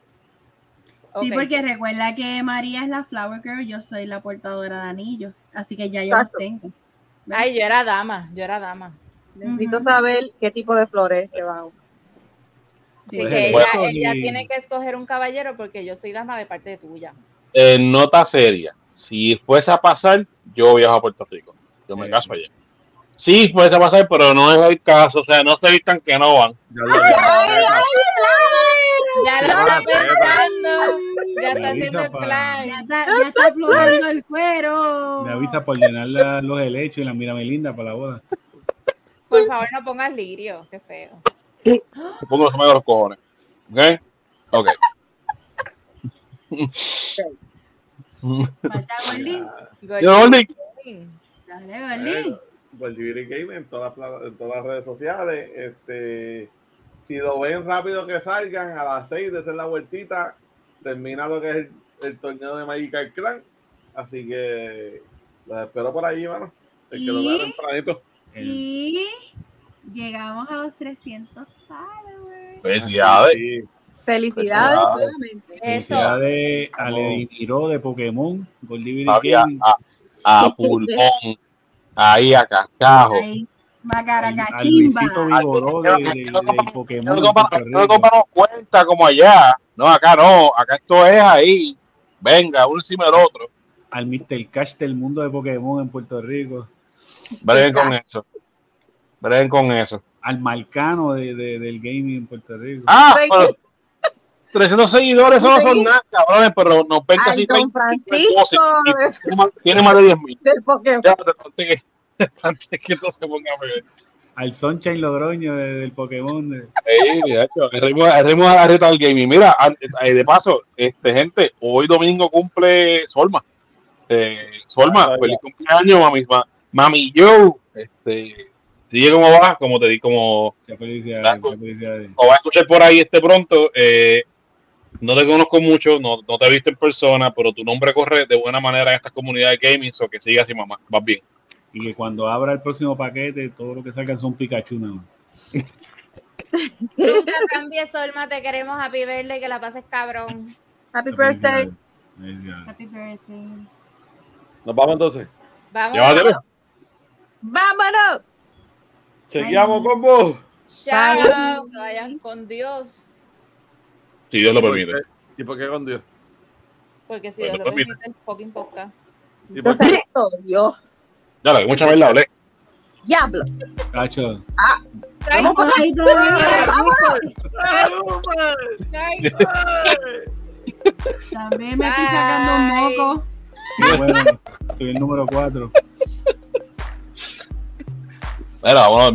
B: Sí, porque recuerda que María es la Flower Girl, yo soy la portadora de anillos, así que ya yo los tengo.
A: Ay, yo era dama, yo era dama.
C: Necesito saber qué tipo de flores van.
A: Así
B: Sí.
A: que ella,
E: Bueno,
A: ella
E: y-
A: tiene que escoger un caballero porque yo soy dama de parte de tuya.
D: eh, nota seria. Si fuese a pasar, yo viajo a Puerto Rico. Yo me
E: Eh.
D: caso allá. Sí, fuese a pasar, pero no es el caso. O sea, no se vistan que no van.
F: Ya lo ya,
A: Ya lo está pensando, ya está haciendo el plan.
B: Ya está, ya está el cuero.
E: Me avisa por llenar la- los helechos y la mira linda para la boda.
A: Por favor, no pongas lirio, qué feo.
D: Que se me dan los cojones. ¿Ok? Ok.
B: Falta.
D: Yo, Gordy,
B: Dale.
F: Pues Jury Game en todas, en todas las redes sociales. Este, si lo ven rápido que salgan, a las 6 de hacer la vueltita, termina lo que es el, el torneo de Magical Clan. Así que los espero por ahí, mano. El que lo vea
B: ¿Y?
F: tempranito.
E: El-
B: Y llegamos a los 300 followers.
D: Felicidades.
F: Sí,
C: Felicidades,
D: Felicidades.
A: Eso.
E: A Lady Miro de Pokémon, Goldie
D: a, a Pulmón, ahí a Cascajo.
B: Ahí, Macaracachimba.
E: al Luisito Vigoró de, de, de Pokémon.
D: No
E: de
D: tomamos cuenta como allá. No, acá no. Acá esto es ahí. Venga, uno encima del otro.
E: Al Mr. Cash del mundo de Pokémon en Puerto Rico.
D: Breguen con eso. Breguen con eso.
E: Al Marcano de, de- del gaming en Puerto Rico.
D: Ah,
C: Ven
D: pero 300 seguidores, eso no son nada, cabrones, pero nos ven casi
C: Ay, don
D: 30.
C: Francisco
D: y tiene más- Tiene más de 10 mil.
C: del Pokémon.
D: Ya, que, antes que esto se ponga a ver.
E: Al Sunshine Logroño de- del Pokémon. de-
D: Sí, de hecho, el ritmo, el ritmo de la reta del gaming. Mira, eh, de paso, este gente, hoy domingo cumple Solma. Eh, Solma,
F: Ah,
D: feliz cumpleaños, mami, mami Joe. Este, sigue como va, como te di, como,
E: Qué felicidades,
D: Blanco.
E: qué felicidades.
D: como vas a escuchar por ahí este pronto. Eh, no te conozco mucho, no, no te he visto en persona, pero tu nombre corre de buena manera en estas comunidades gaming, so que sigas así, mamá, vas bien.
E: Y que cuando abra el próximo paquete, todo lo que salgan son Pikachu nada más.
A: Nunca cambies, Solma, te queremos happy birthday, que la pases cabrón.
C: Happy birthday.
B: Happy birthday.
F: Nos vamos entonces.
A: Vamos.
C: ¡Vámonos!
F: Chequeamos con vos.
A: Chao, vayan con Dios.
D: Si Dios lo permite.
F: ¿Y por qué con Dios?
A: Porque si
D: Pues
A: Dios
D: no
A: lo
D: permite.
A: permite, el fucking podcast.
F: ¿Y por qué?
C: Dios,
D: Ya, la que mucha verdad hablé.
C: diablo.
E: Cacho,
A: Ay,
C: Vamos para
B: También me estoy sacando un moco.
E: bueno. Soy el número 4.
D: Mira, vamos a dormir.